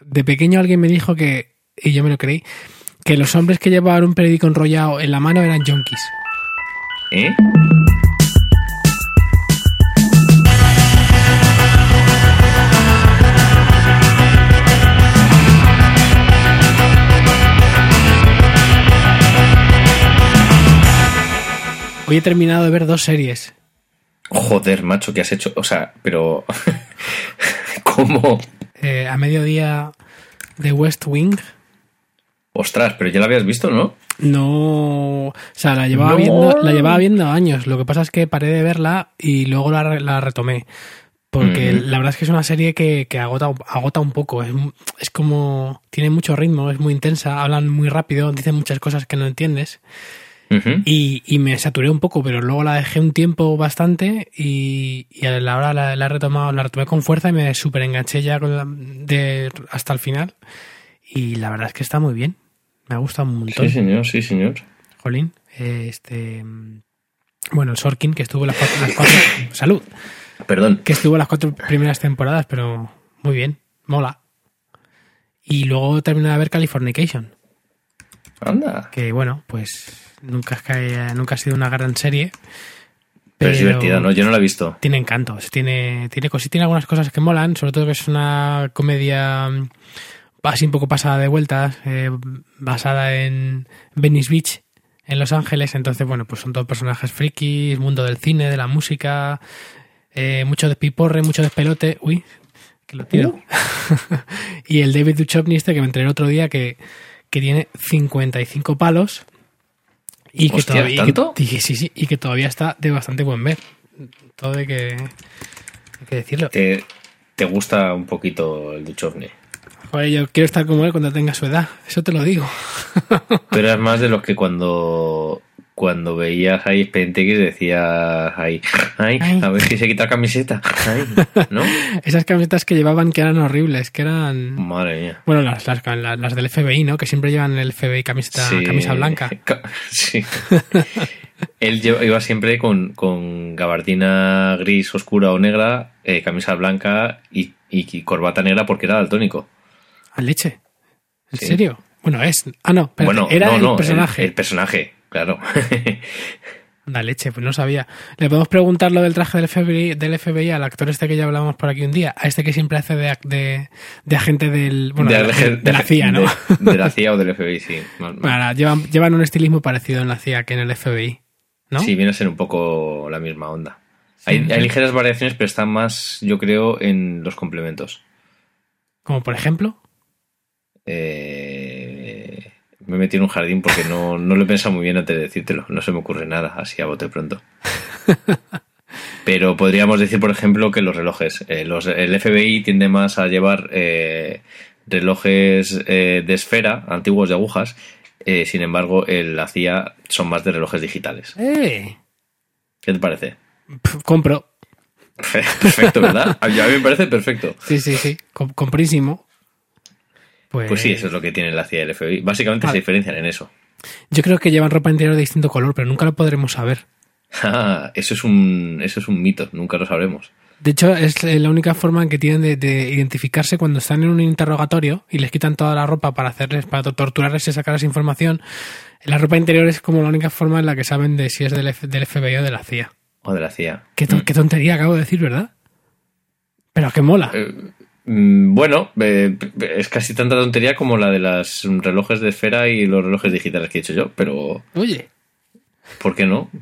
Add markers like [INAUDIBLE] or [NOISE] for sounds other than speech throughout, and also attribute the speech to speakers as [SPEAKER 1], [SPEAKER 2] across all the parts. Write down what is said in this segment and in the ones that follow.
[SPEAKER 1] De pequeño alguien me dijo que, y yo me lo creí, que los hombres que llevaban un periódico enrollado en la mano eran junkies.
[SPEAKER 2] ¿Eh?
[SPEAKER 1] Hoy he terminado de ver dos series.
[SPEAKER 2] Joder, macho, ¿qué has hecho? O sea, pero. [LAUGHS] ¿Cómo?
[SPEAKER 1] Eh, a mediodía de West Wing.
[SPEAKER 2] Ostras, pero ya la habías visto, ¿no?
[SPEAKER 1] No. O sea, la llevaba,
[SPEAKER 2] No.
[SPEAKER 1] viendo, la llevaba viendo años. Lo que pasa es que paré de verla y luego la, re- la retomé. Porque
[SPEAKER 2] Ujú.
[SPEAKER 1] la verdad es que es una serie que, que agota, agota un poco. Es, es como. Tiene mucho ritmo, es muy intensa, hablan muy rápido, dicen muchas cosas que no entiendes. Y, y me saturé un poco, pero luego la dejé un tiempo bastante y, y a la hora la, la he retomado, la retomé con fuerza y me súper enganché ya con la- de, hasta el final. Y la verdad es que está muy bien. Me ha gustado un montón.
[SPEAKER 2] Sí, señor, sí, señor.
[SPEAKER 1] Jolín. Eh, este. Bueno, el Sorkin, que estuvo las cuatro, las cuatro- [COUGHS] salud,
[SPEAKER 2] Perdón.
[SPEAKER 1] que estuvo las cuatro primeras temporadas, pero muy bien, mola. Y luego terminé de ver Californication,
[SPEAKER 2] Anda.
[SPEAKER 1] que bueno, pues nunca, nunca ha sido una gran serie.
[SPEAKER 2] Pero es divertida, ¿no? Yo no la he visto.
[SPEAKER 1] Tiene encantos, tiene, tiene, cos- tiene algunas cosas que molan, sobre todo que es una comedia mm, así un poco pasada de vueltas, eh, basada en Venice Beach, en Los Ángeles. Entonces, bueno, pues son todos personajes frikis, mundo del cine, de la música, eh, mucho despiporre, mucho despelote. Uy, que lo tiro. [LAUGHS] y el David Duchovny este que me enteré el otro día que, que tiene 55 palos. Y que,
[SPEAKER 2] Hostia,
[SPEAKER 1] todavía,
[SPEAKER 2] ¿tanto?
[SPEAKER 1] y que- sí, sí, y que todavía está de bastante buen ver. Todo hay que, hay que decirlo.
[SPEAKER 2] ¿Te, te gusta un poquito el Duchovny?
[SPEAKER 1] Joder, yo quiero estar como él cuando tenga su edad. Eso te lo digo.
[SPEAKER 2] Tú eras más de los que cuando cuando veías ahí X decías ahí, ay,
[SPEAKER 1] Ay.
[SPEAKER 2] a ver si se quita la camiseta. Ay, ¿no? [LAUGHS]
[SPEAKER 1] Esas camisetas que llevaban que eran horribles, que eran...
[SPEAKER 2] Madre mía.
[SPEAKER 1] Bueno, las, las, las, del FBI, ¿no? Que siempre llevan el FBI camiseta,
[SPEAKER 2] Sí.
[SPEAKER 1] camisa blanca. [LAUGHS]
[SPEAKER 2] Ca- Sí. Él iba siempre con, con gabardina gris oscura o negra, eh, camisa blanca y, y corbata negra porque era daltónico.
[SPEAKER 1] ¿A leche? ¿En
[SPEAKER 2] Sí.
[SPEAKER 1] serio? Bueno, es... Ah, no, espérate,
[SPEAKER 2] bueno,
[SPEAKER 1] era
[SPEAKER 2] no,
[SPEAKER 1] el
[SPEAKER 2] no,
[SPEAKER 1] personaje.
[SPEAKER 2] El, personaje, claro.
[SPEAKER 1] La leche, pues no sabía. Le podemos preguntar lo del traje del FBI, del FBI al actor este que ya hablábamos por aquí un día, a este que siempre hace de, de, de agente del... Bueno, de,
[SPEAKER 2] de,
[SPEAKER 1] de la CIA, ¿no?
[SPEAKER 2] De, [LAUGHS] la CIA o del FBI, sí. Más-
[SPEAKER 1] Bueno, ahora, llevan, llevan un estilismo parecido en la CIA que en el FBI, ¿no?
[SPEAKER 2] Sí, viene a ser un poco la misma onda. Hay, hay ligeras variaciones, pero están más, yo creo, en los complementos.
[SPEAKER 1] Como por ejemplo...
[SPEAKER 2] Eh, me he metido en un jardín porque no, no lo he pensado muy bien antes de decírtelo. No se me ocurre nada así a bote pronto. [LAUGHS] Pero podríamos decir, por ejemplo, que los relojes. eh, los, el FBI tiende más a llevar eh, relojes eh, de esfera, antiguos de agujas. sin embargo, el, la CIA son más de relojes digitales. ¿Qué te parece?
[SPEAKER 1] Compro. [LAUGHS]
[SPEAKER 2] Perfecto, ¿verdad? A mí a mí me parece perfecto.
[SPEAKER 1] Sí, sí, sí. Com- comprísimo. Pues,
[SPEAKER 2] Pues sí, eso es lo que tiene la CIA y el FBI. Básicamente
[SPEAKER 1] Vale.
[SPEAKER 2] se diferencian en eso.
[SPEAKER 1] Yo creo que llevan ropa interior de distinto color, pero nunca lo podremos saber. [LAUGHS]
[SPEAKER 2] Ah, eso es un eso es un mito, nunca lo sabremos.
[SPEAKER 1] De hecho, es la única forma en que tienen de, de identificarse cuando están en un interrogatorio y les quitan toda la ropa para hacerles, para torturarles y sacarles información. La ropa interior es como la única forma en la que saben de si es del, F- del FBI o de la CIA.
[SPEAKER 2] O de la CIA.
[SPEAKER 1] Qué, to- qué tontería acabo de decir, ¿verdad? Pero que mola.
[SPEAKER 2] Eh, mm, bueno, eh, es casi tanta tontería como la de los relojes de esfera y los relojes digitales que he dicho yo, pero
[SPEAKER 1] Oye.
[SPEAKER 2] ¿por qué no? [LAUGHS]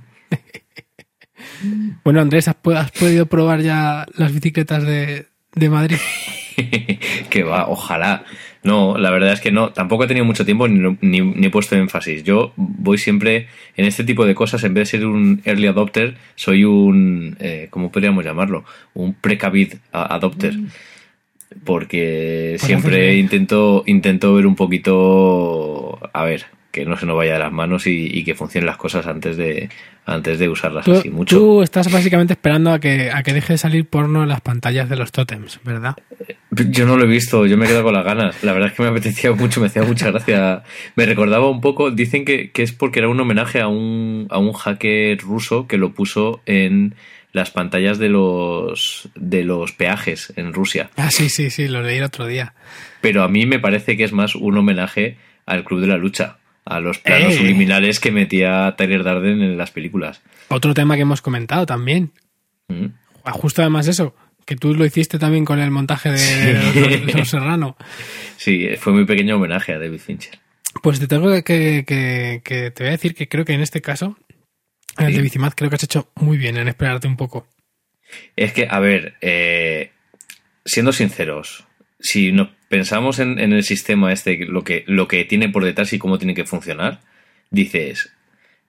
[SPEAKER 1] Bueno, Andrés, ¿has, podido probar ya las bicicletas de, de Madrid? [LAUGHS]
[SPEAKER 2] que va, ojalá. No, la verdad es que no. Tampoco he tenido mucho tiempo ni, ni- ni he puesto énfasis. Yo voy siempre en este tipo de cosas, en vez de ser un early adopter, soy un, eh, ¿cómo podríamos llamarlo? Un precavid adopter. Porque
[SPEAKER 1] Pues
[SPEAKER 2] siempre intento, intento ver un poquito, a ver, que no se nos vaya de las manos y, y que funcionen las cosas antes de, antes de usarlas
[SPEAKER 1] Tú,
[SPEAKER 2] así mucho.
[SPEAKER 1] tú estás básicamente esperando a que, a que deje de salir porno en las pantallas de los tótems, ¿verdad?
[SPEAKER 2] Yo no lo he visto, yo me he quedado con las ganas. La verdad es que me apetecía mucho, me hacía mucha gracia. Me recordaba un poco, dicen que, que es porque era un homenaje a un, a un hacker ruso que lo puso en las pantallas de los de los peajes en Rusia.
[SPEAKER 1] Ah, sí, sí, sí, lo leí el otro día.
[SPEAKER 2] Pero a mí me parece que es más un homenaje al Club de la Lucha, a los planos
[SPEAKER 1] ¡Eh!
[SPEAKER 2] subliminales que metía Tyler Darden en las películas.
[SPEAKER 1] Otro tema que hemos comentado también.
[SPEAKER 2] Mm.
[SPEAKER 1] Ah, Justo además eso, que tú lo hiciste también con el montaje de Los, Los Serrano. [LAUGHS]
[SPEAKER 2] Sí, fue muy pequeño homenaje a David Fincher.
[SPEAKER 1] Pues te tengo que, que- que te voy a decir que creo que en este caso, el
[SPEAKER 2] Sí.
[SPEAKER 1] de Bicimad, creo que has hecho muy bien en esperarte un poco.
[SPEAKER 2] Es que, a ver, eh, siendo sinceros, si nos pensamos en, en el sistema este, lo que, lo que tiene por detrás y cómo tiene que funcionar, dices,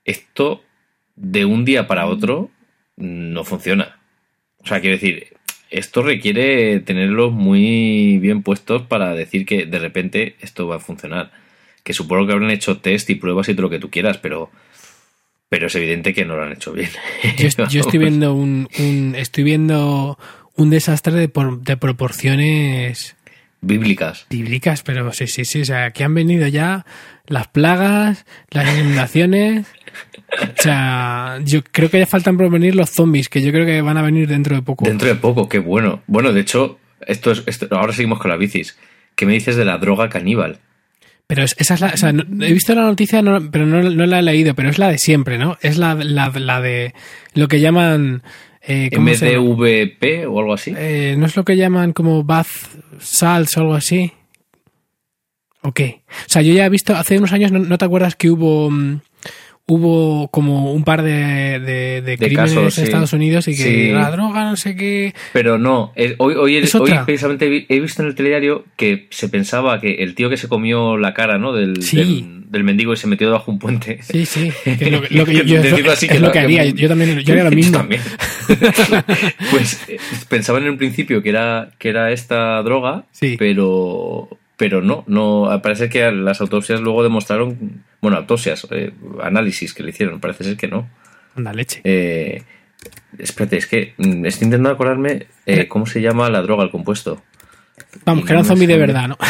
[SPEAKER 2] esto de un día para otro no funciona. O sea, quiero decir, esto requiere tenerlos muy bien puestos para decir que de repente esto va a funcionar. Que supongo que habrán hecho test y pruebas y todo lo que tú quieras, pero, pero es evidente que no lo han hecho bien.
[SPEAKER 1] Yo, yo estoy [LAUGHS] viendo un, un- estoy viendo un desastre de, por- de proporciones
[SPEAKER 2] Bíblicas.
[SPEAKER 1] bíblicas, pero sí, sí, sí. O sea, aquí han venido ya las plagas, las inundaciones. O sea, yo creo que ya faltan por venir los zombies, que yo creo que van a venir dentro de poco.
[SPEAKER 2] Dentro de poco, qué bueno. Bueno, de hecho, esto es, esto- ahora seguimos con las bicis. ¿Qué me dices de la droga caníbal?
[SPEAKER 1] Pero es- esa es la. O sea, no- he visto la noticia, no- pero no, no la he leído, pero es la de siempre, ¿no? Es la, la, la de lo que llaman. Eh.
[SPEAKER 2] MDVP o algo así.
[SPEAKER 1] Eh, ¿No es lo que llaman como bath salts o algo así? ¿O qué? O sea, yo ya he visto, hace unos años, ¿no, no te acuerdas que hubo mm, hubo como un par de, de, de crímenes
[SPEAKER 2] casos,
[SPEAKER 1] en
[SPEAKER 2] sí.
[SPEAKER 1] Estados Unidos y que
[SPEAKER 2] Sí.
[SPEAKER 1] la droga, no sé qué...
[SPEAKER 2] Pero no, es- hoy, hoy, hoy precisamente he visto en el telediario que se pensaba que el tío que se comió la cara, ¿no? Del,
[SPEAKER 1] Sí.
[SPEAKER 2] del, del mendigo y se metió debajo de un puente.
[SPEAKER 1] Sí, sí. [LAUGHS] que es lo, que- lo que yo, es,
[SPEAKER 2] así,
[SPEAKER 1] es
[SPEAKER 2] que
[SPEAKER 1] lo que haría. Yo también yo haría lo [LAUGHS] mismo.
[SPEAKER 2] también. [LAUGHS] pues eh, pensaban en un principio que era, que era esta droga,
[SPEAKER 1] Sí.
[SPEAKER 2] pero, pero no, no. Parece que las autopsias luego demostraron, bueno, autopsias, eh, análisis que le hicieron, parece ser que no.
[SPEAKER 1] Anda, leche.
[SPEAKER 2] Eh, espérate, es que mm, estoy intentando acordarme eh, cómo se llama la droga, el compuesto.
[SPEAKER 1] Vamos, que era un
[SPEAKER 2] me
[SPEAKER 1] zombie de verdad, ¿no? [LAUGHS]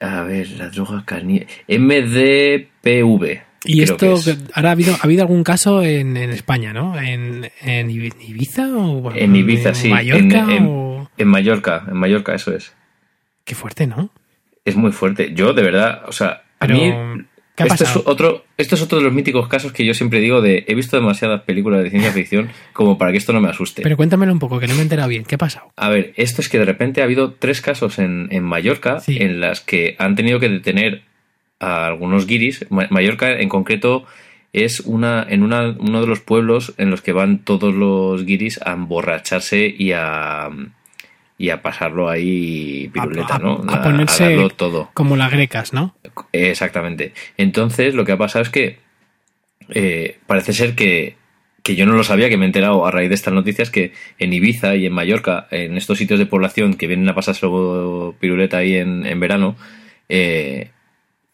[SPEAKER 2] A ver, la droga caníbal. MDPV.
[SPEAKER 1] Y esto,
[SPEAKER 2] es.
[SPEAKER 1] ahora ha habido, ha habido algún caso en, en España, ¿no? En, en Ibi- Ibiza o bueno,
[SPEAKER 2] En Ibiza, sí.
[SPEAKER 1] Mallorca
[SPEAKER 2] en, en-
[SPEAKER 1] o...
[SPEAKER 2] en Mallorca, en Mallorca, eso es.
[SPEAKER 1] Qué fuerte, ¿no?
[SPEAKER 2] Es muy fuerte. Yo, de verdad, o sea, a mí.
[SPEAKER 1] ¿qué ha
[SPEAKER 2] Esto es, otro, esto es otro de los míticos casos que yo siempre digo de he visto demasiadas películas de ciencia ficción como para que esto no me asuste.
[SPEAKER 1] Pero cuéntamelo un poco, que no me he enterado bien. ¿Qué ha pasado?
[SPEAKER 2] A ver, esto es que de repente ha habido tres casos en, en Mallorca
[SPEAKER 1] Sí.
[SPEAKER 2] en las que han tenido que detener a algunos guiris. Ma- Mallorca en concreto es una en una, uno de los pueblos en los que van todos los guiris a emborracharse y a y a pasarlo ahí piruleta,
[SPEAKER 1] a,
[SPEAKER 2] ¿no?
[SPEAKER 1] a ponerse
[SPEAKER 2] darlo todo.
[SPEAKER 1] como las grecas, ¿no?
[SPEAKER 2] Exactamente. Entonces, lo que ha pasado es que eh, parece ser que, que yo no lo sabía, que me he enterado a raíz de estas noticias, que en Ibiza y en Mallorca, en estos sitios de población que vienen a pasarse piruleta ahí en, en verano, eh,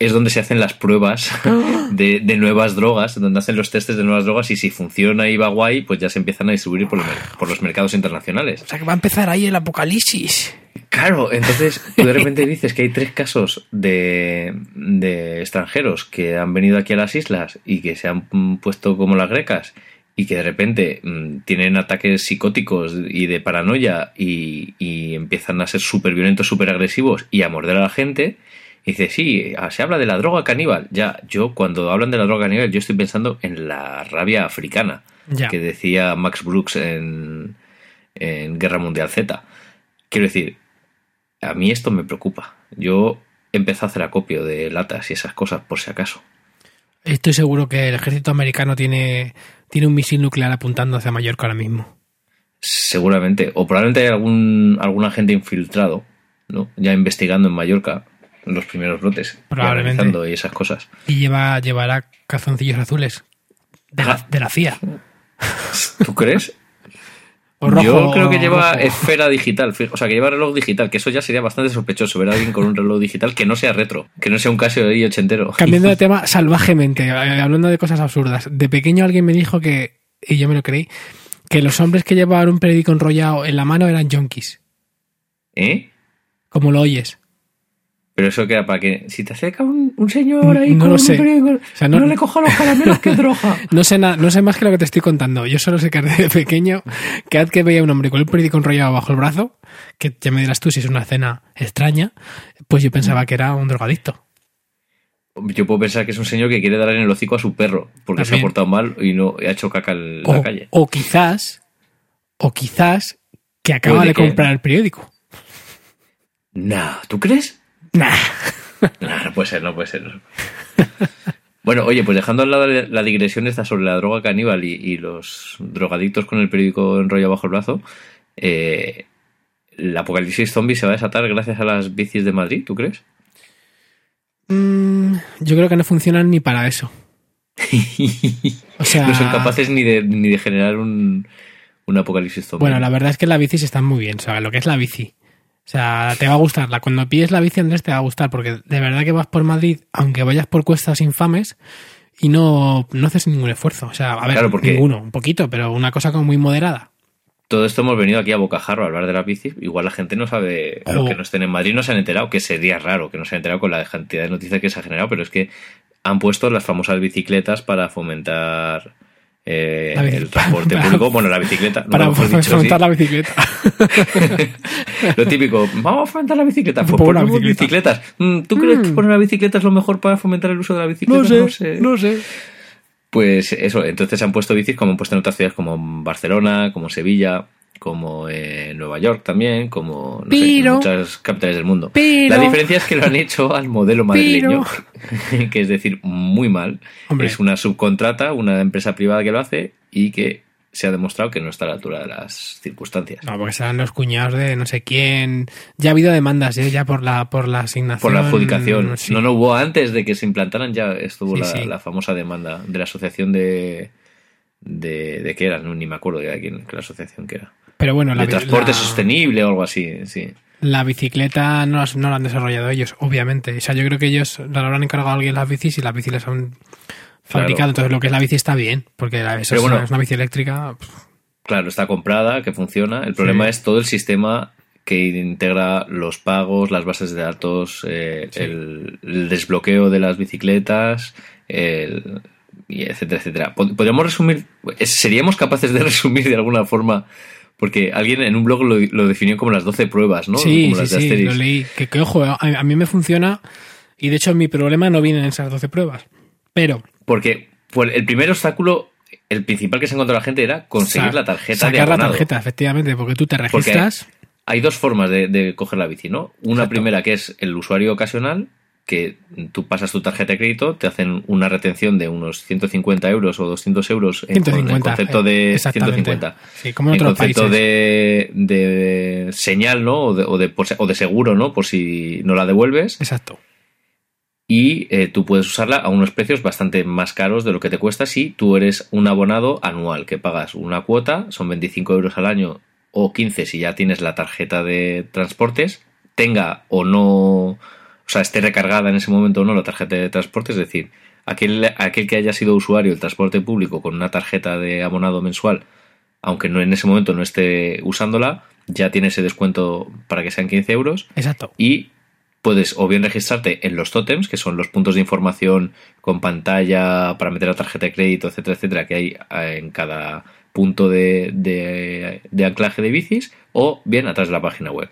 [SPEAKER 2] es donde se hacen las pruebas [GASPS] [LAUGHS] de, de nuevas drogas, donde hacen los testes de nuevas drogas y si funciona y va guay, pues ya se empiezan a distribuir por, por los mercados internacionales.
[SPEAKER 1] O sea, que va a empezar ahí el apocalipsis.
[SPEAKER 2] Claro, entonces tú de repente [LAUGHS] dices que hay tres casos de, de extranjeros que han venido aquí a las islas y que se han puesto como las grecas y que de repente mm, tienen ataques psicóticos y de paranoia y, y empiezan a ser súper violentos, súper agresivos y a morder a la gente. Y dice, sí, ah, se habla de la droga caníbal. Ya, yo cuando hablan de la droga caníbal, yo estoy pensando en la rabia africana
[SPEAKER 1] Ya.
[SPEAKER 2] que decía Max Brooks en, en Guerra Mundial Z. Quiero decir, a mí esto me preocupa. Yo empecé a hacer acopio de latas y esas cosas, por si acaso.
[SPEAKER 1] Estoy seguro que el ejército americano tiene, tiene un misil nuclear apuntando hacia Mallorca ahora mismo.
[SPEAKER 2] Seguramente, o probablemente hay algún, algún agente infiltrado, ¿no? Ya investigando en Mallorca los primeros brotes.
[SPEAKER 1] Probablemente.
[SPEAKER 2] y esas cosas.
[SPEAKER 1] Y lleva, llevará calzoncillos azules. De la, de la CIA.
[SPEAKER 2] ¿Tú crees? [LAUGHS]
[SPEAKER 1] Rojo,
[SPEAKER 2] Yo creo que lleva
[SPEAKER 1] rojo.
[SPEAKER 2] esfera digital, o sea, que lleva reloj digital, que eso ya sería bastante sospechoso, ver a alguien con un reloj digital que no sea retro, que no sea un Casio de ochentero.
[SPEAKER 1] Cambiando de [LAUGHS] tema salvajemente, eh, hablando de cosas absurdas. De pequeño alguien me dijo que, y yo me lo creí, que los hombres que llevaban un periódico enrollado en la mano eran yonkis.
[SPEAKER 2] ¿Eh?
[SPEAKER 1] Como lo oyes.
[SPEAKER 2] Pero eso que era para que si te acerca un, un señor ahí
[SPEAKER 1] No
[SPEAKER 2] con
[SPEAKER 1] lo
[SPEAKER 2] un
[SPEAKER 1] sé.
[SPEAKER 2] periódico,
[SPEAKER 1] O sea,
[SPEAKER 2] no,
[SPEAKER 1] no-
[SPEAKER 2] le coja los caramelos que droga. [LAUGHS]
[SPEAKER 1] No sé, na- no sé más que lo que te estoy contando. Yo solo sé que desde pequeño, cada vez que veía a un hombre con un periódico enrollado bajo el brazo, que ya me dirás tú si es una escena extraña, pues yo pensaba que era un drogadicto.
[SPEAKER 2] Yo puedo pensar que es un señor que quiere dar en el hocico a su perro porque se ha portado mal y no y ha hecho caca en la calle.
[SPEAKER 1] o quizás, o quizás que acaba de
[SPEAKER 2] que-
[SPEAKER 1] comprar el periódico.
[SPEAKER 2] Nah, ¿tú crees?
[SPEAKER 1] Nah.
[SPEAKER 2] Nah, no puede ser, no puede ser. no. Bueno, oye, pues dejando al lado la digresión esta sobre la droga caníbal y, y los drogadictos con el periódico enrollado bajo el brazo, eh, el apocalipsis zombie se va a desatar gracias a las bicis de Madrid, ¿tú crees?
[SPEAKER 1] Mm, yo creo que no funcionan ni para eso. O sea,
[SPEAKER 2] no son capaces ni de, ni de generar un, un apocalipsis zombie.
[SPEAKER 1] Bueno, la verdad es que las bicis están muy bien, sea, lo que es la bici. O sea, te va a gustar. La- Cuando pilles la bici, Andrés, te va a gustar, porque de verdad que vas por Madrid, aunque vayas por cuestas infames, y no, no haces ningún esfuerzo. O sea, a ver,
[SPEAKER 2] Claro, porque-
[SPEAKER 1] ninguno, un poquito, pero una cosa como muy moderada.
[SPEAKER 2] Todo esto hemos venido aquí a Bocajarro a hablar de la bici. Igual la gente no sabe,
[SPEAKER 1] Oh.
[SPEAKER 2] que no estén en Madrid no se han enterado, que sería raro que no se han enterado con la cantidad de noticias que se ha generado, pero es que han puesto las famosas bicicletas para fomentar eh, el transporte
[SPEAKER 1] para-
[SPEAKER 2] público. Bueno, la [LAUGHS] bicicleta, no
[SPEAKER 1] para fomentar la bicicleta. [LAUGHS]
[SPEAKER 2] Lo típico, vamos a fomentar la bicicleta. Pues ponemos
[SPEAKER 1] bicicleta.
[SPEAKER 2] bicicletas. Mm, ¿Tú crees que poner la bicicleta es lo mejor para fomentar el uso de la bicicleta?
[SPEAKER 1] no sé.
[SPEAKER 2] Pues eso, entonces se han puesto bicis como han puesto en otras ciudades como Barcelona, como Sevilla, como eh, Nueva York también, como no sé, en
[SPEAKER 1] Pero-
[SPEAKER 2] muchas capitales del mundo.
[SPEAKER 1] pero-
[SPEAKER 2] La diferencia es que lo han hecho al modelo madrileño, [LAUGHS] que es decir, muy mal.
[SPEAKER 1] Hombre.
[SPEAKER 2] Es una subcontrata, una empresa privada que lo hace y que se ha demostrado que no está a la altura de las circunstancias.
[SPEAKER 1] No, porque serán los cuñados de no sé quién. Ya ha habido demandas, ¿eh? ya por la, por la asignación.
[SPEAKER 2] Por la adjudicación.
[SPEAKER 1] Sí.
[SPEAKER 2] No, no hubo antes de que se implantaran, ya estuvo
[SPEAKER 1] Sí,
[SPEAKER 2] la,
[SPEAKER 1] sí.
[SPEAKER 2] la famosa demanda de la asociación de. ¿De, de qué era? No, ni me acuerdo de quién, la asociación que era.
[SPEAKER 1] Pero bueno, la,
[SPEAKER 2] de transporte
[SPEAKER 1] la-
[SPEAKER 2] sostenible o algo así, sí.
[SPEAKER 1] La bicicleta no, las- no la han desarrollado ellos, obviamente. O sea, yo creo que ellos le habrán encargado a alguien las bicis y las bicis las han fabricado. Entonces, lo que es la bici está bien, porque la, eso es,
[SPEAKER 2] bueno.
[SPEAKER 1] una, es una bici eléctrica. pff,
[SPEAKER 2] Claro, está comprada, que funciona. El problema
[SPEAKER 1] Sí.
[SPEAKER 2] es todo el sistema que integra los pagos, las bases de datos, eh,
[SPEAKER 1] Sí.
[SPEAKER 2] el, el desbloqueo de las bicicletas, el- y etcétera, etcétera. Pod- Podríamos resumir, seríamos capaces de [LAUGHS] resumir de alguna forma, porque alguien en un blog lo, lo definió como las 12 pruebas, ¿no?
[SPEAKER 1] sí,
[SPEAKER 2] como
[SPEAKER 1] sí,
[SPEAKER 2] las de
[SPEAKER 1] sí, lo leí. Que, que, ojo, a, a mí me funciona y de hecho mi problema no viene en esas 12 pruebas. Pero
[SPEAKER 2] Porque pues, el primer obstáculo, el principal que se encontró la gente era conseguir la tarjeta de
[SPEAKER 1] Sacar la
[SPEAKER 2] abonado.
[SPEAKER 1] tarjeta, efectivamente, porque tú te
[SPEAKER 2] Porque
[SPEAKER 1] registras.
[SPEAKER 2] Hay dos formas de, de coger la bici, ¿no? Una
[SPEAKER 1] Exacto.
[SPEAKER 2] primera que es el usuario ocasional, que tú pasas tu tarjeta de crédito, te hacen una retención de unos 150 euros o 200 euros en, con
[SPEAKER 1] 150.
[SPEAKER 2] el concepto
[SPEAKER 1] eh,
[SPEAKER 2] de
[SPEAKER 1] exactamente.
[SPEAKER 2] 150.
[SPEAKER 1] Sí, como en
[SPEAKER 2] En
[SPEAKER 1] otros
[SPEAKER 2] concepto de, de señal, ¿no? O de, o, de, por se- o de seguro, ¿no? Por si no la devuelves.
[SPEAKER 1] Exacto.
[SPEAKER 2] Y eh, tú puedes usarla a unos precios bastante más caros de lo que te cuesta si tú eres un abonado anual, que pagas una cuota, son 25 euros al año o 15 si ya tienes la tarjeta de transportes, tenga o no, o sea, esté recargada en ese momento o no la tarjeta de transporte, es decir, aquel, aquel que haya sido usuario del transporte público con una tarjeta de abonado mensual, aunque no en ese momento no esté usándola, ya tiene ese descuento para que sean 15 euros
[SPEAKER 1] Exacto.
[SPEAKER 2] y puedes o bien registrarte en los tótems, que son los puntos de información con pantalla para meter la tarjeta de crédito, etcétera, etcétera, que hay eh, en cada punto de, de- de anclaje de bicis, o bien atrás de la página web.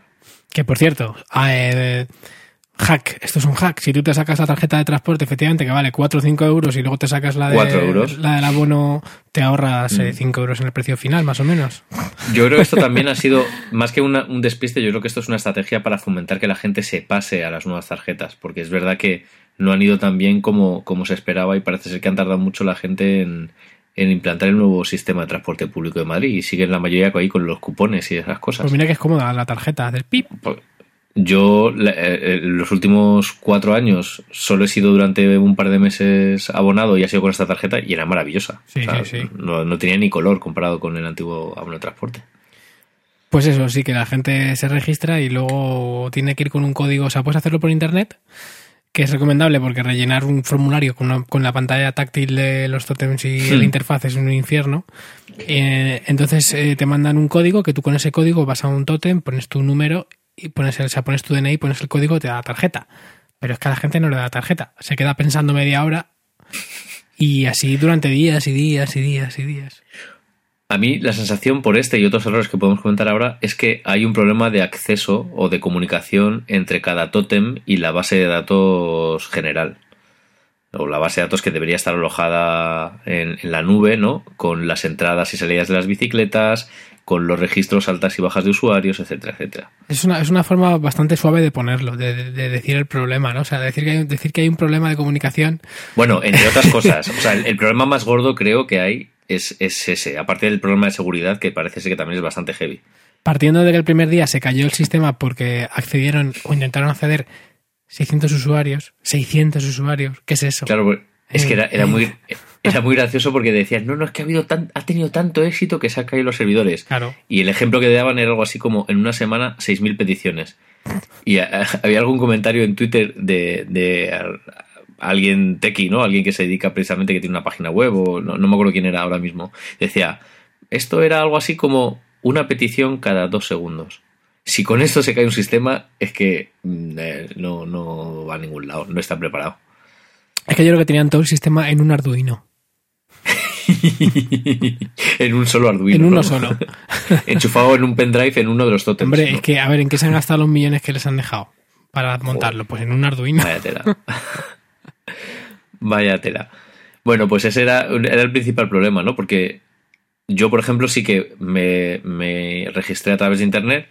[SPEAKER 1] Que por cierto, eh, hack, esto es un hack. Si tú te sacas la tarjeta de transporte, efectivamente, que vale 4 o 5 euros, y luego te sacas la, de,
[SPEAKER 2] euros.
[SPEAKER 1] la del abono, te ahorras eh,
[SPEAKER 2] Mm.
[SPEAKER 1] 5 euros en el precio final, más o menos.
[SPEAKER 2] Yo creo que esto también [LAUGHS] ha sido, más que una- un despiste, yo creo que esto es una estrategia para fomentar que la gente se pase a las nuevas tarjetas, porque es verdad que no han ido tan bien como, como se esperaba y parece ser que han tardado mucho la gente en, en implantar el nuevo sistema de transporte público de Madrid y siguen la mayoría ahí con los cupones y esas cosas.
[SPEAKER 1] Pues mira que es cómoda la tarjeta, del pip.
[SPEAKER 2] Pues, Yo, eh, eh, los últimos cuatro años, solo he sido durante un par de meses abonado y ha sido con esta tarjeta y era maravillosa.
[SPEAKER 1] Sí,
[SPEAKER 2] O sea,
[SPEAKER 1] sí, sí.
[SPEAKER 2] No, no tenía ni color comparado con el antiguo abono de transporte.
[SPEAKER 1] Pues eso, sí, que la gente se registra y luego tiene que ir con un código. O sea, puedes hacerlo por internet, que es recomendable porque rellenar un formulario con, una- con la pantalla táctil de los totems y
[SPEAKER 2] Hmm.
[SPEAKER 1] la interfaz es un infierno. Eh, entonces eh, te mandan un código que tú con ese código vas a un tótem, pones tu número y pones, el, o sea, pones tu DNI, pones el código, te da la tarjeta. Pero es que a la gente no le da tarjeta. Se queda pensando media hora y así durante días y días y días y días.
[SPEAKER 2] A mí la sensación por este y otros errores que podemos comentar ahora es que hay un problema de acceso o de comunicación entre cada tótem y la base de datos general. O la base de datos que debería estar alojada en, en la nube, ¿no? Con las entradas y salidas de las bicicletas, con los registros altas y bajas de usuarios, etcétera, etcétera.
[SPEAKER 1] Es una, es una forma bastante suave de ponerlo, de, de- de decir el problema, ¿no? O sea, decir que, hay, decir que hay un problema de comunicación.
[SPEAKER 2] Bueno, entre otras [LAUGHS] cosas, o sea, el, el problema más gordo creo que hay es, es ese, aparte del problema de seguridad que parece ser que también es bastante heavy.
[SPEAKER 1] Partiendo de que el primer día se cayó el sistema porque accedieron o intentaron acceder 600 usuarios, 600 usuarios, ¿qué es eso?
[SPEAKER 2] Claro, pues, es que era, era muy era muy gracioso porque decían, no, no, es que ha habido tan, ha tenido tanto éxito que se han caído los servidores.
[SPEAKER 1] Claro.
[SPEAKER 2] Y el ejemplo que daban era algo así como en una semana 6.000 peticiones. Y a- a- había algún comentario en Twitter de, de a- alguien tequi, ¿no? Alguien que se dedica precisamente, que tiene una página web, o no, no me acuerdo quién era ahora mismo. Decía, esto era algo así como una petición cada dos segundos. Si con esto se cae un sistema, es que mm, eh, no, no va a ningún lado, no está preparado.
[SPEAKER 1] Es que yo creo que tenían todo el sistema en un Arduino. [LAUGHS]
[SPEAKER 2] en un solo Arduino.
[SPEAKER 1] En uno
[SPEAKER 2] ¿no?
[SPEAKER 1] solo. [LAUGHS]
[SPEAKER 2] Enchufado en un pendrive en uno de los tótems.
[SPEAKER 1] Hombre,
[SPEAKER 2] ¿no?
[SPEAKER 1] es que, a ver, ¿en qué se han gastado los millones que les han dejado para montarlo? Pues en un Arduino.
[SPEAKER 2] Vaya tela. [LAUGHS] Vaya tela. Bueno, pues ese era, era el principal problema, ¿no? Porque yo, por ejemplo, sí que me, me registré a través de internet.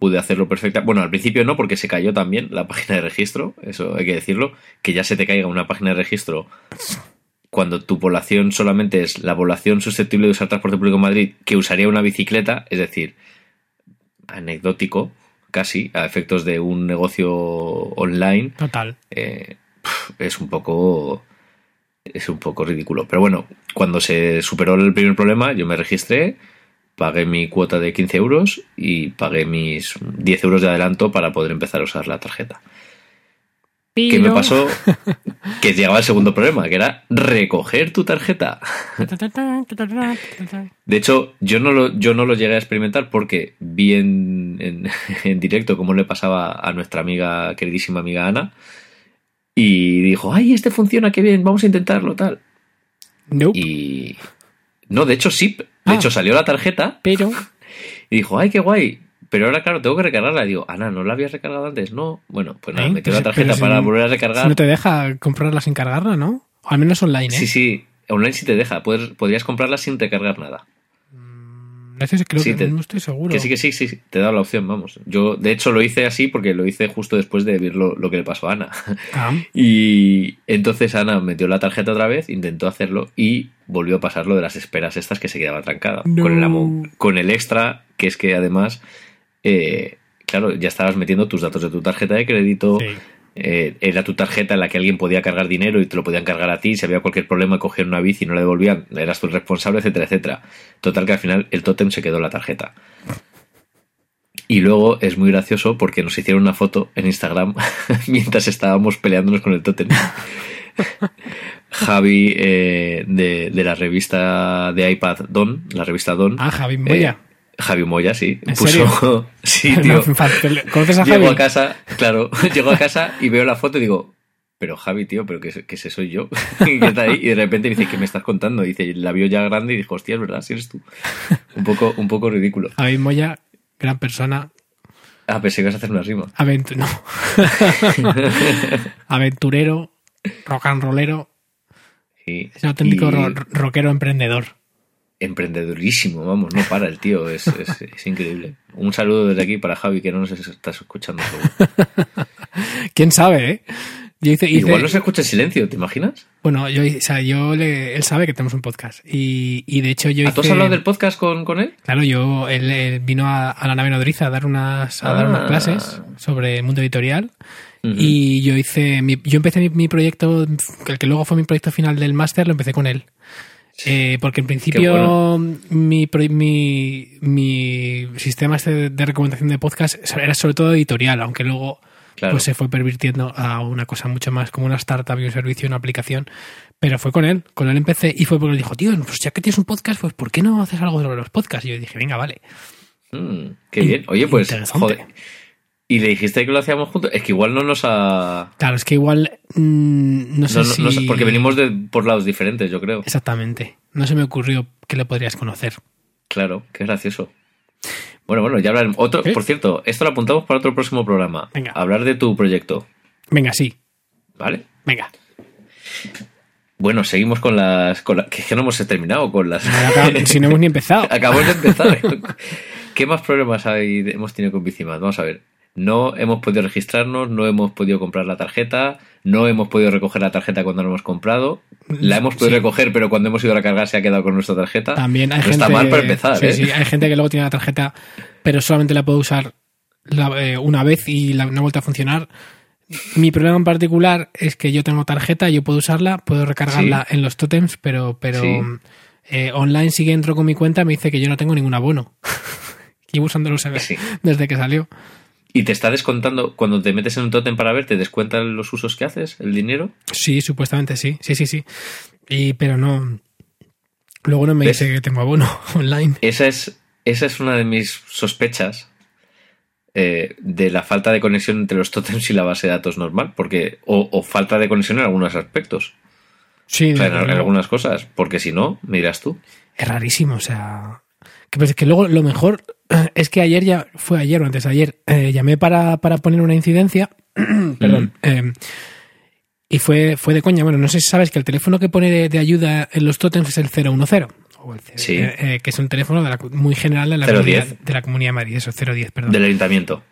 [SPEAKER 2] Pude hacerlo perfecta. Bueno, al principio no, porque se cayó también la página de registro. Eso hay que decirlo. Que ya se te caiga una página de registro cuando tu población solamente es la población susceptible de usar transporte público en Madrid que usaría una bicicleta, es decir, anecdótico, casi, a efectos de un negocio online,
[SPEAKER 1] Total.
[SPEAKER 2] eh, es un poco es un poco ridículo. Pero bueno, cuando se superó el primer problema, yo me registré, pagué mi cuota de 15 euros y pagué mis 10 euros de adelanto para poder empezar a usar la tarjeta. ¿Qué me pasó? [LAUGHS] Que llegaba el segundo problema, que era recoger tu tarjeta. De hecho, yo no lo, yo no lo llegué a experimentar porque vi en, en, [LAUGHS] en directo cómo le pasaba a nuestra amiga, queridísima amiga Ana, y dijo, ay, este funciona, qué bien, vamos a intentarlo, tal.
[SPEAKER 1] Nope.
[SPEAKER 2] Y... No, de hecho sí, de
[SPEAKER 1] Ah.
[SPEAKER 2] hecho salió la tarjeta
[SPEAKER 1] Pero,
[SPEAKER 2] y dijo, ay, qué guay. Pero ahora, claro, tengo que recargarla. Y digo, Ana, ¿no la habías recargado antes? No. Bueno, pues nada,
[SPEAKER 1] ¿Eh?
[SPEAKER 2] metió la tarjeta
[SPEAKER 1] si
[SPEAKER 2] para
[SPEAKER 1] no-
[SPEAKER 2] volver a
[SPEAKER 1] si
[SPEAKER 2] recargar.
[SPEAKER 1] no te deja comprarla sin cargarla, ¿no? O al menos online, ¿eh?
[SPEAKER 2] Sí, sí, online sí te deja. Podrías comprarla sin recargar nada.
[SPEAKER 1] Estoy, creo
[SPEAKER 2] Sí,
[SPEAKER 1] que,
[SPEAKER 2] te-
[SPEAKER 1] no estoy seguro.
[SPEAKER 2] Que sí, que sí, sí, te da la opción, vamos. Yo, de hecho, lo hice así porque lo hice justo después de ver lo, lo que le pasó a Ana.
[SPEAKER 1] Ah, [LAUGHS]
[SPEAKER 2] Y entonces Ana metió la tarjeta otra vez, intentó hacerlo y volvió a pasar lo de las esperas estas que se quedaba trancada.
[SPEAKER 1] No.
[SPEAKER 2] Con, el amo- con el extra, que es que además, eh, claro, ya estabas metiendo tus datos de tu tarjeta de crédito.
[SPEAKER 1] sí.
[SPEAKER 2] Eh, era tu tarjeta en la que alguien podía cargar dinero y te lo podían cargar a ti. Si había cualquier problema, cogían una bici y no la devolvían, eras tú el responsable, etcétera, etcétera. Total que al final el tótem se quedó en la tarjeta. Y luego es muy gracioso porque nos hicieron una foto en Instagram [LAUGHS] mientras estábamos peleándonos con el tótem. Javi eh, de, de la revista de iPad Don, la revista Don.
[SPEAKER 1] Ah, Javi Moya.
[SPEAKER 2] eh, Javi Moya, sí.
[SPEAKER 1] ¿En
[SPEAKER 2] puso. sí, [LAUGHS]
[SPEAKER 1] No,
[SPEAKER 2] tío.
[SPEAKER 1] fácil. ¿Conoces a Javi?
[SPEAKER 2] Llego a casa, claro, [LAUGHS] llego a casa y veo la foto y digo, pero Javi, tío, pero que, que ese soy yo. [LAUGHS] que está ahí. Y de repente me dice, ¿qué me estás contando? Y dice, la vio ya grande y dijo, hostia, es verdad, si eres tú. Un poco, un poco ridículo.
[SPEAKER 1] Javi Moya, gran persona.
[SPEAKER 2] Ah, pensé que ibas a hacer una rima.
[SPEAKER 1] Aventu no. Aventurero, rock and rollero.
[SPEAKER 2] Sí.
[SPEAKER 1] Es un auténtico
[SPEAKER 2] Y
[SPEAKER 1] rockero emprendedor.
[SPEAKER 2] Emprendedurísimo, vamos, no para el tío, es, es, es increíble. Un saludo desde aquí para Javi, que no nos estás escuchando. [LAUGHS]
[SPEAKER 1] ¿Quién sabe, eh? Yo hice, hice-
[SPEAKER 2] Igual no se escucha en silencio, ¿te imaginas?
[SPEAKER 1] Bueno, yo, o sea, yo le, él sabe que tenemos un podcast. Y, y de hecho yo
[SPEAKER 2] ¿Ah, ¿Tú has
[SPEAKER 1] hice-
[SPEAKER 2] hablado del podcast con, con él?
[SPEAKER 1] Claro, yo, él, él vino a, a la nave nodriza a dar unas, a dar
[SPEAKER 2] Ah.
[SPEAKER 1] unas clases sobre el mundo editorial. Y yo hice, mi- yo empecé mi, mi proyecto, el que luego fue mi proyecto final del máster, lo empecé con él. Eh, porque en principio
[SPEAKER 2] bueno.
[SPEAKER 1] mi, mi, mi sistema este de, recomendación de podcast era sobre todo editorial, aunque luego
[SPEAKER 2] Claro.
[SPEAKER 1] pues se fue pervirtiendo a una cosa mucho más como una startup y un servicio, una aplicación. Pero fue con él, con él empecé y fue porque él dijo, tío, pues ya que tienes un podcast, pues ¿por qué no haces algo sobre los podcasts? Y yo dije, venga, vale.
[SPEAKER 2] Mm, qué bien. Oye, pues, joder. Y le dijiste que lo hacíamos juntos. Es que igual no nos ha.
[SPEAKER 1] Claro, es que igual. mm, no sé
[SPEAKER 2] no-
[SPEAKER 1] si.
[SPEAKER 2] no porque venimos de, por lados diferentes, yo creo.
[SPEAKER 1] Exactamente. No se me ocurrió que le podrías conocer.
[SPEAKER 2] Claro, qué gracioso. Bueno, bueno, ya hablaremos. Otro,
[SPEAKER 1] ¿Sí?
[SPEAKER 2] por cierto, esto lo apuntamos para otro próximo programa.
[SPEAKER 1] Venga.
[SPEAKER 2] Hablar de tu proyecto,
[SPEAKER 1] Venga, sí.
[SPEAKER 2] ¿vale?
[SPEAKER 1] Venga.
[SPEAKER 2] Bueno, seguimos con las. Con la- que es que no hemos terminado con las.
[SPEAKER 1] Si no hemos ni empezado. [LAUGHS]
[SPEAKER 2] Acabamos de empezar. [LAUGHS] ¿Qué más problemas hay, hemos tenido con Bicimas? Vamos a ver. No hemos podido registrarnos, no hemos podido comprar la tarjeta, no hemos podido recoger la tarjeta cuando la hemos comprado. La hemos podido
[SPEAKER 1] Sí.
[SPEAKER 2] recoger, pero cuando hemos ido a la cargar se ha quedado con nuestra tarjeta.
[SPEAKER 1] También hay
[SPEAKER 2] no
[SPEAKER 1] gente.
[SPEAKER 2] está mal para empezar,
[SPEAKER 1] sí,
[SPEAKER 2] ¿eh?
[SPEAKER 1] sí, hay gente que luego tiene la tarjeta, pero solamente la puede usar la- eh, una vez y la, no ha vuelto a funcionar. Mi problema en particular es que yo tengo tarjeta, yo puedo usarla, puedo recargarla en los totems, pero, pero eh, online sí que entro con mi cuenta me dice que yo no tengo ningún abono. [LAUGHS] Llevo usándolo se ve, desde que salió.
[SPEAKER 2] ¿Y te está descontando, cuando te metes en un tótem para ver, te descuentan los usos que haces, el dinero?
[SPEAKER 1] Sí, supuestamente sí, sí, sí, sí. Y, pero no. Luego no me
[SPEAKER 2] ¿Ves?
[SPEAKER 1] dice que tengo abono [LAUGHS] online.
[SPEAKER 2] Esa es, esa es una de mis sospechas eh, de la falta de conexión entre los tótems y la base de datos normal, porque o, o falta de conexión en algunos aspectos,
[SPEAKER 1] Sí,
[SPEAKER 2] o sea, en, en algunas cosas, porque si no, me dirás tú.
[SPEAKER 1] es rarísimo, o sea. Que, pues, que luego lo mejor [CLEARS THROAT] es que ayer ya, fue ayer o antes de ayer, eh, llamé para, para poner una incidencia, [CLEARS THROAT] perdón, eh, y fue, fue de coña. Bueno, no sé si sabes que el teléfono que pone de, de ayuda en los tótems es el 010, o el,
[SPEAKER 2] Sí.
[SPEAKER 1] eh, que es un teléfono de la, muy general de la,
[SPEAKER 2] 010.
[SPEAKER 1] comunidad, de la Comunidad de Madrid, eso, 010, perdón.
[SPEAKER 2] Del ayuntamiento.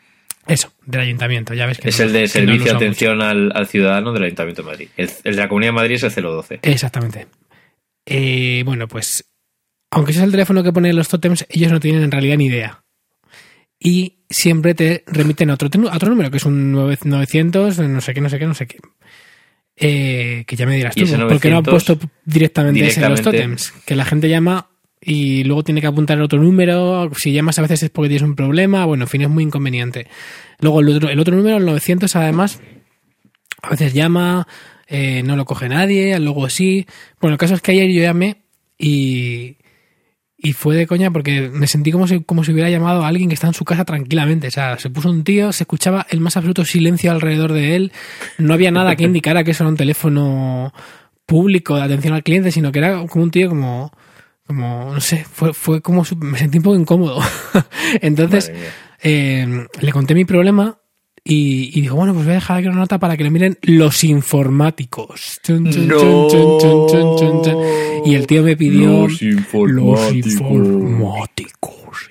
[SPEAKER 1] Eso, del ayuntamiento, ya ves que
[SPEAKER 2] Es
[SPEAKER 1] no-
[SPEAKER 2] el de
[SPEAKER 1] no
[SPEAKER 2] servicio de
[SPEAKER 1] usamos
[SPEAKER 2] atención al, al ciudadano del Ayuntamiento de Madrid. El, el de la Comunidad de Madrid es el 012.
[SPEAKER 1] Exactamente. Eh, bueno, pues, aunque ese es el teléfono que pone los tótems, ellos no tienen en realidad ni idea. Y siempre te remiten a otro, a otro número, que es un 9- 900, no sé qué, no sé qué, no sé qué. Eh, que ya me dirás tú, porque no han
[SPEAKER 2] 900
[SPEAKER 1] puesto directamente, ese en los tótems. Que la gente llama y luego tiene que apuntar otro número. Si llamas a veces es porque tienes un problema. Bueno, en fin, es muy inconveniente. Luego el otro, el otro número, el 900, además, a veces llama, eh, no lo coge nadie, luego sí. Bueno, el caso es que ayer yo llamé y, y fue de coña porque me sentí como si, como si hubiera llamado a alguien que está en su casa tranquilamente. O sea, se puso un tío, se escuchaba el más absoluto silencio alrededor de él, no había nada que [LAUGHS] indicara que eso era un teléfono público de atención al cliente, sino que era como un tío como, como no sé, fue, fue como, me sentí un poco incómodo. [LAUGHS] Entonces, eh, le conté mi problema y, y dijo, bueno, pues voy a dejar aquí una nota para que le miren los informáticos. Chun, chun,
[SPEAKER 2] No.
[SPEAKER 1] chun, chun, chun, chun, chun, chun. Y el tío me pidió
[SPEAKER 2] Los informáticos.
[SPEAKER 1] los informáticos.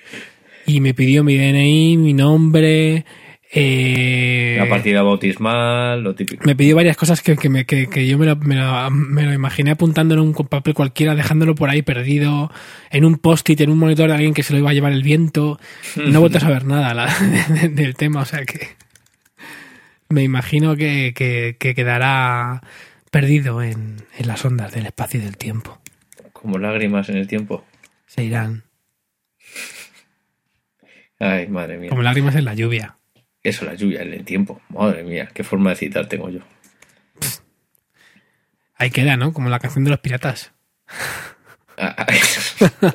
[SPEAKER 1] Y me pidió mi DNI, mi nombre. eh,
[SPEAKER 2] La partida bautismal, lo típico.
[SPEAKER 1] me pidió varias cosas que, que, me- que- que yo me lo, me, lo, me lo imaginé apuntando en un papel cualquiera, dejándolo por ahí perdido, en un post-it, en un monitor de alguien que se lo iba a llevar el viento. No he vuelto a saber nada la- [LAUGHS] del tema, o sea que me imagino que, que- que quedará perdido en, en las ondas del espacio y del tiempo.
[SPEAKER 2] Como lágrimas en el tiempo.
[SPEAKER 1] Se irán
[SPEAKER 2] Ay, madre mía.
[SPEAKER 1] como lágrimas en la lluvia.
[SPEAKER 2] Eso, la lluvia en el tiempo. Madre mía, qué forma de citar tengo yo.
[SPEAKER 1] Ahí queda, ¿no? Como la canción de los piratas.
[SPEAKER 2] Ah, ah, [LAUGHS]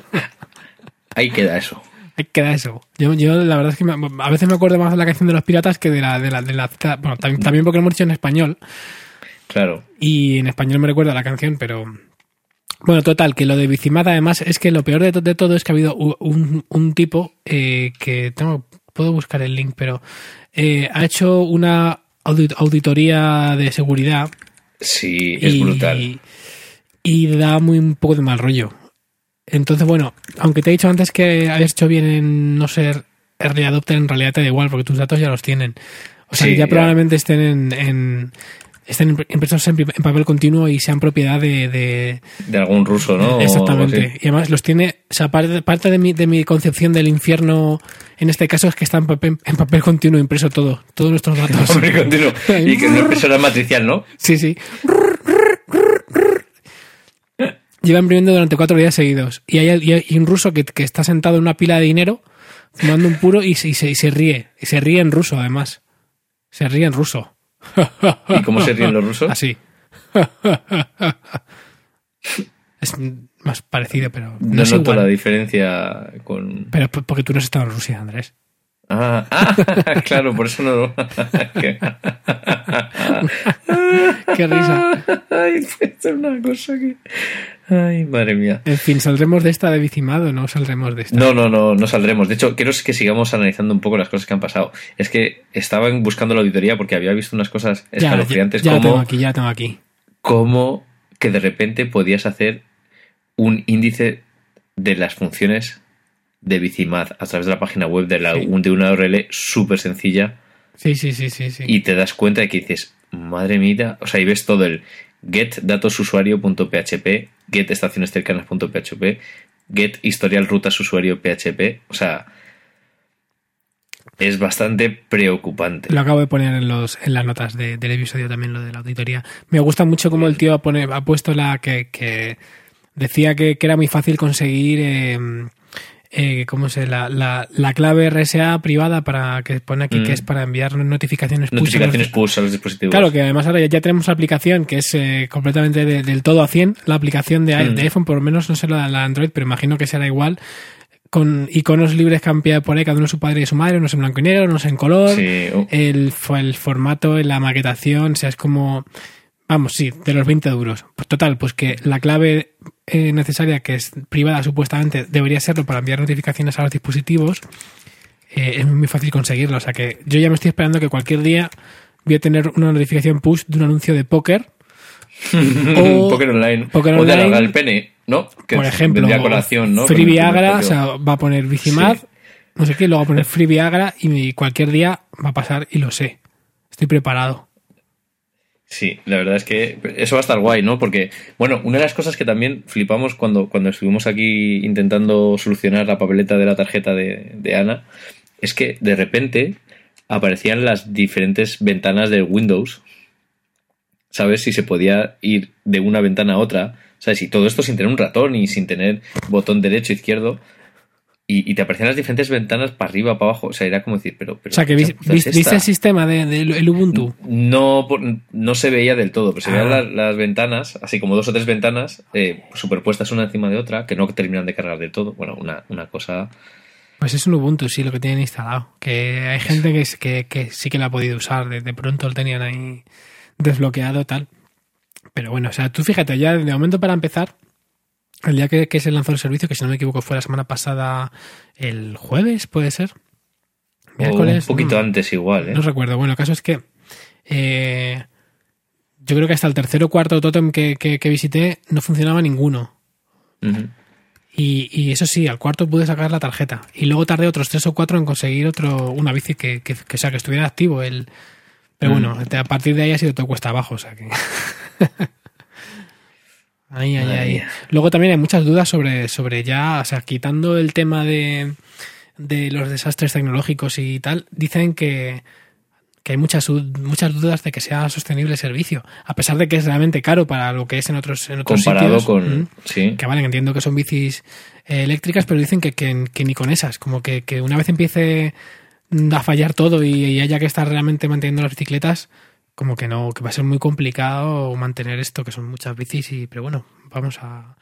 [SPEAKER 2] Ahí queda eso.
[SPEAKER 1] Ahí queda eso. Yo, yo la verdad es que me- a veces me acuerdo más de la canción de los piratas que de la de la, de la bueno, también, también porque lo hemos dicho en español
[SPEAKER 2] Claro.
[SPEAKER 1] y en español me recuerda la canción, pero bueno, total, que lo de Bicimada además es que lo peor de, to- de todo es que ha habido un, un tipo eh, que tengo, puedo buscar el link, pero eh, ha hecho una audit- auditoría de seguridad
[SPEAKER 2] Sí, es
[SPEAKER 1] y,
[SPEAKER 2] brutal.
[SPEAKER 1] y da muy un poco de mal rollo. Entonces, bueno, aunque te he dicho antes que habías hecho bien en no ser early adopter, en realidad te da igual, porque tus datos ya los tienen. O sea,
[SPEAKER 2] Sí,
[SPEAKER 1] ya,
[SPEAKER 2] ya.
[SPEAKER 1] probablemente estén en, en- estén impresos en, en papel continuo y sean propiedad de, de-
[SPEAKER 2] De algún ruso, ¿no?
[SPEAKER 1] Exactamente. Y además los tiene, o sea, parte, parte de mi, de mi concepción del infierno en este caso es que está en papel, en papel continuo impreso todo, todos nuestros datos. [LAUGHS]
[SPEAKER 2] Hombre, continuo. [LAUGHS] Y que no es persona matricial, ¿no?
[SPEAKER 1] Sí, sí. Lleva imprimiendo durante cuatro días seguidos. Y hay, y un ruso que, que está sentado en una pila de dinero, fumando un puro y se, y se, y se ríe. Y se ríe en ruso, además. Se ríe en ruso.
[SPEAKER 2] ¿Y cómo se ríen los rusos?
[SPEAKER 1] Así. es más parecido, pero no,
[SPEAKER 2] No
[SPEAKER 1] es
[SPEAKER 2] noto
[SPEAKER 1] igual.
[SPEAKER 2] la diferencia con...
[SPEAKER 1] Pero porque tú no has estado en Rusia, Andrés.
[SPEAKER 2] Ah, ah, [LAUGHS] claro, por eso no. [LAUGHS]
[SPEAKER 1] Qué risa.
[SPEAKER 2] Ay, es una cosa que. Ay, madre mía.
[SPEAKER 1] En fin, ¿saldremos de esta de Bicimado o no saldremos de esta?
[SPEAKER 2] No, no, no, no saldremos. De hecho, quiero que sigamos analizando un poco las cosas que han pasado. Es que estaba buscando la auditoría porque había visto unas cosas escalofriantes
[SPEAKER 1] ya, ya,
[SPEAKER 2] como.
[SPEAKER 1] tengo aquí, ya tengo aquí.
[SPEAKER 2] Como que de repente podías hacer un índice de las funciones de Bicimad a través de la página web de, la,
[SPEAKER 1] Sí.
[SPEAKER 2] de una URL súper sencilla
[SPEAKER 1] Sí, sí, sí, sí. sí.
[SPEAKER 2] y te das cuenta de que dices, madre mía, o sea, y ves todo el get datosusuario.php, get estaciones cercanas.php, get historial rutas usuario PHP, o sea, es bastante preocupante.
[SPEAKER 1] Lo acabo de poner en, los, en las notas de- del episodio también, lo de la auditoría. Me gusta mucho cómo el tío ha, pone- ha puesto la que, que decía que, que era muy fácil conseguir, eh, eh, ¿cómo se la, la, la clave RSA privada para que pone aquí
[SPEAKER 2] Mm.
[SPEAKER 1] que es para enviar notificaciones push
[SPEAKER 2] Notificaciones push a los dispositivos.
[SPEAKER 1] Claro, que además ahora ya, ya tenemos aplicación que es eh, completamente de- del todo a 100, la aplicación de,
[SPEAKER 2] Mm.
[SPEAKER 1] de iPhone, por lo menos no sé la, la Android, pero imagino que será igual, con iconos libres pillado por ahí, cada uno su padre y su madre, unos en blanco y negro, unos en color,
[SPEAKER 2] Sí, oh,
[SPEAKER 1] el, el formato, la maquetación, o sea, es como, vamos, sí, de los 20 duros. Pues total, pues que la clave eh, necesaria, que es privada supuestamente, debería serlo para enviar notificaciones a los dispositivos, eh, es muy fácil conseguirlo. O sea que yo ya me estoy esperando que cualquier día voy a tener una notificación push de un anuncio de póker. [LAUGHS] o-
[SPEAKER 2] Poker Online. O de alargar el pene, ¿no? Que
[SPEAKER 1] por ejemplo,
[SPEAKER 2] colación, ¿no?
[SPEAKER 1] Free Viagra, o sea, va a poner Vicimad,
[SPEAKER 2] Sí.
[SPEAKER 1] no sé qué, luego va a poner [LAUGHS] Free Viagra y cualquier día va a pasar y lo sé. Estoy preparado.
[SPEAKER 2] Sí, la verdad es que eso va a estar guay, ¿no? Porque, bueno, una de las cosas que también flipamos cuando, cuando estuvimos aquí intentando solucionar la papeleta de la tarjeta de, de Ana es que de repente aparecían las diferentes ventanas de Windows. ¿Sabes? Si se podía ir de una ventana a otra. ¿Sabes? Y todo esto sin tener un ratón y sin tener botón derecho izquierdo. Y, y te aparecían las diferentes ventanas para arriba, para abajo. O sea, era como decir, pero. pero
[SPEAKER 1] O sea, que
[SPEAKER 2] ¿qué
[SPEAKER 1] vis-
[SPEAKER 2] chapuza es
[SPEAKER 1] vis- viste
[SPEAKER 2] esta?
[SPEAKER 1] el sistema de, de- el Ubuntu.
[SPEAKER 2] No, por- no se veía del todo, pero se veían
[SPEAKER 1] Ah.
[SPEAKER 2] las, las ventanas, así como dos o tres ventanas eh, superpuestas una encima de otra, que no terminan de cargar del todo. Bueno, una, una cosa.
[SPEAKER 1] Pues es un Ubuntu, sí, lo que tienen instalado. Que hay gente que, que, que sí que lo ha podido usar. De, de pronto lo tenían ahí desbloqueado, tal. Pero bueno, o sea, tú fíjate, ya de momento para empezar, el día que, que se lanzó el servicio, que si no me equivoco fue la semana pasada, el jueves, puede ser.
[SPEAKER 2] o
[SPEAKER 1] Miércoles.
[SPEAKER 2] un poquito
[SPEAKER 1] no,
[SPEAKER 2] antes igual, ¿eh?
[SPEAKER 1] no recuerdo. Bueno, el caso es que eh, yo creo que hasta el tercero o cuarto tótem que, que, que visité no funcionaba ninguno. Y, y eso sí, al cuarto pude sacar la tarjeta. Y luego tardé otros tres o cuatro en conseguir otro, una bici que, que, o sea, que estuviera activo. El... Pero bueno, a partir de ahí ha sido todo cuesta abajo. O sea que... [LAUGHS] Luego también hay muchas dudas sobre, sobre ya, o sea, quitando el tema de, de los desastres tecnológicos y tal, dicen que, que hay muchas, muchas dudas de que sea sostenible el servicio, a pesar de que es realmente caro para lo que es en otros, en otros
[SPEAKER 2] Comparado
[SPEAKER 1] sitios.
[SPEAKER 2] con.
[SPEAKER 1] Mm.
[SPEAKER 2] Sí.
[SPEAKER 1] Que vale, entiendo que son bicis eh, eléctricas, pero dicen que, que- que ni con esas. Como que, que una vez empiece a fallar todo y, y haya que estar realmente manteniendo las bicicletas, como que no, que va a ser muy complicado mantener esto, que son muchas bicis, y, pero bueno, vamos a,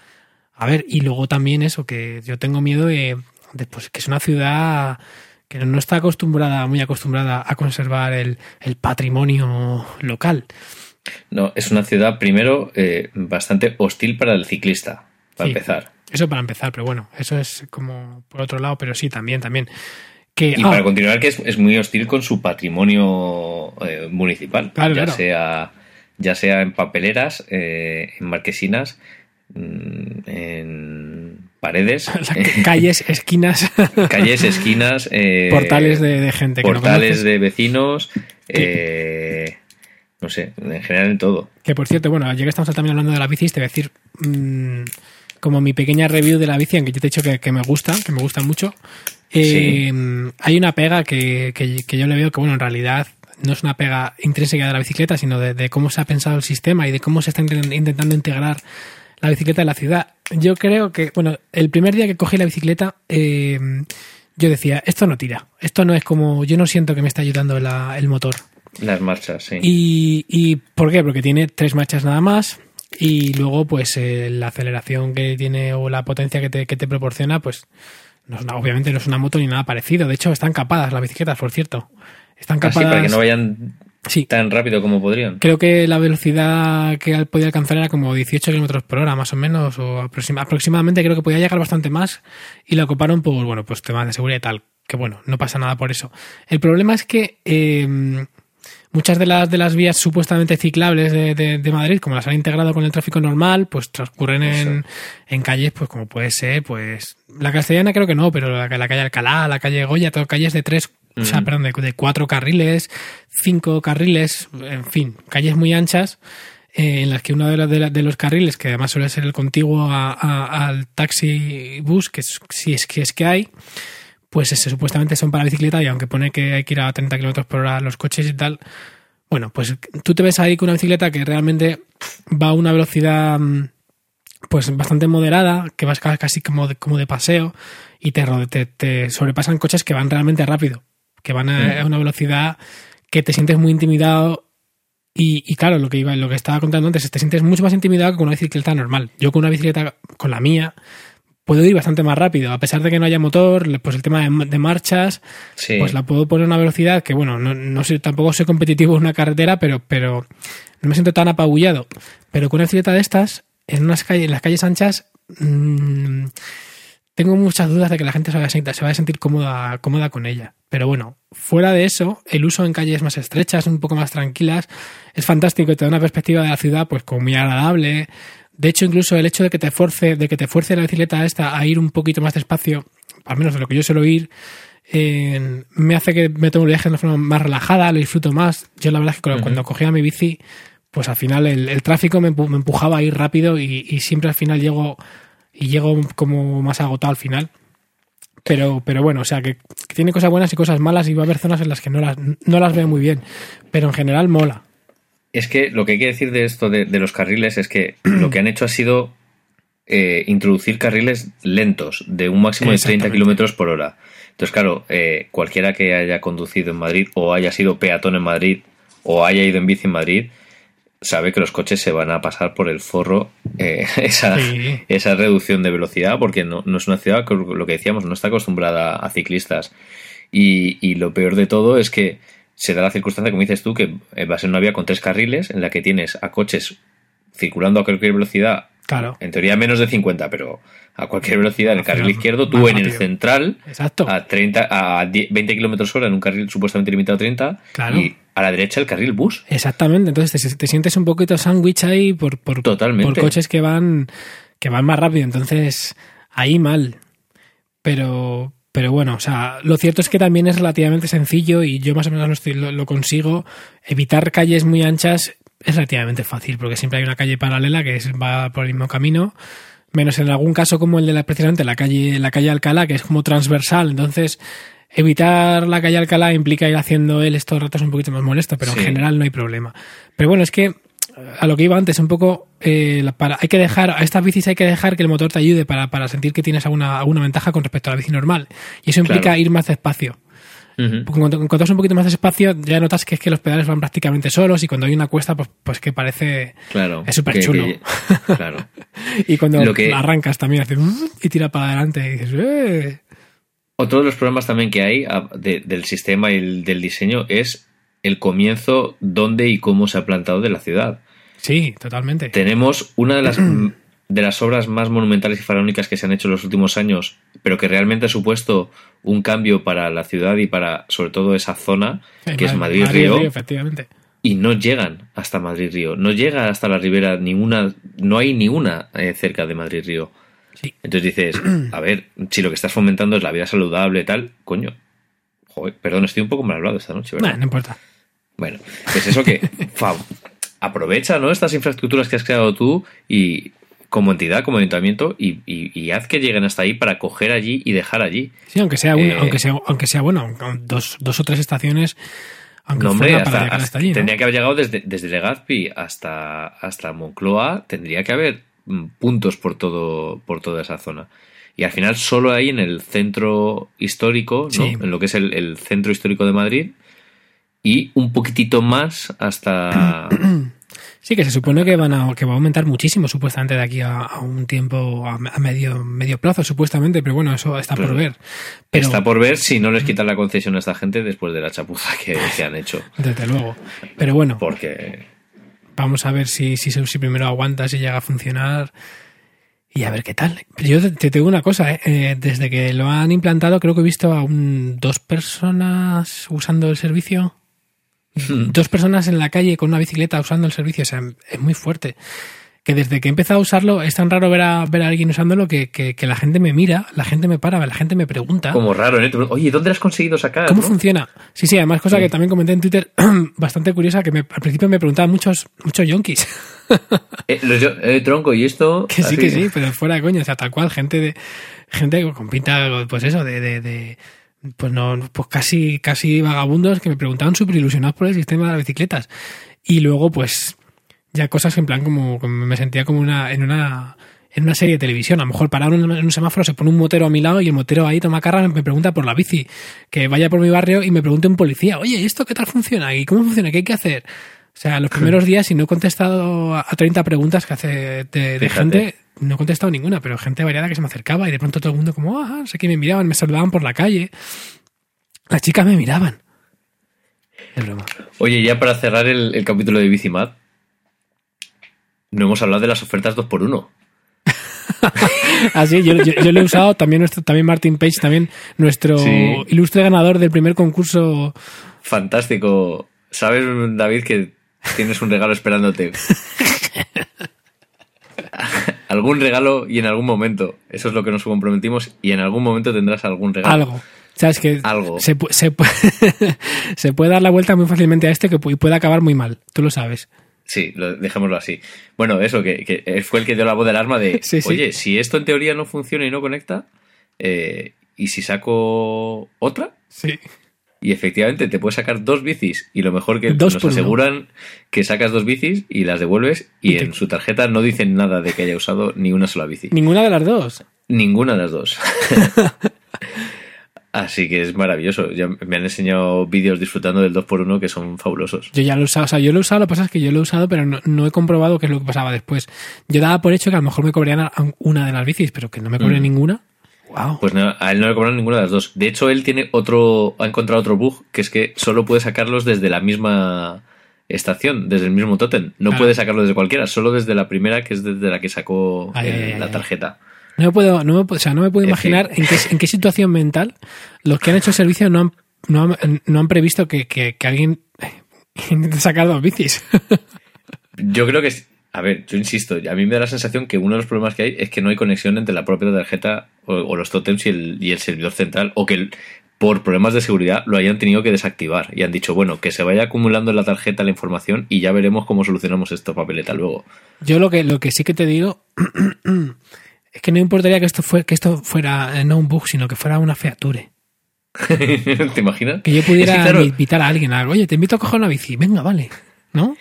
[SPEAKER 1] a ver. Y luego también eso, que yo tengo miedo de, de, pues, que es una ciudad que no está acostumbrada, muy acostumbrada a conservar el, el patrimonio local.
[SPEAKER 2] No, es una ciudad, primero, eh, bastante hostil para el ciclista, para
[SPEAKER 1] Sí.
[SPEAKER 2] empezar.
[SPEAKER 1] Eso para empezar, pero bueno, eso es como por otro lado, pero sí, también, también. Que,
[SPEAKER 2] Y
[SPEAKER 1] ah,
[SPEAKER 2] para continuar, que es, es muy hostil con su patrimonio eh, municipal.
[SPEAKER 1] Claro,
[SPEAKER 2] ya
[SPEAKER 1] claro.
[SPEAKER 2] sea ya sea en papeleras, eh, en marquesinas, mm, en paredes, [LAUGHS]
[SPEAKER 1] la- calles, [LAUGHS] esquinas,
[SPEAKER 2] calles, esquinas, [LAUGHS] eh,
[SPEAKER 1] portales de, de gente que no
[SPEAKER 2] portales de vecinos, eh, no sé, en general en todo.
[SPEAKER 1] Que por cierto, bueno, que estamos también hablando de la bici, te voy a decir mm, como mi pequeña review de la bici, aunque yo te he dicho que, que me gusta, que me gusta mucho. Eh, Hay una pega que, que- que yo le veo que, bueno, en realidad no es una pega intrínseca de la bicicleta, sino de, de cómo se ha pensado el sistema y de cómo se está inten- intentando integrar la bicicleta en la ciudad. Yo creo que, bueno, el primer día que cogí la bicicleta, eh, yo decía, esto no tira, esto no es como, yo no siento que me está ayudando la- el motor.
[SPEAKER 2] Las marchas, sí.
[SPEAKER 1] ¿Y, ¿Y por qué? Porque tiene tres marchas nada más y luego pues eh, la aceleración que tiene o la potencia que te, que te proporciona pues No es una- obviamente no es una moto ni nada parecido. De hecho, están capadas las bicicletas, por cierto. Están
[SPEAKER 2] Así
[SPEAKER 1] capadas.
[SPEAKER 2] para que no vayan
[SPEAKER 1] Sí,
[SPEAKER 2] tan rápido como podrían.
[SPEAKER 1] Creo que la velocidad que podía alcanzar era como 18 kilómetros por hora, más o menos, o aproxima- aproximadamente creo que podía llegar bastante más y la ocuparon por, bueno, pues temas de seguridad y tal. Que bueno, no pasa nada por eso. El problema es que eh, muchas de las, de las vías supuestamente ciclables de, de- de Madrid, como las han integrado con el tráfico normal, pues transcurren en, en calles, pues como puede ser, pues la castellana creo que no, pero la, la calle Alcalá, la calle Goya, todo calles de tres, o sea, perdón, de, de cuatro carriles, cinco carriles, en fin, calles muy anchas. eh, en las que uno de, los- de la- de los carriles, que además suele ser el contiguo a- a- al taxi bus, que es- si es que es que hay, pues ese, supuestamente son para bicicleta y aunque pone que hay que ir a 30 kilómetros por hora los coches y tal, bueno, pues tú te ves ahí con una bicicleta que realmente va a una velocidad mm, pues bastante moderada, que vas ca- casi como de, como de paseo y te, te, te sobrepasan coches que van realmente rápido, que van a,
[SPEAKER 2] Mm.
[SPEAKER 1] a una velocidad que te sientes muy intimidado y, y claro, lo que iba, lo que estaba contando antes, te sientes mucho más intimidado que con una bicicleta normal. Yo con una bicicleta, con la mía, puedo ir bastante más rápido, a pesar de que no haya motor, pues el tema de, de marchas,
[SPEAKER 2] Sí.
[SPEAKER 1] pues la puedo poner a una velocidad que, bueno, no, no sé, tampoco soy competitivo en una carretera, pero, pero no me siento tan apabullado. Pero con una bicicleta de estas, en unas calles, en las calles anchas, mm, tengo muchas dudas de que la gente se vaya a sentir, se vaya a sentir cómoda, cómoda con ella. Pero bueno, fuera de eso, el uso en calles más estrechas, un poco más tranquilas, es fantástico y te da una perspectiva de la ciudad, pues como muy agradable. De hecho, incluso el hecho de que te force, de que te fuerce la bicicleta esta a ir un poquito más despacio, al menos de lo que yo suelo ir, eh, me hace que me tomo el viaje de una forma más relajada, lo disfruto más. Yo la verdad es que cuando, cogía mi bici, pues al final el, el tráfico me, me empujaba a ir rápido y, y siempre al final llego y llego como más agotado al final. Pero, pero bueno, o sea, que, que tiene cosas buenas y cosas malas y va a haber zonas en las que no las, no las veo muy bien. Pero en general mola.
[SPEAKER 2] Es que lo que hay que decir de esto de, de los carriles es que [CLEARS THROAT] lo que han hecho ha sido eh, introducir carriles lentos, de un máximo de 30
[SPEAKER 1] Exactamente.
[SPEAKER 2] kilómetros por hora. Entonces, claro, eh, cualquiera que haya conducido en Madrid o haya sido peatón en Madrid o haya ido en bici en Madrid sabe que los coches se van a pasar por el forro eh, [LAUGHS] esa,
[SPEAKER 1] Sí.
[SPEAKER 2] esa reducción de velocidad porque no, no es una ciudad que lo que decíamos no está acostumbrada a ciclistas y, y lo peor de todo es que se da la circunstancia como dices tú que eh, va a ser una vía con tres carriles en la que tienes a coches circulando a cualquier velocidad
[SPEAKER 1] Claro.
[SPEAKER 2] en teoría menos de 50 pero a cualquier velocidad en el carril izquierdo tú en el central
[SPEAKER 1] Exacto.
[SPEAKER 2] a 30 a 10 20 kilómetros hora en un carril supuestamente limitado a 30
[SPEAKER 1] Claro.
[SPEAKER 2] y a la derecha el carril bus
[SPEAKER 1] Exactamente. Entonces te, te sientes un poquito sándwich ahí por, por,
[SPEAKER 2] Totalmente.
[SPEAKER 1] por coches que van, que van más rápido. Entonces, ahí mal. Pero, pero bueno, o sea, lo cierto es que también es relativamente sencillo y yo más o menos lo, estoy- lo- lo consigo. Evitar calles muy anchas es relativamente fácil porque siempre hay una calle paralela que es- va por el mismo camino. Menos en algún caso como el de la, precisamente la calle, la calle Alcalá, que es como transversal. Entonces, evitar la calle Alcalá implica ir haciendo él estos ratos un poquito más molesto, pero
[SPEAKER 2] Sí.
[SPEAKER 1] en general no hay problema. Pero bueno, es que a lo que iba antes, un poco, eh, para, hay que dejar, a estas bicis hay que dejar que el motor te ayude para, para sentir que tienes alguna, alguna ventaja con respecto a la bici normal. Y eso implica
[SPEAKER 2] Claro.
[SPEAKER 1] ir más despacio.
[SPEAKER 2] Ujú.
[SPEAKER 1] Porque Cuando, cuando vas un poquito más despacio, ya notas que es que los pedales van prácticamente solos y cuando hay una cuesta, pues, pues que parece...
[SPEAKER 2] claro
[SPEAKER 1] Es súper chulo.
[SPEAKER 2] que- [LAUGHS] claro [LAUGHS]
[SPEAKER 1] Y cuando
[SPEAKER 2] Lo que-
[SPEAKER 1] arrancas también hace... y tira para adelante y dices... "Eh".
[SPEAKER 2] Otro de los problemas también que hay a- de- del sistema y el- del diseño es el comienzo, dónde y cómo se ha plantado de la ciudad.
[SPEAKER 1] Sí, totalmente.
[SPEAKER 2] Tenemos una de las, [CLEARS THROAT] de las obras más monumentales y faraónicas que se han hecho en los últimos años, pero que realmente ha supuesto un cambio para la ciudad y para, sobre todo, esa zona, que es Madrid-Río,
[SPEAKER 1] efectivamente.
[SPEAKER 2] y no llegan hasta Madrid-Río. No llega hasta la ribera ninguna, no hay ni una eh, cerca de Madrid-Río.
[SPEAKER 1] Sí.
[SPEAKER 2] Entonces dices, [CLEARS THROAT] a ver, si lo que estás fomentando es la vida saludable y tal, coño. Joder, perdón, estoy un poco mal hablado esta noche, ¿verdad?
[SPEAKER 1] No importa.
[SPEAKER 2] Bueno, es eso que fa, aprovecha ¿no? estas infraestructuras que has creado tú y como entidad, como ayuntamiento, y, y- y haz que lleguen hasta ahí para coger allí y dejar allí.
[SPEAKER 1] Sí, aunque sea,
[SPEAKER 2] Eh,
[SPEAKER 1] aunque sea, aunque sea bueno, dos, dos o tres estaciones, aunque
[SPEAKER 2] No, hombre, hasta-
[SPEAKER 1] para llegar
[SPEAKER 2] hasta-
[SPEAKER 1] hasta allí. ¿no?
[SPEAKER 2] tendría que haber llegado desde, desde Legazpi hasta, hasta Moncloa, tendría que haber mm, puntos por todo, por toda esa zona. Y al final solo ahí en el centro histórico, ¿no?
[SPEAKER 1] Sí.
[SPEAKER 2] en lo que es el, el centro histórico de Madrid, y un poquitito más hasta, [CLEARS THROAT]
[SPEAKER 1] Sí, que se supone que van a, que va a aumentar muchísimo, supuestamente, de aquí a, a un tiempo, a, a medio, medio plazo, supuestamente, pero bueno, eso está por ver. Pero,
[SPEAKER 2] Está por ver si no les quitan la concesión a esta gente después de la chapuza que, que [LAUGHS] han hecho.
[SPEAKER 1] Desde luego. Pero bueno,
[SPEAKER 2] Porque
[SPEAKER 1] vamos a ver si, si, si primero aguanta, si llega a funcionar y a ver qué tal. Yo te, te digo una cosa, ¿eh? Eh, desde que lo han implantado creo que he visto a un, dos personas usando el servicio. [LAUGHS] Dos personas en la calle con una bicicleta usando el servicio, o sea, es muy fuerte. Que desde que he empezado a usarlo es tan raro ver a, ver a alguien usándolo que, que, que la gente me mira, la gente me para, la gente me pregunta.
[SPEAKER 2] como raro, ¿eh? Oye, ¿dónde lo has conseguido sacar?
[SPEAKER 1] ¿Cómo
[SPEAKER 2] no?
[SPEAKER 1] funciona? Sí, sí, además cosa
[SPEAKER 2] Sí.
[SPEAKER 1] que también comenté en Twitter, [CLEARS THROAT] bastante curiosa, que me, al principio me preguntaban muchos, muchos yonkis. [LAUGHS]
[SPEAKER 2] Eh, los yo- eh, tronco, ¿y esto?
[SPEAKER 1] Que sí,
[SPEAKER 2] Así.
[SPEAKER 1] que sí, pero fuera de coña, o sea, tal cual, gente de, gente con pinta, pues eso, de, de, de- pues no, pues casi, casi vagabundos que me preguntaban súper ilusionados por el sistema de las bicicletas. Y luego, pues, ya cosas en plan como, como me sentía como una, en una, en una serie de televisión. A lo mejor parar en un, semáforo, se pone un motero a mi lado y el motero ahí toma carga me pregunta por la bici. Que vaya por mi barrio y me pregunte un policía, oye, ¿y esto qué tal funciona? ¿Y cómo funciona? ¿Qué hay que hacer? O sea, los primeros días, si no he contestado a a 30 preguntas que hace de, gente, no he contestado ninguna, pero gente variada que se me acercaba y de pronto todo el mundo como, ah, no sé qué, me miraban, me saludaban por la calle. Las chicas me miraban. Es broma.
[SPEAKER 2] Oye, ya para cerrar el, el capítulo de Bicimad, no hemos hablado de las ofertas 2x1. [LAUGHS]
[SPEAKER 1] Así, yo, yo, yo lo he usado, también nuestro, también Martin Page, también nuestro
[SPEAKER 2] Sí.
[SPEAKER 1] ilustre ganador del primer concurso.
[SPEAKER 2] Fantástico. ¿Sabes, David, que tienes un regalo esperándote? [LAUGHS] algún regalo y en algún momento. Eso es lo que nos comprometimos y en algún momento tendrás algún regalo.
[SPEAKER 1] Algo. ¿Sabes que
[SPEAKER 2] Algo.
[SPEAKER 1] Se, se, pu- [LAUGHS] se puede dar la vuelta muy fácilmente a este que puede acabar muy mal. Tú lo sabes.
[SPEAKER 2] Sí, lo, dejémoslo así. Bueno, eso, que, que fue el que dio la voz del arma de, [LAUGHS]
[SPEAKER 1] Sí, sí.
[SPEAKER 2] oye, si esto en teoría no funciona y no conecta, eh, ¿y si saco otra?
[SPEAKER 1] Sí.
[SPEAKER 2] Y efectivamente te puedes sacar dos bicis y lo mejor que
[SPEAKER 1] Dos
[SPEAKER 2] nos
[SPEAKER 1] uno.
[SPEAKER 2] aseguran que sacas dos bicis y las devuelves y
[SPEAKER 1] Y te-
[SPEAKER 2] en su tarjeta no dicen nada de que haya usado ni una sola bici.
[SPEAKER 1] Ninguna de las dos.
[SPEAKER 2] Ninguna de las dos. [LAUGHS] Así que es maravilloso. Ya me han enseñado vídeos disfrutando del 2x1 que son fabulosos.
[SPEAKER 1] Yo ya lo he usado, o sea, yo lo he usado, lo que pasa es que yo lo he usado, pero no, no he comprobado qué es lo que pasaba después. Yo daba por hecho que a lo mejor me cobrarían una de las bicis, pero que no me cobré
[SPEAKER 2] Mm.
[SPEAKER 1] ninguna. Wow.
[SPEAKER 2] Pues no, a él no le cobran ninguna de las dos. De hecho, él tiene otro, ha encontrado otro bug, que es que solo puede sacarlos desde la misma estación, desde el mismo tótem. No
[SPEAKER 1] Claro.
[SPEAKER 2] puede sacarlo desde cualquiera, solo desde la primera, que es desde la que sacó
[SPEAKER 1] Ay,
[SPEAKER 2] el-
[SPEAKER 1] ay, ay,
[SPEAKER 2] la tarjeta.
[SPEAKER 1] No me puedo, no me, o sea, no me puedo imaginar en qué, en qué situación mental los que han hecho el servicio no han, no han, no han previsto que, que, que alguien [LAUGHS] intente sacar dos bicis.
[SPEAKER 2] Yo creo que. A ver, yo insisto, a mí me da la sensación que uno de los problemas que hay es que no hay conexión entre la propia tarjeta o, o los tótems y el, y el servidor central, o que el- por problemas de seguridad lo hayan tenido que desactivar y han dicho, bueno, que se vaya acumulando en la tarjeta la información y ya veremos cómo solucionamos esto, papeleta, luego.
[SPEAKER 1] Yo lo que, lo que sí que te digo [CLEARS THROAT] es que no importaría que esto, fue, que esto fuera eh, no un bug, sino que fuera una feature. [LAUGHS]
[SPEAKER 2] ¿Te imaginas?
[SPEAKER 1] Que yo pudiera
[SPEAKER 2] Es que, claro,
[SPEAKER 1] invitar a alguien a algo. Oye, te invito a coger una bici. Venga, vale. ¿No?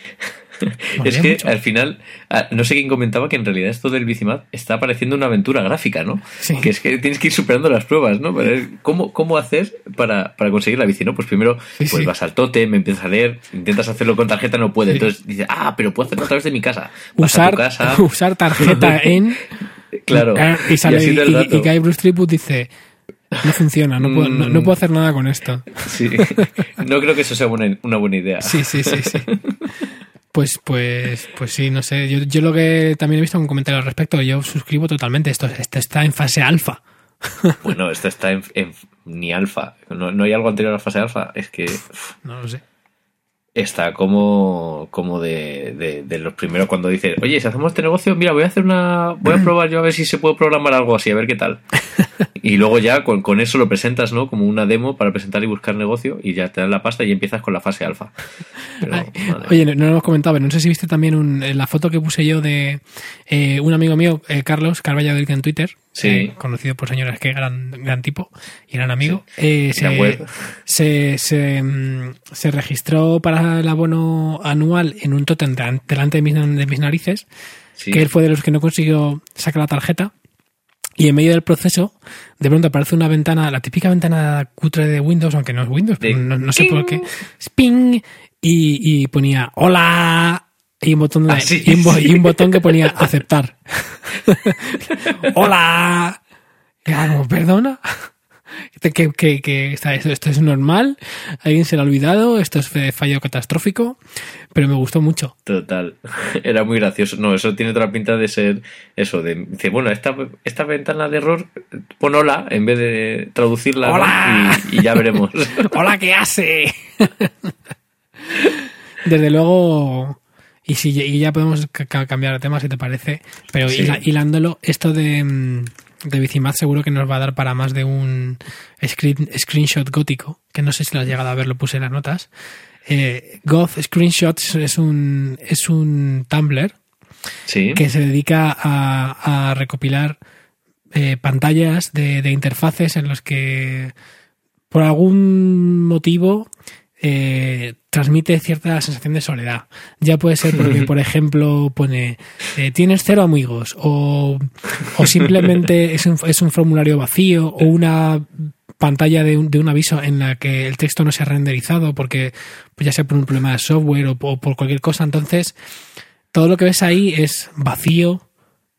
[SPEAKER 2] Es que
[SPEAKER 1] mucho.
[SPEAKER 2] al final, ah, no sé quién comentaba que en realidad esto del Bicimad está pareciendo una aventura gráfica, ¿no?
[SPEAKER 1] Sí.
[SPEAKER 2] Que es que tienes que ir superando las pruebas, ¿no? Para ver ¿Cómo, cómo hacer para, para conseguir la bici, no? Pues primero
[SPEAKER 1] Sí,
[SPEAKER 2] pues
[SPEAKER 1] sí.
[SPEAKER 2] vas al tótem, empiezas a leer, intentas hacerlo con tarjeta, no puede. Entonces dices, ah, pero puedo hacerlo a través de mi casa. Vas a
[SPEAKER 1] Usar,
[SPEAKER 2] tu casa, [LAUGHS]
[SPEAKER 1] usar tarjeta [LAUGHS] en.
[SPEAKER 2] claro.
[SPEAKER 1] Ah, Y, sale,
[SPEAKER 2] así
[SPEAKER 1] y, y- y Guy Bruce Tribut dice: No funciona, no puedo, no, no puedo hacer nada con esto.
[SPEAKER 2] Sí. [LAUGHS] No creo que eso sea buena- una buena idea.
[SPEAKER 1] Sí, sí, sí, sí. Pues, pues, pues sí, no sé. Yo, yo lo que también he visto un comentario al respecto, yo suscribo totalmente. Esto, esto está en fase alfa.
[SPEAKER 2] Bueno, esto está en, en- ni alfa. No, no hay algo anterior a la fase alfa. Es que
[SPEAKER 1] No lo sé.
[SPEAKER 2] Está como, como de, de, de los primeros cuando dices, oye, si hacemos este negocio, mira, voy a hacer una. Voy a [CLEARS THROAT] probar yo a ver si se puede programar algo así, a ver qué tal. [LAUGHS] Y luego ya con, con eso lo presentas, ¿no? Como una demo para presentar y buscar negocio y ya te dan la pasta y empiezas con la fase alfa. Pero,
[SPEAKER 1] Ay,
[SPEAKER 2] madre.
[SPEAKER 1] Oye, no, no lo hemos comentado, pero no sé si viste también un- la foto que puse yo de eh, un amigo mío, eh, Carlos Carvalho en Twitter,
[SPEAKER 2] Sí.
[SPEAKER 1] eh, conocido por señoras que gran, gran tipo y gran amigo. Eh, se, se, se, mm, se registró para el abono anual en un totem delan- delante de mis, de mis narices,
[SPEAKER 2] Sí.
[SPEAKER 1] que él fue de los que no consiguió sacar la tarjeta. Y en medio del proceso, de pronto aparece una ventana, la típica ventana cutre de Windows, aunque no es Windows, pero no, no sé por qué. Ping. Y, y ponía, hola. Y un botón, de-
[SPEAKER 2] Ah, sí,
[SPEAKER 1] y un, bo-
[SPEAKER 2] sí.
[SPEAKER 1] y un botón que ponía [LAUGHS] aceptar. [LAUGHS] ¡Hola! Como, ¿perdona? [LAUGHS] Que, que, que, está- esto, esto es normal, alguien se lo ha olvidado, esto es fallo catastrófico, pero me gustó mucho.
[SPEAKER 2] Total. Era muy gracioso. No, eso tiene la pinta de ser eso. De, dice, bueno, esta, esta ventana de error, pon hola en vez de traducirla. ¿no?
[SPEAKER 1] ¡Hola!
[SPEAKER 2] Y, y ya veremos.
[SPEAKER 1] ¡Hola, qué hace! Desde luego, y si y ya podemos ca- ca- cambiar de tema si te parece, pero
[SPEAKER 2] Sí.
[SPEAKER 1] hilándolo, esto de, mm, de seguro que nos va a dar para más de un screen- screenshot gótico, que no sé si lo has llegado a ver, lo puse en las notas. Eh, Goth Screenshots es un, es un Tumblr
[SPEAKER 2] Sí.
[SPEAKER 1] que se dedica a, a recopilar eh, pantallas de, de interfaces en los que por algún motivo eh, transmite cierta sensación de soledad. Ya puede ser porque, [LAUGHS] por ejemplo, pone eh, tienes cero amigos o, o simplemente [LAUGHS] es un, es un formulario vacío o una pantalla de un, de un aviso en la que el texto no se ha renderizado porque pues ya sea por un problema de software o, o por cualquier cosa. Entonces, todo lo que ves ahí es vacío,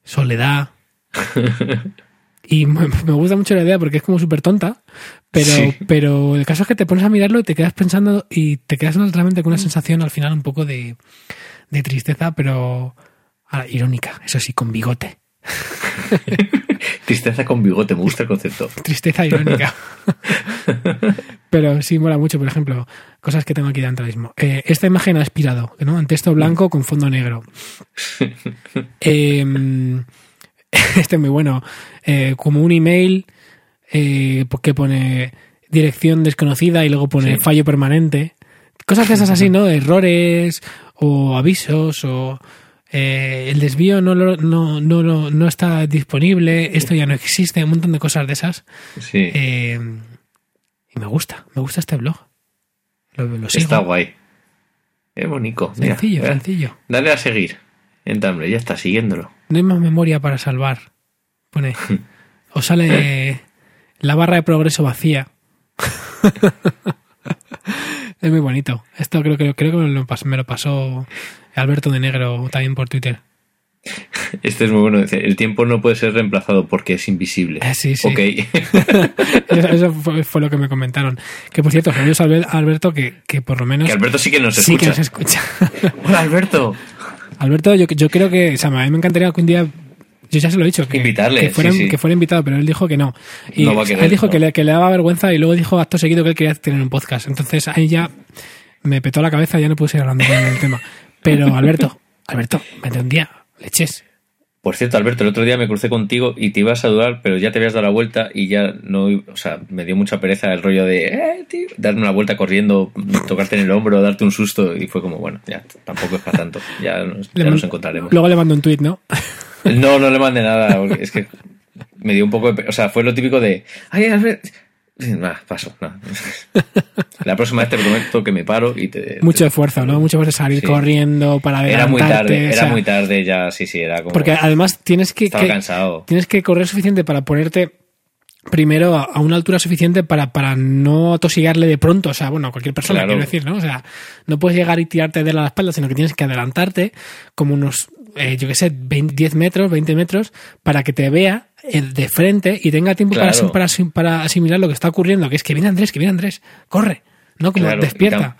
[SPEAKER 1] soledad. [LAUGHS] Y me, me gusta mucho la idea porque es como súper tonta, pero,
[SPEAKER 2] Sí.
[SPEAKER 1] pero el caso es que te pones a mirarlo y te quedas pensando y te quedas realmente con una sensación al final un poco de, de tristeza, pero ah, irónica, eso sí, con bigote. [LAUGHS]
[SPEAKER 2] Tristeza con bigote, me gusta el concepto.
[SPEAKER 1] Tristeza irónica. [LAUGHS] Pero sí mola mucho, por ejemplo, cosas que tengo aquí dentro mismo. Eh, esta imagen ha aspirado, ¿no? En texto blanco con fondo negro. [LAUGHS] Eh, este es muy bueno. Eh, como un email eh, que pone dirección desconocida y luego pone
[SPEAKER 2] Sí.
[SPEAKER 1] fallo permanente. Cosas de esas así, ¿no? Errores o avisos o eh, el desvío no, lo- no, no, lo- no está disponible, esto ya no existe, un montón de cosas de esas.
[SPEAKER 2] Sí.
[SPEAKER 1] Eh, y me gusta, me gusta este blog. Lo, lo sigo.
[SPEAKER 2] Está guay. Es bonito.
[SPEAKER 1] Sencillo, sencillo.
[SPEAKER 2] Dale a seguir. En Tumblr, ya está, siguiéndolo.
[SPEAKER 1] No hay más memoria para salvar. Pone. [LAUGHS] O sale [LAUGHS] la barra de progreso vacía. [LAUGHS] es muy bonito. Esto creo que creo que me lo, pas- me lo pasó Alberto de Negro también por Twitter.
[SPEAKER 2] Este es muy bueno. El tiempo no puede ser reemplazado porque es invisible.
[SPEAKER 1] Eh, sí, sí.
[SPEAKER 2] Ok. [LAUGHS]
[SPEAKER 1] Eso, eso fue, fue lo que me comentaron. Que por cierto, saludos a Alberto que, que por lo menos
[SPEAKER 2] que Alberto sí que nos
[SPEAKER 1] sí que
[SPEAKER 2] escucha.
[SPEAKER 1] nos escucha. [LAUGHS]
[SPEAKER 2] Hola, Alberto.
[SPEAKER 1] Alberto, yo, yo creo que, o sea, a mí me encantaría que un día, yo ya se lo he dicho, que,
[SPEAKER 2] Invitarle,
[SPEAKER 1] que, fuera,
[SPEAKER 2] sí, sí.
[SPEAKER 1] que fuera invitado, pero él dijo que no. Y
[SPEAKER 2] No va a querer,
[SPEAKER 1] él dijo
[SPEAKER 2] no.
[SPEAKER 1] que, le, que le daba vergüenza y luego dijo acto seguido que él quería tener un podcast. Entonces ahí ya me petó la cabeza, ya no pude seguir hablando con del tema. Pero Alberto, Alberto, vete un día, leches.
[SPEAKER 2] Por cierto, Alberto, el otro día me crucé contigo y te iba a saludar, pero ya te habías dado la vuelta y ya no. O sea, me dio mucha pereza el rollo de, eh, tío, darme una vuelta corriendo, tocarte en el hombro, darte un susto y fue como, bueno, ya tampoco es para tanto. Ya [LAUGHS] nos, ya nos encontraremos.
[SPEAKER 1] Luego le mando un tuit, ¿no?
[SPEAKER 2] No, no le mandé nada, porque es que me dio un poco de. O sea, fue lo típico de. ¡Ay, Albert! Nah, paso, no. [LAUGHS] La próxima vez te prometo que me paro y te.
[SPEAKER 1] Mucho esfuerzo, ¿no? Mucho esfuerzo salir
[SPEAKER 2] Sí.
[SPEAKER 1] corriendo para
[SPEAKER 2] Era muy
[SPEAKER 1] adelantarte,
[SPEAKER 2] tarde,
[SPEAKER 1] o
[SPEAKER 2] era muy tarde ya, sí, sí, era como.
[SPEAKER 1] Porque además tienes que,
[SPEAKER 2] estaba
[SPEAKER 1] que-
[SPEAKER 2] cansado.
[SPEAKER 1] tienes que correr suficiente para ponerte primero a, una altura suficiente para, para no atosigarle de pronto, o sea, bueno, a cualquier persona,
[SPEAKER 2] Claro.
[SPEAKER 1] quiero decir, ¿no? O sea, no puedes llegar y tirarte de la espalda, sino que tienes que adelantarte como unos, eh, yo qué sé, 20, 10 metros, 20 metros, para que te vea eh, de frente y tenga tiempo para,
[SPEAKER 2] Claro.
[SPEAKER 1] para, para asimilar lo que está ocurriendo, que es que viene Andrés, que viene Andrés, corre, ¿no? Como
[SPEAKER 2] Claro,
[SPEAKER 1] despierta.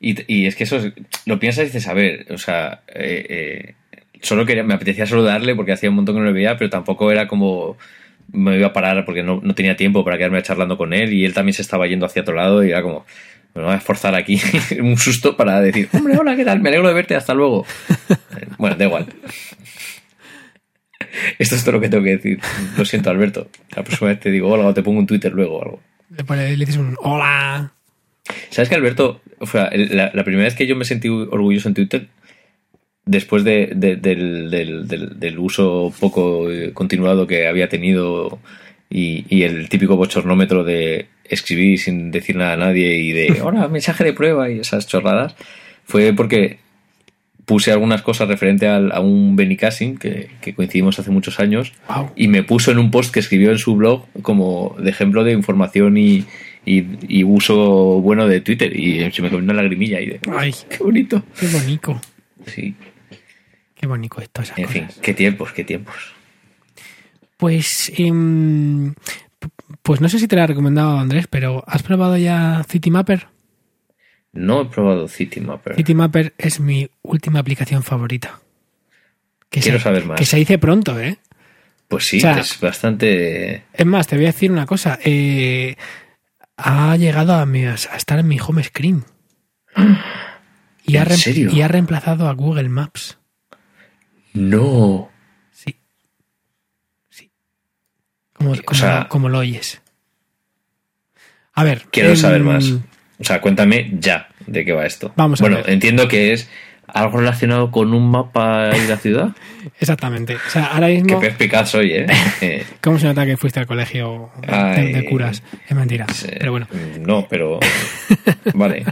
[SPEAKER 2] Y- y es que eso es- lo piensas y dices, a ver, o sea, eh, eh, solo quería, me apetecía saludarle porque hacía un montón que no le veía, pero tampoco era como me iba a parar porque no, no tenía tiempo para quedarme charlando con él y él también se estaba yendo hacia otro lado y era como, me voy a esforzar aquí [LAUGHS] un susto para decir, hombre, hola, ¿qué tal? Me alegro de verte, hasta luego. [LAUGHS] Bueno, da igual. Esto es todo lo que tengo que decir. Lo siento, Alberto. La próxima vez te digo hola o te pongo un Twitter luego o algo.
[SPEAKER 1] Le, le dices un hola.
[SPEAKER 2] ¿Sabes que Alberto, o sea, la, la primera vez que yo me sentí orgulloso en Twitter, después de- de- del, del- del- del uso poco eh, continuado que había tenido y, y el típico bochornómetro de escribir sin decir nada a nadie y de, [LAUGHS] hola, mensaje de prueba y esas chorradas, fue porque puse algunas cosas referente al- a un Benny Cassin que, que coincidimos hace muchos años
[SPEAKER 1] Wow.
[SPEAKER 2] y me puso en un post que escribió en su blog como de ejemplo de información y, y- y uso bueno de Twitter y se me comió una lagrimilla y de
[SPEAKER 1] Ay,
[SPEAKER 2] qué bonito
[SPEAKER 1] qué bonito.
[SPEAKER 2] sí
[SPEAKER 1] Qué bonito esto, esas
[SPEAKER 2] En
[SPEAKER 1] cosas.
[SPEAKER 2] fin, qué tiempos, qué tiempos.
[SPEAKER 1] Pues, em, pues no sé si te la he recomendado, Andrés, pero ¿has probado ya Citymapper?
[SPEAKER 2] No he probado Citymapper.
[SPEAKER 1] Citymapper es mi última aplicación favorita. Que
[SPEAKER 2] Quiero
[SPEAKER 1] se,
[SPEAKER 2] saber más.
[SPEAKER 1] Que se dice pronto, ¿eh?
[SPEAKER 2] Pues sí,
[SPEAKER 1] O sea,
[SPEAKER 2] es bastante...
[SPEAKER 1] Es más, te voy a decir una cosa. eh, ha llegado a, mi- a estar en mi home screen. Y ha,
[SPEAKER 2] ¿En serio?
[SPEAKER 1] y ha reemplazado a Google Maps.
[SPEAKER 2] No.
[SPEAKER 1] Sí. Sí. Como,
[SPEAKER 2] O
[SPEAKER 1] como-
[SPEAKER 2] sea-
[SPEAKER 1] como lo oyes. A ver.
[SPEAKER 2] Quiero saber más. O sea, cuéntame ya de qué va esto.
[SPEAKER 1] Vamos a
[SPEAKER 2] bueno,
[SPEAKER 1] ver.
[SPEAKER 2] entiendo que es algo relacionado con un mapa y la ciudad. [LAUGHS]
[SPEAKER 1] Exactamente. O sea, ahora
[SPEAKER 2] Qué
[SPEAKER 1] mismo.
[SPEAKER 2] perspicaz soy, ¿eh? [LAUGHS] Eh,
[SPEAKER 1] ¿Cómo se nota que fuiste al colegio de,
[SPEAKER 2] Ay.
[SPEAKER 1] de curas? Es mentira.
[SPEAKER 2] eh,
[SPEAKER 1] Pero bueno.
[SPEAKER 2] No, pero... [LAUGHS] Vale.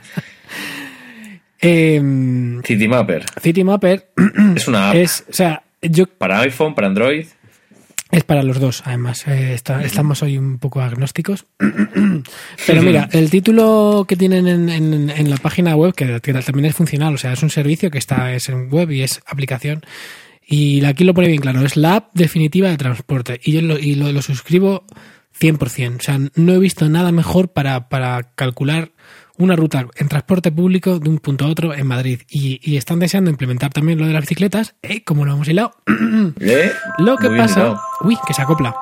[SPEAKER 1] Em,
[SPEAKER 2] Citymapper.
[SPEAKER 1] Citymapper
[SPEAKER 2] Es una app
[SPEAKER 1] es. O sea, yo
[SPEAKER 2] para iPhone, para Android.
[SPEAKER 1] Es para los dos, además. Eh, está- estamos hoy un poco agnósticos. [CLEARS THROAT] Pero mira, el título que tienen en, en- en la página web, que, que también es funcional, o sea, es un servicio que está es en web y es aplicación. Y aquí lo pone bien claro, es la app definitiva de transporte. Y yo lo, y lo, lo suscribo 100%. O sea, no he visto nada mejor para, para calcular una ruta en transporte público de un punto a otro en Madrid. Y, y están deseando implementar también lo de las bicicletas, ¿eh? como lo hemos hilado. [CLEARS THROAT]
[SPEAKER 2] ¿Eh?
[SPEAKER 1] Lo que
[SPEAKER 2] Muy
[SPEAKER 1] pasa.
[SPEAKER 2] hilado.
[SPEAKER 1] Uy, que se acopla.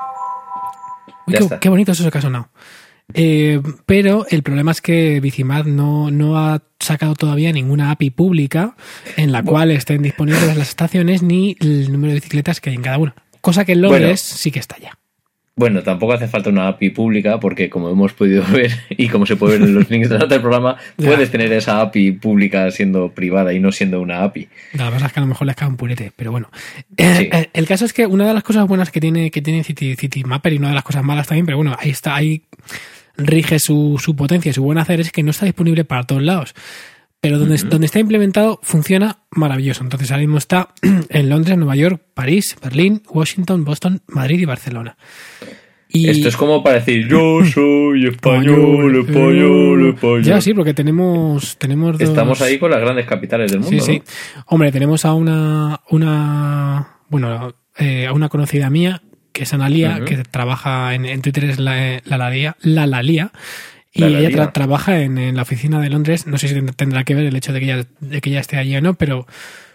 [SPEAKER 1] Uy, qué, qué bonito es eso que ha sonado. Eh, pero el problema es que Bicimad no, no ha sacado todavía ninguna API pública en la cual estén disponibles las estaciones ni el número de bicicletas que hay en cada una. Cosa que en Londres
[SPEAKER 2] Bueno.
[SPEAKER 1] sí que está ya.
[SPEAKER 2] Bueno, tampoco hace falta una API pública porque como hemos podido [LAUGHS] ver y como se puede ver en los links de del programa, puedes tener esa API pública siendo privada y no siendo una API.
[SPEAKER 1] La verdad es que a lo mejor les cae un purete, pero bueno. Eh,
[SPEAKER 2] Sí.
[SPEAKER 1] eh, el caso es que una de las cosas buenas que tiene, que tiene City, Citymapper y una de las cosas malas también, pero bueno, ahí está, ahí rige su, su potencia y su buen hacer es que no está disponible para todos lados. Pero donde, donde está implementado funciona maravilloso. Entonces ahora mismo está [CLEARS THROAT] en Londres, Nueva York, París, Berlín, Washington, Boston, Madrid y Barcelona. Y
[SPEAKER 2] Esto es como para decir, yo [LAUGHS] soy español, español, español.
[SPEAKER 1] Ya sí, porque tenemos, tenemos dos-
[SPEAKER 2] Estamos ahí con las grandes capitales del mundo.
[SPEAKER 1] Sí, sí. Hombre, tenemos a una, una bueno, eh, a una conocida mía, que es Analia,
[SPEAKER 2] Ujú.
[SPEAKER 1] que trabaja en, en Twitter, es la, la, Lalía- la Lalía, y
[SPEAKER 2] La
[SPEAKER 1] ella tra- trabaja en, en la oficina de Londres. No sé si tend- tendrá que ver el hecho de que ella, de que ella esté allí o no, pero,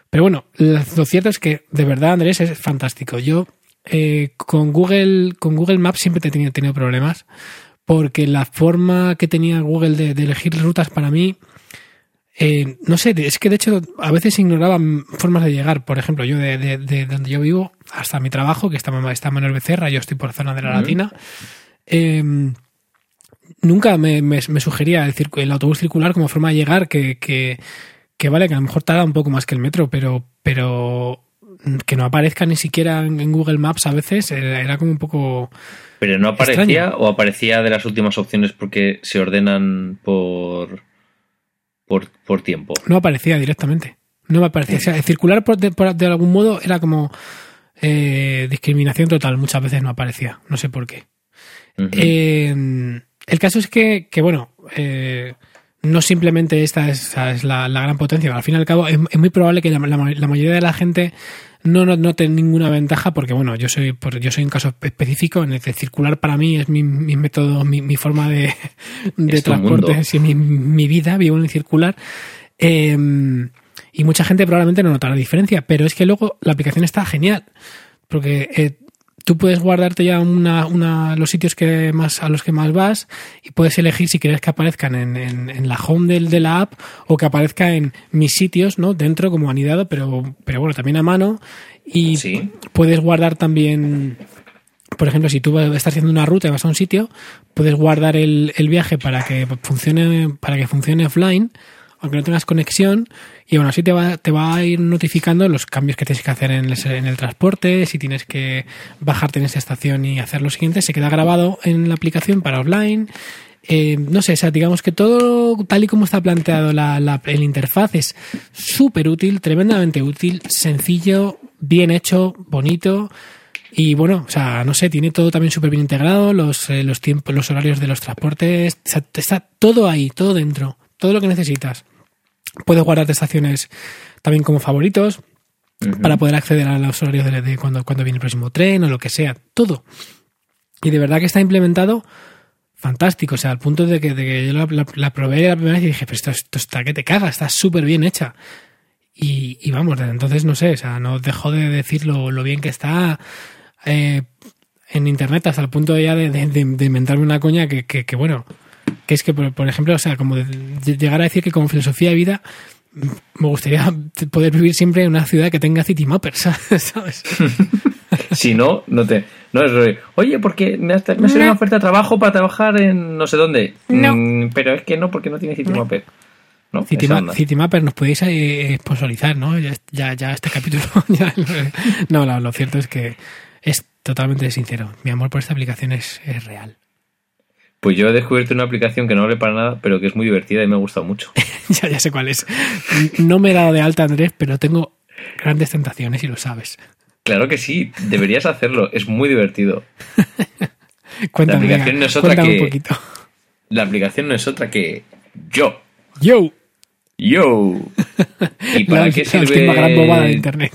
[SPEAKER 1] pero bueno, lo cierto es que de verdad, Andrés, es fantástico. Yo eh, con Google, con Google Maps siempre he tenido, tenido problemas, porque la forma que tenía Google de, de elegir rutas para mí, eh, no sé, es que de hecho a veces ignoraba formas de llegar. Por ejemplo, yo de, de- de donde yo vivo hasta mi trabajo, que está, está Manuel Becerra, yo estoy por zona de la. Latina. eh, nunca me, me- me sugería el, el autobús circular como forma de llegar, que, que, que vale, que a lo mejor tarda un poco más que el metro, pero, pero que no aparezca ni siquiera en, Google Maps a veces era, era como un poco...
[SPEAKER 2] Pero no aparecía
[SPEAKER 1] Extraño.
[SPEAKER 2] o aparecía de las últimas opciones porque se ordenan por por, por tiempo.
[SPEAKER 1] No aparecía directamente. No me aparecía. O sea, el circular por de, por- de algún modo era como eh, discriminación total. Muchas veces no aparecía. No sé por qué. Eh, el caso es que, que bueno, eh, no simplemente esta es, la, la gran potencia. Al fin y al cabo, es, es muy probable que la, la ma- la mayoría de la gente no no- note ninguna ventaja porque, bueno, yo soy yo soy un caso específico en el que circular para mí es mi, mi método, mi, mi forma de, [LAUGHS] transporte, es mi, mi vida, vivo en el circular. Eh, y mucha gente probablemente no notará diferencia, pero es que luego la aplicación está genial. Porque eh, tú puedes guardarte ya una, una, los sitios que más, a los que más vas y puedes elegir si quieres que aparezcan en, en, en la home del, de la app o que aparezca en mis sitios, ¿no? Dentro como anidado, pero, pero bueno, también a mano. Y
[SPEAKER 2] Sí.
[SPEAKER 1] puedes guardar también, por ejemplo, si tú estás haciendo una ruta y vas a un sitio, puedes guardar el, el viaje para que funcione, para que funcione offline, aunque no tengas conexión, y bueno, así te va, te va a ir notificando los cambios que tienes que hacer en el, transporte, si tienes que bajarte en esta estación y hacer lo siguiente, se queda grabado en la aplicación para offline. Eh, no sé, o sea, digamos que todo tal y como está planteado la, el interfaz es súper útil, tremendamente útil, sencillo, bien hecho, bonito. Y bueno, o sea, no sé, tiene todo también súper bien integrado, los, eh, los tiempos, los horarios de los transportes, está todo ahí, todo dentro, todo lo que necesitas. Puedes guardarte estaciones también como favoritos.
[SPEAKER 2] Ujú.
[SPEAKER 1] para poder acceder a los horarios de, de cuando, cuando viene el próximo tren o lo que sea, todo. Y de verdad que está implementado fantástico, o sea, al punto de que, de que yo la, la- la probé la primera vez y dije, pero esto, esto está que te caga, está súper bien hecha. Y, y vamos, desde entonces no sé, o sea, no dejo de decir lo, lo bien que está eh, en internet hasta el punto ya de, de- de- de inventarme una coña que, que, que, bueno, que es que, por, por ejemplo, o sea, como de- de llegar a decir que como filosofía de vida me gustaría poder vivir siempre en una ciudad que tenga city mappers, [LAUGHS] ¿sabes? [LAUGHS]
[SPEAKER 2] Si no, no te. No es Oye, porque me has, me ha salido una oferta de trabajo para trabajar en no sé dónde.
[SPEAKER 1] No.
[SPEAKER 2] Mm, pero es que no, porque no tiene Citymapper. No,
[SPEAKER 1] City,
[SPEAKER 2] esa
[SPEAKER 1] Ma-. City Mapper nos podéis eh, sponsorizar, ¿no? Ya, ya, ya este capítulo. [LAUGHS] ya- no, lo, lo cierto es que es totalmente sincero. Mi amor por esta aplicación es, es real.
[SPEAKER 2] Pues yo he descubierto una aplicación que no vale para nada, pero que es muy divertida y me ha gustado mucho. [LAUGHS]
[SPEAKER 1] ya, ya sé cuál es. No me he dado de alta, Andrés, pero tengo grandes tentaciones y lo sabes.
[SPEAKER 2] Claro que sí, deberías hacerlo, es muy divertido. [LAUGHS]
[SPEAKER 1] Cuéntame,
[SPEAKER 2] aplicación
[SPEAKER 1] venga,
[SPEAKER 2] no es otra que-
[SPEAKER 1] un poquito.
[SPEAKER 2] La aplicación no es otra que yo.
[SPEAKER 1] Yo,
[SPEAKER 2] Yo. [LAUGHS] ¿Y para
[SPEAKER 1] la,
[SPEAKER 2] qué
[SPEAKER 1] la
[SPEAKER 2] sirve
[SPEAKER 1] última gran bobada de internet.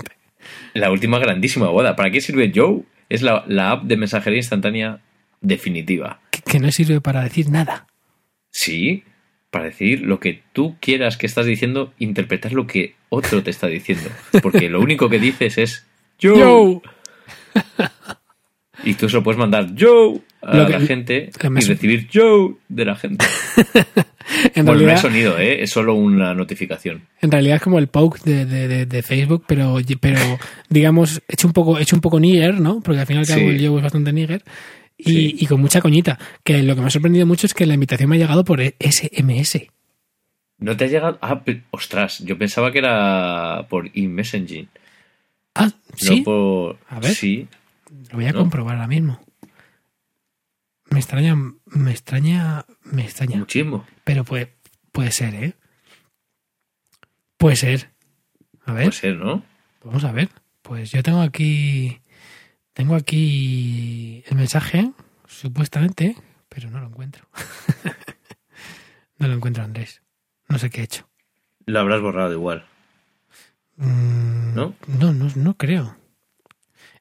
[SPEAKER 2] la última grandísima boda? ¿Para qué sirve Yo? Es la, la app de mensajería instantánea definitiva.
[SPEAKER 1] Que, no sirve para decir nada.
[SPEAKER 2] Sí, para decir lo que tú quieras que estás diciendo, interpretar lo que otro te está diciendo. Porque lo único que dices es yo.
[SPEAKER 1] Yo.
[SPEAKER 2] Y tú se lo puedes mandar yo a
[SPEAKER 1] Lo que-
[SPEAKER 2] la gente
[SPEAKER 1] que me
[SPEAKER 2] y recibir yo de la gente. [LAUGHS]
[SPEAKER 1] En
[SPEAKER 2] bueno, no es sonido, ¿eh? es solo una notificación.
[SPEAKER 1] En realidad es como el poke de, de- de- de Facebook, pero, pero digamos, hecho un poco, hecho un poco nigger, ¿no? Porque al final
[SPEAKER 2] Sí.
[SPEAKER 1] el Yo es bastante nigger. Y,
[SPEAKER 2] Sí.
[SPEAKER 1] y con mucha coñita. Que lo que me ha sorprendido mucho es que la invitación me ha llegado por SMS.
[SPEAKER 2] ¿No te ha llegado? Ah, ostras, yo pensaba que era por e-messaging.
[SPEAKER 1] Ah, sí.
[SPEAKER 2] No por...
[SPEAKER 1] A ver.
[SPEAKER 2] Sí.
[SPEAKER 1] Lo voy a
[SPEAKER 2] ¿no?
[SPEAKER 1] comprobar ahora mismo. Me extraña, me extraña, me extraña.
[SPEAKER 2] Muchísimo.
[SPEAKER 1] Pero puede, puede ser, ¿eh? Puede ser. A ver.
[SPEAKER 2] Puede ser, ¿no?
[SPEAKER 1] Vamos a ver. Pues yo tengo aquí. Tengo aquí el mensaje, supuestamente, pero no lo encuentro. [LAUGHS] no lo encuentro, Andrés. No sé qué he hecho.
[SPEAKER 2] Lo habrás borrado igual.
[SPEAKER 1] Mm,
[SPEAKER 2] ¿No?
[SPEAKER 1] No, no, no creo.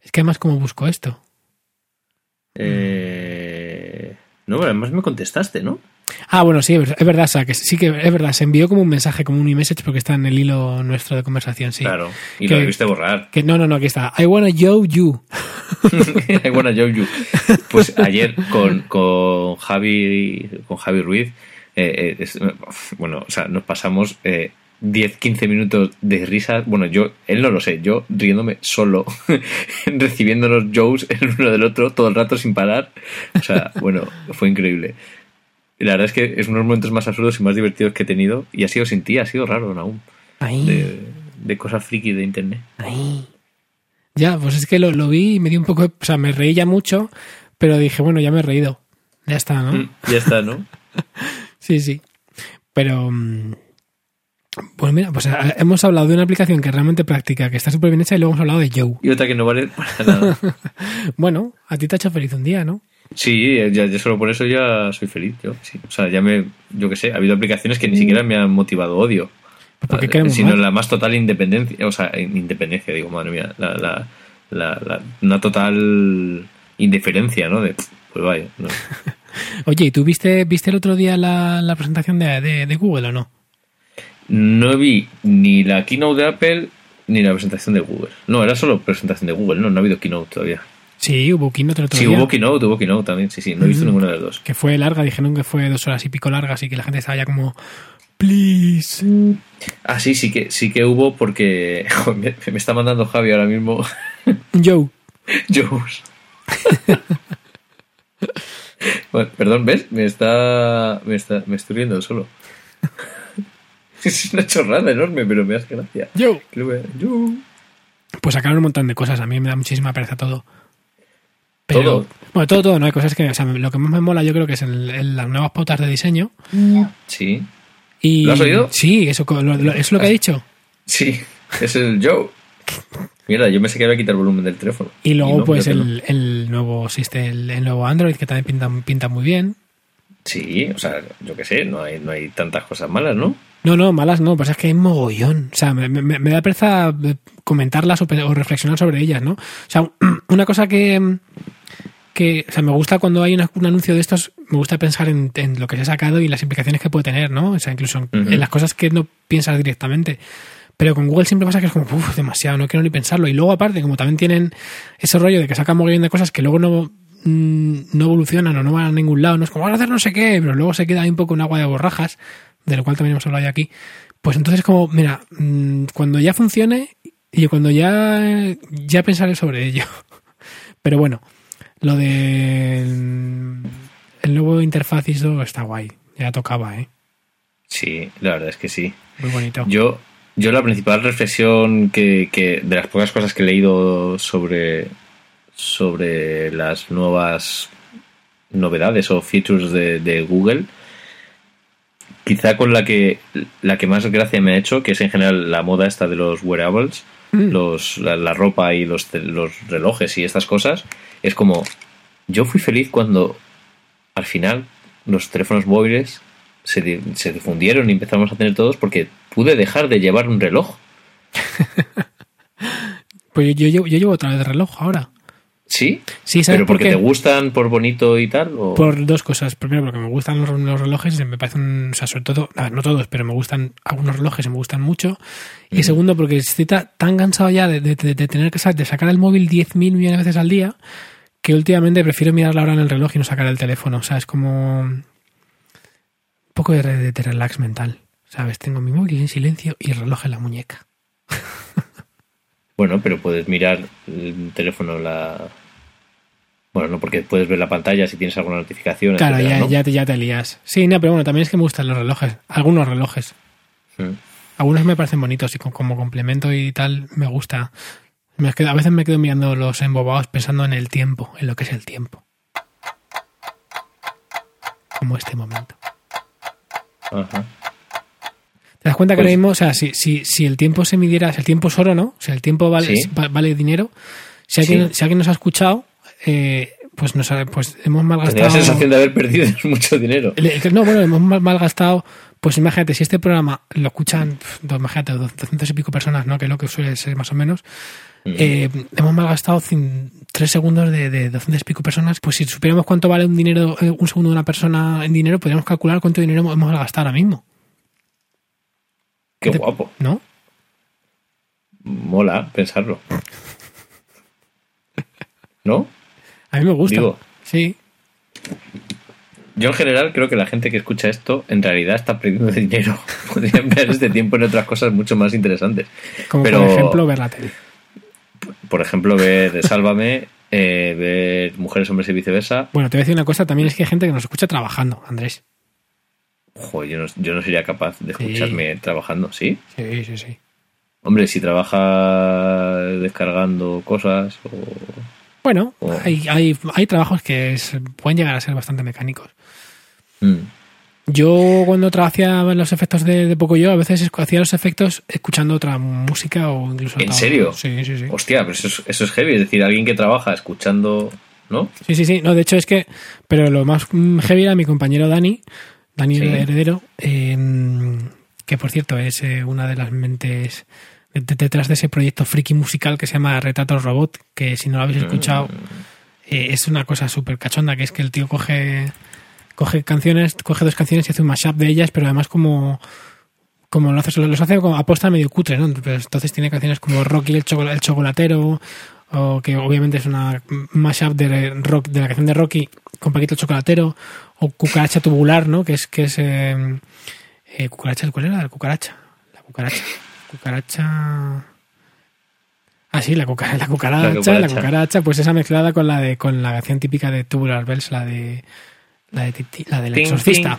[SPEAKER 1] Es que además, como busco esto?
[SPEAKER 2] Eh... No, además me contestaste, ¿no?
[SPEAKER 1] Ah, bueno, sí, es verdad, sea, que sí que es verdad. Se envió como un mensaje, como un e-message, porque está en el hilo nuestro de conversación, sí.
[SPEAKER 2] Claro. Y
[SPEAKER 1] Que-
[SPEAKER 2] lo debiste borrar.
[SPEAKER 1] Que no, no, no, aquí está. I wanna yo you. [LAUGHS]
[SPEAKER 2] I wanna joke you. Pues ayer con, con Javi con Javi Ruiz, eh, eh, es- bueno, o sea, nos pasamos eh, 10, 15 minutos de risas. Bueno, yo, él no lo sé, yo riéndome solo, [LAUGHS] recibiendo los Joes el uno del otro todo el rato sin parar. O sea, bueno, fue increíble. Y la verdad es que es uno de los momentos más absurdos y más divertidos que he tenido. Y ha sido sin ti, ha sido raro aún.
[SPEAKER 1] Ahí,
[SPEAKER 2] De, de cosas friki de internet.
[SPEAKER 1] ahí. Ya, pues es que lo, lo vi y me dio un poco. de- O sea, me reí ya mucho, pero dije, bueno, ya me he reído. Ya está, ¿no?
[SPEAKER 2] Mm, Ya está, ¿no? [LAUGHS]
[SPEAKER 1] Sí, sí. Pero. mm, Pues mira, pues ah, hemos hablado de una aplicación que es realmente práctica, que está súper bien hecha, y luego hemos hablado de Joe.
[SPEAKER 2] Y otra que no vale para nada. [LAUGHS]
[SPEAKER 1] Bueno, a ti te ha hecho feliz un día, ¿no?
[SPEAKER 2] Sí, ya, ya solo por eso ya soy feliz. Yo, sí. O sea, ya me. Yo qué sé, ha habido aplicaciones que ni siquiera me han motivado odio.
[SPEAKER 1] Porque
[SPEAKER 2] Eh,
[SPEAKER 1] queremos
[SPEAKER 2] sino
[SPEAKER 1] más.
[SPEAKER 2] la más total independencia. O sea, independencia, digo, madre mía. La, la, la- la- una total indiferencia, ¿no? De, pues vaya. ¿no? [LAUGHS]
[SPEAKER 1] Oye, ¿y tú viste, viste el otro día la, la presentación de, de- de Google o no?
[SPEAKER 2] No vi ni la keynote de Apple ni la presentación de Google. No, era solo presentación de Google, no, no ha habido keynote todavía.
[SPEAKER 1] Sí, hubo keynote el otro
[SPEAKER 2] Sí,
[SPEAKER 1] día.
[SPEAKER 2] hubo keynote, hubo keynote también, sí, sí, no he visto
[SPEAKER 1] Mm.
[SPEAKER 2] ninguna de las dos.
[SPEAKER 1] Que fue larga, dijeron que fue dos horas y pico largas y que la gente estaba ya como. Please.
[SPEAKER 2] Ah, sí, sí que, sí que hubo porque [LAUGHS] me, me está mandando Javi ahora mismo [LAUGHS]
[SPEAKER 1] Joe.
[SPEAKER 2] Joes. [LAUGHS] Bueno, perdón, ¿ves? Me está, me está. Me estoy riendo solo. es una chorrada enorme, pero me hace gracia.
[SPEAKER 1] Joe. Pues sacaron un montón de cosas. A mí me da muchísima pereza todo. Pero,
[SPEAKER 2] ¿Todo?
[SPEAKER 1] Bueno, todo, todo. No hay cosas que. O sea, lo que más me mola, yo creo que es el- el- las nuevas pautas de diseño.
[SPEAKER 2] Sí.
[SPEAKER 1] Y,
[SPEAKER 2] ¿Lo has oído?
[SPEAKER 1] Sí, eso, lo- lo- es lo que ha dicho.
[SPEAKER 2] Sí, es el Joe. Mierda, yo me sé que iba a quitar el volumen del teléfono.
[SPEAKER 1] Y luego,
[SPEAKER 2] no,
[SPEAKER 1] pues, el, el nuevo sistema, el, el nuevo Android, que también pinta, pinta muy bien.
[SPEAKER 2] Sí, o sea, yo qué sé, no hay, no hay tantas cosas malas, ¿no?
[SPEAKER 1] No, no, malas no, pues es que hay mogollón. O sea, me, me- me da pereza comentarlas o, reflexionar sobre ellas, ¿no? O sea, [CLEARS THROAT] una cosa que, que o sea, me gusta cuando hay una- un anuncio de estos, me gusta pensar en, en lo que se ha sacado y las implicaciones que puede tener, ¿no? O sea, incluso en, en las cosas que no piensas directamente. Pero con Google siempre pasa que es como, uff, demasiado, no quiero ni pensarlo. Y luego, aparte, como también tienen ese rollo de que sacan mogollón de cosas que luego no, mm, no evolucionan o no van a ningún lado, no es como, van a hacer no sé qué, pero luego se queda ahí un poco un agua de borrajas, de lo cual también hemos hablado ya aquí. Pues entonces, como, mira, mm, cuando ya funcione y cuando ya, ya pensaré sobre ello. [LAUGHS] Pero bueno, lo de el nuevo interfaz ISO está guay, ya tocaba, ¿eh?
[SPEAKER 2] Sí, la verdad es que sí.
[SPEAKER 1] Muy bonito.
[SPEAKER 2] Yo, yo la principal reflexión que, que de las pocas cosas que he leído sobre, sobre las nuevas novedades o features de, de Google, quizá con la que la que más gracia me ha hecho, que es en general la moda esta de los wearables,
[SPEAKER 1] Mm.
[SPEAKER 2] los, la, la ropa y los, los relojes y estas cosas, es como yo fui feliz cuando al final los teléfonos móviles se, se difundieron y empezamos a tener todos porque pude dejar de llevar un reloj. [LAUGHS]
[SPEAKER 1] Pues yo, yo, yo llevo otra vez reloj ahora.
[SPEAKER 2] ¿Sí?
[SPEAKER 1] Sí, ¿sabes
[SPEAKER 2] ¿Pero
[SPEAKER 1] por
[SPEAKER 2] porque
[SPEAKER 1] qué?
[SPEAKER 2] te gustan por bonito y tal? O...
[SPEAKER 1] Por dos cosas. Primero, porque me gustan los, los relojes, me parecen, o sea, sobre todo, a ver, no todos, pero me gustan algunos relojes y me gustan mucho. Y segundo, porque estoy ta- tan cansado ya de, de- de- de tener que de sacar el móvil 10.000 millones de veces al día que últimamente prefiero mirar la hora en el reloj y no sacar el teléfono. O sea, es como un poco de, de relax mental. ¿Sabes? Tengo mi móvil en silencio y el reloj en la muñeca.
[SPEAKER 2] Bueno, pero puedes mirar el teléfono la... Bueno, no porque puedes ver la pantalla si tienes alguna notificación.
[SPEAKER 1] Claro,
[SPEAKER 2] etcétera,
[SPEAKER 1] ya,
[SPEAKER 2] ¿no?
[SPEAKER 1] ya, te, ya te lías. Sí, no, pero bueno, también es que me gustan los relojes. Algunos relojes.
[SPEAKER 2] Mm.
[SPEAKER 1] Algunos me parecen bonitos y co- como complemento y tal me gusta. Me quedo- a veces me quedo mirando los embobados pensando en el tiempo, en lo que es el tiempo. Como este momento.
[SPEAKER 2] Ajá.
[SPEAKER 1] ¿Te das cuenta que
[SPEAKER 2] Pues-
[SPEAKER 1] ahora mismo, o sea, si, si, si el tiempo se midiera, si el tiempo es oro, ¿no? O sea, el tiempo vale,
[SPEAKER 2] Sí.
[SPEAKER 1] vale dinero. Si alguien,
[SPEAKER 2] Sí.
[SPEAKER 1] si alguien nos ha escuchado, eh, pues nos ha- pues hemos
[SPEAKER 2] Tenía
[SPEAKER 1] malgastado.
[SPEAKER 2] la sensación de haber perdido [LAUGHS] mucho dinero.
[SPEAKER 1] No, bueno, hemos mal- malgastado. Pues imagínate, si este programa lo escuchan, do- imagínate, 200 y pico personas, ¿no? Que es lo que suele ser más o menos.
[SPEAKER 2] Mm.
[SPEAKER 1] Eh, hemos malgastado tres segundos de, de 200 y pico personas. Pues si supiéramos cuánto vale un dinero, eh, un segundo de una persona en dinero, podríamos calcular cuánto dinero hemos hemos malgastado ahora mismo,
[SPEAKER 2] Qué guapo.
[SPEAKER 1] ¿no?
[SPEAKER 2] Mola pensarlo. ¿No?
[SPEAKER 1] A mí me gusta.
[SPEAKER 2] Digo.
[SPEAKER 1] Sí.
[SPEAKER 2] Yo en general creo que la gente que escucha esto en realidad está perdiendo [LAUGHS] dinero. Podría emplear este tiempo en otras cosas mucho más interesantes.
[SPEAKER 1] Como
[SPEAKER 2] Pero-
[SPEAKER 1] por ejemplo ver la tele.
[SPEAKER 2] Por ejemplo, ver Sálvame, eh, ver Mujeres, Hombres y Viceversa.
[SPEAKER 1] Bueno, te voy a decir una cosa, también es que hay gente que nos escucha trabajando, Andrés.
[SPEAKER 2] Joder, yo no, yo no sería capaz de
[SPEAKER 1] Sí.
[SPEAKER 2] escucharme trabajando, ¿sí?
[SPEAKER 1] Sí, sí, sí.
[SPEAKER 2] Hombre, si trabaja descargando cosas o...
[SPEAKER 1] Bueno, hay, hay, hay trabajos que es- pueden llegar a ser bastante mecánicos.
[SPEAKER 2] Mm.
[SPEAKER 1] Yo cuando hacía los efectos de, de Poco Yo, a veces hacía los efectos escuchando otra música o incluso...
[SPEAKER 2] ¿En serio?
[SPEAKER 1] Sí, sí, sí.
[SPEAKER 2] Hostia, pero eso es, eso es heavy. Es decir, alguien que trabaja escuchando... ¿No?
[SPEAKER 1] Sí, sí, sí. No, de hecho es que... Pero lo más mm, heavy era mi compañero Dani, Dani
[SPEAKER 2] Sí.
[SPEAKER 1] Heredero, eh, que por cierto es eh, una de las mentes de- de- detrás de ese proyecto friki musical que se llama Retratos Robot, que si no lo habéis escuchado... eh, es una cosa súper cachonda, que es que el tío coge, coge canciones, coge dos canciones y hace un mashup de ellas, pero además como, como lo hace, los hace como aposta medio cutre, ¿no? Entonces tiene canciones como Rocky el, chocola- el chocolatero, o que obviamente es una mashup de rock, de la canción de Rocky con Paquito el chocolatero, o Cucaracha tubular, ¿no? Que es, que es, eh, eh, cucaracha, ¿cuál era? La cucaracha. La cucaracha. Cucaracha. Ah, sí, la, cuca- la cucaracha, la cucaracha,
[SPEAKER 2] cucaracha.
[SPEAKER 1] pues esa mezclada con la de con la canción típica de Tubular Bells, la de la de la del exorcista.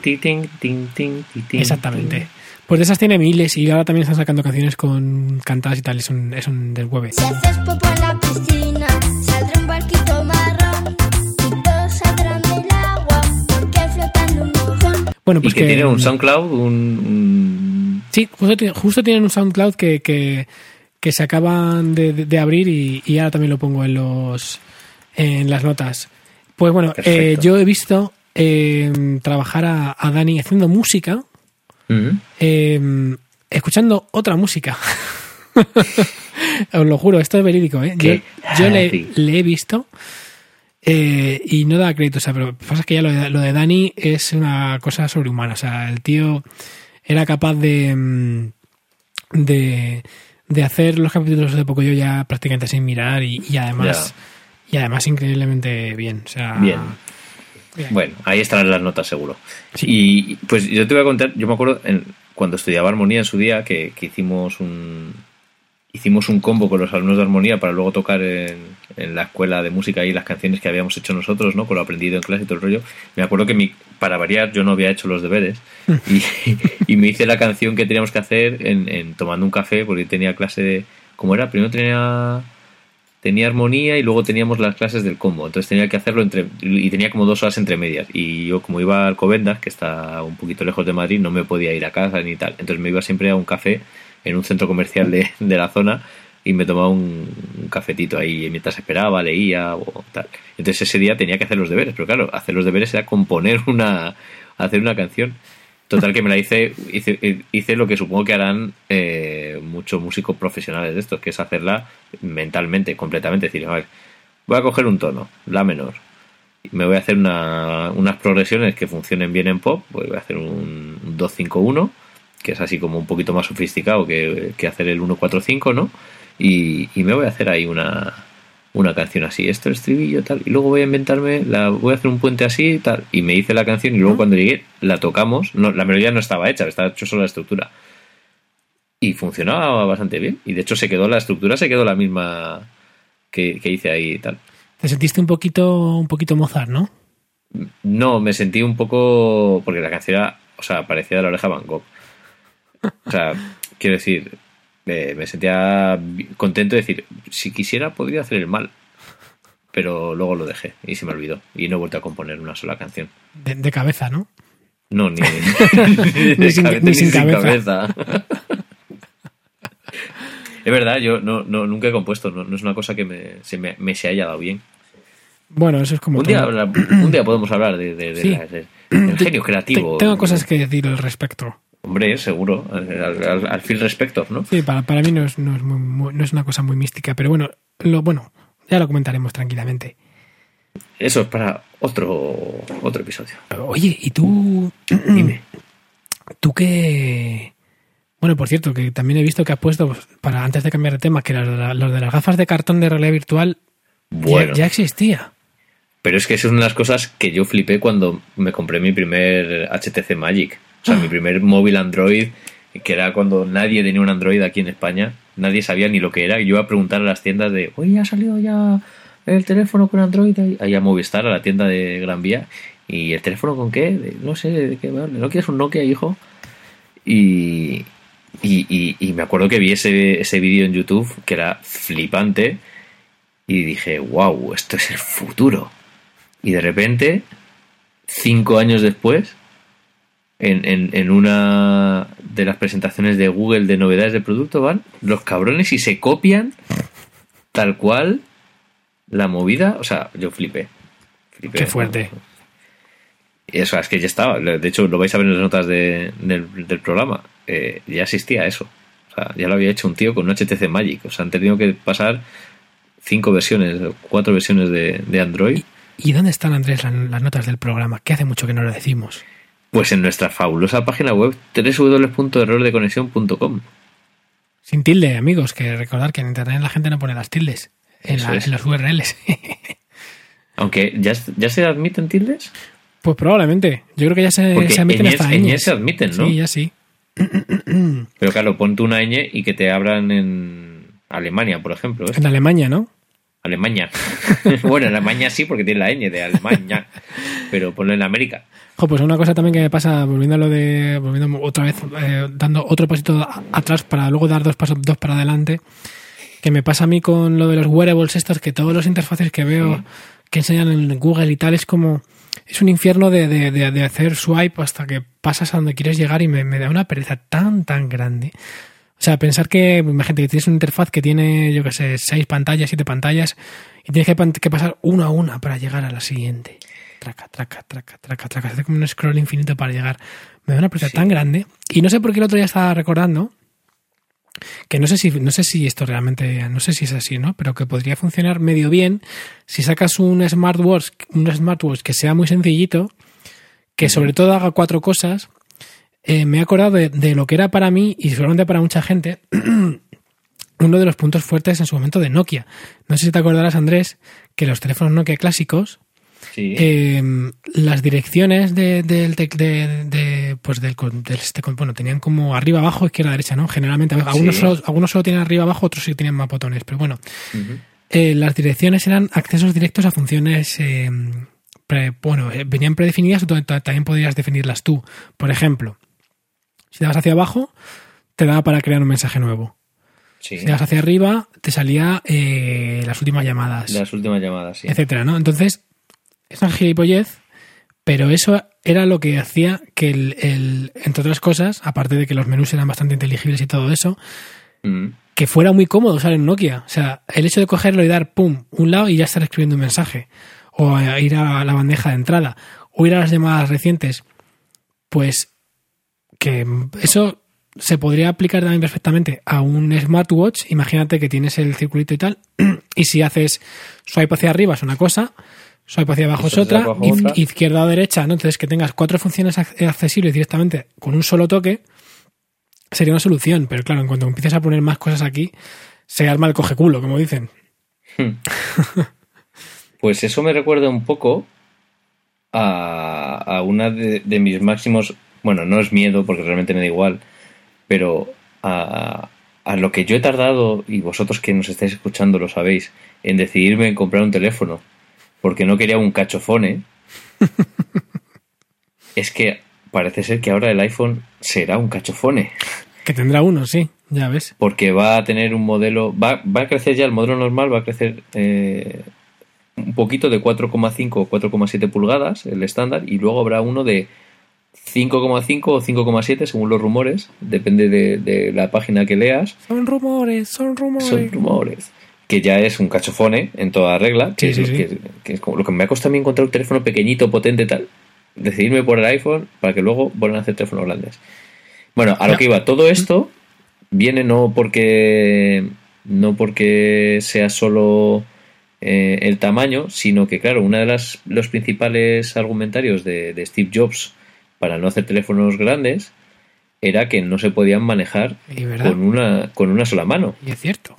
[SPEAKER 1] Exactamente. Pues de esas tiene miles y ahora también están sacando canciones con cantadas y tal, es un, es un deshueve.
[SPEAKER 3] Si
[SPEAKER 1] Bueno,
[SPEAKER 2] Y
[SPEAKER 1] pues
[SPEAKER 2] que, tiene un SoundCloud, un... un-
[SPEAKER 1] Sí, justo, ti- justo tienen un SoundCloud que, que, que se acaban de, de- de abrir y, y ahora también lo pongo en los en las notas. Pues bueno, eh, yo he visto eh, trabajar a, a Dani haciendo música eh, escuchando otra música. [LAUGHS] Os lo juro, esto es verídico. ¿eh? Yo, yo le he visto eh, y no da crédito. O sea, pero pasa que ya lo de, lo de Dani es una cosa sobrehumana. O sea, el tío era capaz de, mm, de, de hacer los capítulos de Pocoyo ya prácticamente sin mirar y, y además y además increíblemente bien. O sea,
[SPEAKER 2] Bien.
[SPEAKER 1] bien.
[SPEAKER 2] Bueno, ahí estarán las notas seguro.
[SPEAKER 1] Sí.
[SPEAKER 2] Y pues yo te voy a contar, yo me acuerdo en- cuando estudiaba armonía en su día que, que hicimos un hicimos un combo con los alumnos de armonía para luego tocar en, en la escuela de música y las canciones que habíamos hecho nosotros, ¿no? Con lo aprendido en clase y todo el rollo. Me acuerdo que mi, para variar yo no había hecho los deberes [LAUGHS] y, y me hice la canción que teníamos que hacer en, en tomando un café porque tenía clase de... ¿Cómo era? Primero tenía tenía armonía y luego teníamos las clases del combo. Entonces tenía que hacerlo entre. Y tenía como dos horas entre medias. Y yo, como iba a Alcobendas, que está un poquito lejos de Madrid, no me podía ir a casa ni tal. Entonces me iba siempre a un café en un centro comercial de, de la zona y me tomaba un, cafetito ahí mientras esperaba, leía o tal. Entonces ese día tenía que hacer los deberes. Pero claro, hacer los deberes era componer una. hacer una canción. Total que me la hice, hice, hice lo que supongo que harán eh, muchos músicos profesionales de estos, que es hacerla mentalmente, completamente. Decir, a voy a coger un tono, la menor. Me voy a hacer una- unas progresiones que funcionen bien en pop. pues voy a hacer un 2-5-1, que es así como un poquito más sofisticado que, que hacer el 1-4-5, ¿no? Y, y me voy a hacer ahí una, una canción así, esto es estribillo, tal, y luego voy a inventarme, la, voy a hacer un puente así, tal, y me hice la canción y luego cuando llegué la tocamos, no, la melodía no estaba hecha, estaba hecho solo la estructura. Y funcionaba bastante bien, y de hecho se quedó, la estructura se quedó la misma que, que hice ahí y tal.
[SPEAKER 1] Te sentiste un poquito, un poquito Mozart, ¿no?
[SPEAKER 2] No, me sentí un poco, porque la canción era, o sea, parecía de la oreja Van Gogh. O sea, quiero decir, eh, me sentía contento de decir, si quisiera podría hacer el mal. Pero luego lo dejé y se me olvidó. Y no he vuelto a componer una sola canción.
[SPEAKER 1] De, de cabeza, ¿no?
[SPEAKER 2] No, ni, [LAUGHS] [LAUGHS]
[SPEAKER 1] Ni sin-
[SPEAKER 2] cabeza,
[SPEAKER 1] ni sin cabeza. [LAUGHS]
[SPEAKER 2] es verdad, yo no, no, nunca he compuesto, no, no es una cosa que me, se me, me se haya dado bien.
[SPEAKER 1] Bueno, eso es como
[SPEAKER 2] Un día,
[SPEAKER 1] todo.
[SPEAKER 2] un día podemos hablar de, de- de
[SPEAKER 1] Sí.
[SPEAKER 2] la- de- del genio creativo.
[SPEAKER 1] tengo cosas que decir al respecto.
[SPEAKER 2] Hombre, seguro, al, al, al fin respector, ¿no?
[SPEAKER 1] Sí, para, para mí no es, no, es muy- muy- no es una cosa muy mística, pero bueno, lo bueno, ya lo comentaremos tranquilamente.
[SPEAKER 2] Eso es para otro, otro episodio.
[SPEAKER 1] Oye, ¿y tú, [CLEARS THROAT]
[SPEAKER 2] Dime.
[SPEAKER 1] tú qué...? Bueno, por cierto, que también he visto que has puesto, pues, para antes de cambiar de tema, que los de, la- los de las gafas de cartón de realidad virtual ya-
[SPEAKER 2] Bueno,
[SPEAKER 1] ya, existía.
[SPEAKER 2] pero es que es una de las cosas que yo flipé cuando me compré mi primer HTC Magic. Sea, mi primer móvil Android, que era cuando nadie tenía un Android aquí en España. Nadie sabía ni lo que era. Y yo iba a preguntar a las tiendas de, oye, ha salido ya el teléfono con Android ahí, a Movistar, a la tienda de Gran Vía. ¿Y el teléfono con qué? No sé, ¿de qué va? ¿No quieres un Nokia, hijo? Y, y, y- y me acuerdo que vi ese, ese vídeo en YouTube que era flipante y dije, wow, esto es el futuro. Y de repente, cinco años después, en, en, en una de las presentaciones de Google de novedades de producto van los cabrones y se copian tal cual la movida. O sea, yo flipé. flipé.
[SPEAKER 1] Qué fuerte.
[SPEAKER 2] Eso, es que ya estaba. De hecho, lo vais a ver en las notas de- del, del programa. Eh, ya existía eso. O sea, ya lo había hecho un tío con un HTC Magic. O sea, han tenido que pasar cinco versiones, cuatro versiones de, de Android.
[SPEAKER 1] ¿Y dónde están, Andrés, la- las notas del programa? Que hace mucho que no lo decimos.
[SPEAKER 2] Pues en nuestra fabulosa página web www.errordeconexión.com.
[SPEAKER 1] Sin tilde, amigos, que recordar que en internet la gente no pone las tildes en, la- en los URLs. [LAUGHS]
[SPEAKER 2] Aunque ya, ya se admiten tildes.
[SPEAKER 1] pues probablemente. Yo creo que ya se, se admiten
[SPEAKER 2] ñes-
[SPEAKER 1] hasta
[SPEAKER 2] ñes se admiten, ¿no?
[SPEAKER 1] Sí, ya sí.
[SPEAKER 2] Pero claro, ponte una ñ y que te abran en Alemania, por ejemplo. ¿eh?
[SPEAKER 1] En Alemania, ¿no?
[SPEAKER 2] Alemania. [LAUGHS] bueno, en Alemania sí, porque tiene la ñ de Alemania. Pero ponlo en América.
[SPEAKER 1] Jo, pues una cosa también que me pasa, volviendo a lo de. Volviendo otra vez, eh, dando otro pasito a- atrás para luego dar dos pasos, dos para adelante. Que me pasa a mí con lo de los wearables estos, que todos los interfaces que veo que enseñan en Google y tal, es como. Es un infierno de, de- de- de hacer swipe hasta que pasas a donde quieres llegar y me, me da una pereza tan, tan grande. O sea, pensar que, imagínate que tienes una interfaz que tiene, yo qué sé, seis pantallas, siete pantallas, y tienes que, pasar una a una para llegar a la siguiente. Traca, traca, traca, traca, traca. Hace como un scroll infinito para llegar. Me da una
[SPEAKER 2] Sí.
[SPEAKER 1] tan grande. Y no sé por qué el otro día estaba recordando que no sé si no sé si esto realmente no sé si es así, ¿no? Pero que podría funcionar medio bien si sacas un smartwatch, un smartwatch que sea muy sencillito, que sobre todo haga cuatro cosas. Eh, me he acordado de, de lo que era para mí y seguramente para mucha gente [CLEARS THROAT] uno de los puntos fuertes en su momento de Nokia. No sé si te acordarás, Andrés, que los teléfonos Nokia clásicos
[SPEAKER 2] Sí.
[SPEAKER 1] eh, las direcciones de, de, de, pues del, del este, bueno tenían como arriba abajo izquierda derecha no generalmente algunos
[SPEAKER 2] Sí.
[SPEAKER 1] solo, algunos solo tienen arriba abajo otros sí tienen más botones pero bueno eh, las direcciones eran accesos directos a funciones pre- bueno eh, venían predefinidas también podrías definirlas tú por ejemplo si te vas hacia abajo te daba para crear un mensaje nuevo
[SPEAKER 2] Sí.
[SPEAKER 1] si te vas hacia arriba te salía eh, las últimas llamadas
[SPEAKER 2] Las últimas llamadas, sí.
[SPEAKER 1] etcétera, ¿no? Entonces, es una gilipollez, pero eso era lo que hacía que, el, el- entre otras cosas, aparte de que los menús eran bastante inteligibles y todo eso,
[SPEAKER 2] Mm.
[SPEAKER 1] que fuera muy cómodo usar en Nokia. O sea, el hecho de cogerlo y dar, pum, un lado y ya estar escribiendo un mensaje, o a ir a la bandeja de entrada, o ir a las llamadas recientes, pues que eso se podría aplicar también perfectamente a un smartwatch. Imagínate que tienes el circulito y tal, [CLEARS THROAT] y si haces swipe hacia arriba es una cosa, swipe hacia abajo es otra,
[SPEAKER 2] abajo
[SPEAKER 1] iz-
[SPEAKER 2] otra.
[SPEAKER 1] izquierda o derecha, ¿no? Entonces que tengas cuatro funciones ac- accesibles directamente con un solo toque sería una solución. Pero claro, en cuanto empieces a poner más cosas aquí, se arma el coge culo, como dicen. [LAUGHS]
[SPEAKER 2] Pues eso me recuerda un poco a, a una de, de mis máximos, bueno, no es miedo porque realmente me da igual, pero a, a lo que yo he tardado, y vosotros que nos estáis escuchando lo sabéis, en decidirme en comprar un teléfono, porque no quería un cachofone, [LAUGHS] es que parece ser que ahora el iPhone será un cachofone.
[SPEAKER 1] Que tendrá uno, sí, ya ves.
[SPEAKER 2] porque va a tener un modelo, va, va a crecer ya el modelo normal, va a crecer eh, un poquito de 4,5 o 4,7 pulgadas, el estándar, y luego habrá uno de 5,5 o 5,7 según los rumores, depende de, de la página que leas,
[SPEAKER 1] Son rumores, son rumores.
[SPEAKER 2] son rumores. Que ya es un cachofone en toda regla, que,
[SPEAKER 1] Sí,
[SPEAKER 2] es,
[SPEAKER 1] sí,
[SPEAKER 2] que- que es como lo que me ha costado a mí encontrar un teléfono pequeñito, potente, tal. Decidirme por el iPhone para que luego vuelvan a hacer teléfonos grandes. Bueno, a lo
[SPEAKER 1] Ya.
[SPEAKER 2] que iba, todo esto viene no porque no porque sea solo eh, el tamaño, sino que claro, uno de las, los principales argumentarios de, de Steve Jobs para no hacer teléfonos grandes era que no se podían manejar con una, con una sola mano.
[SPEAKER 1] Y es cierto.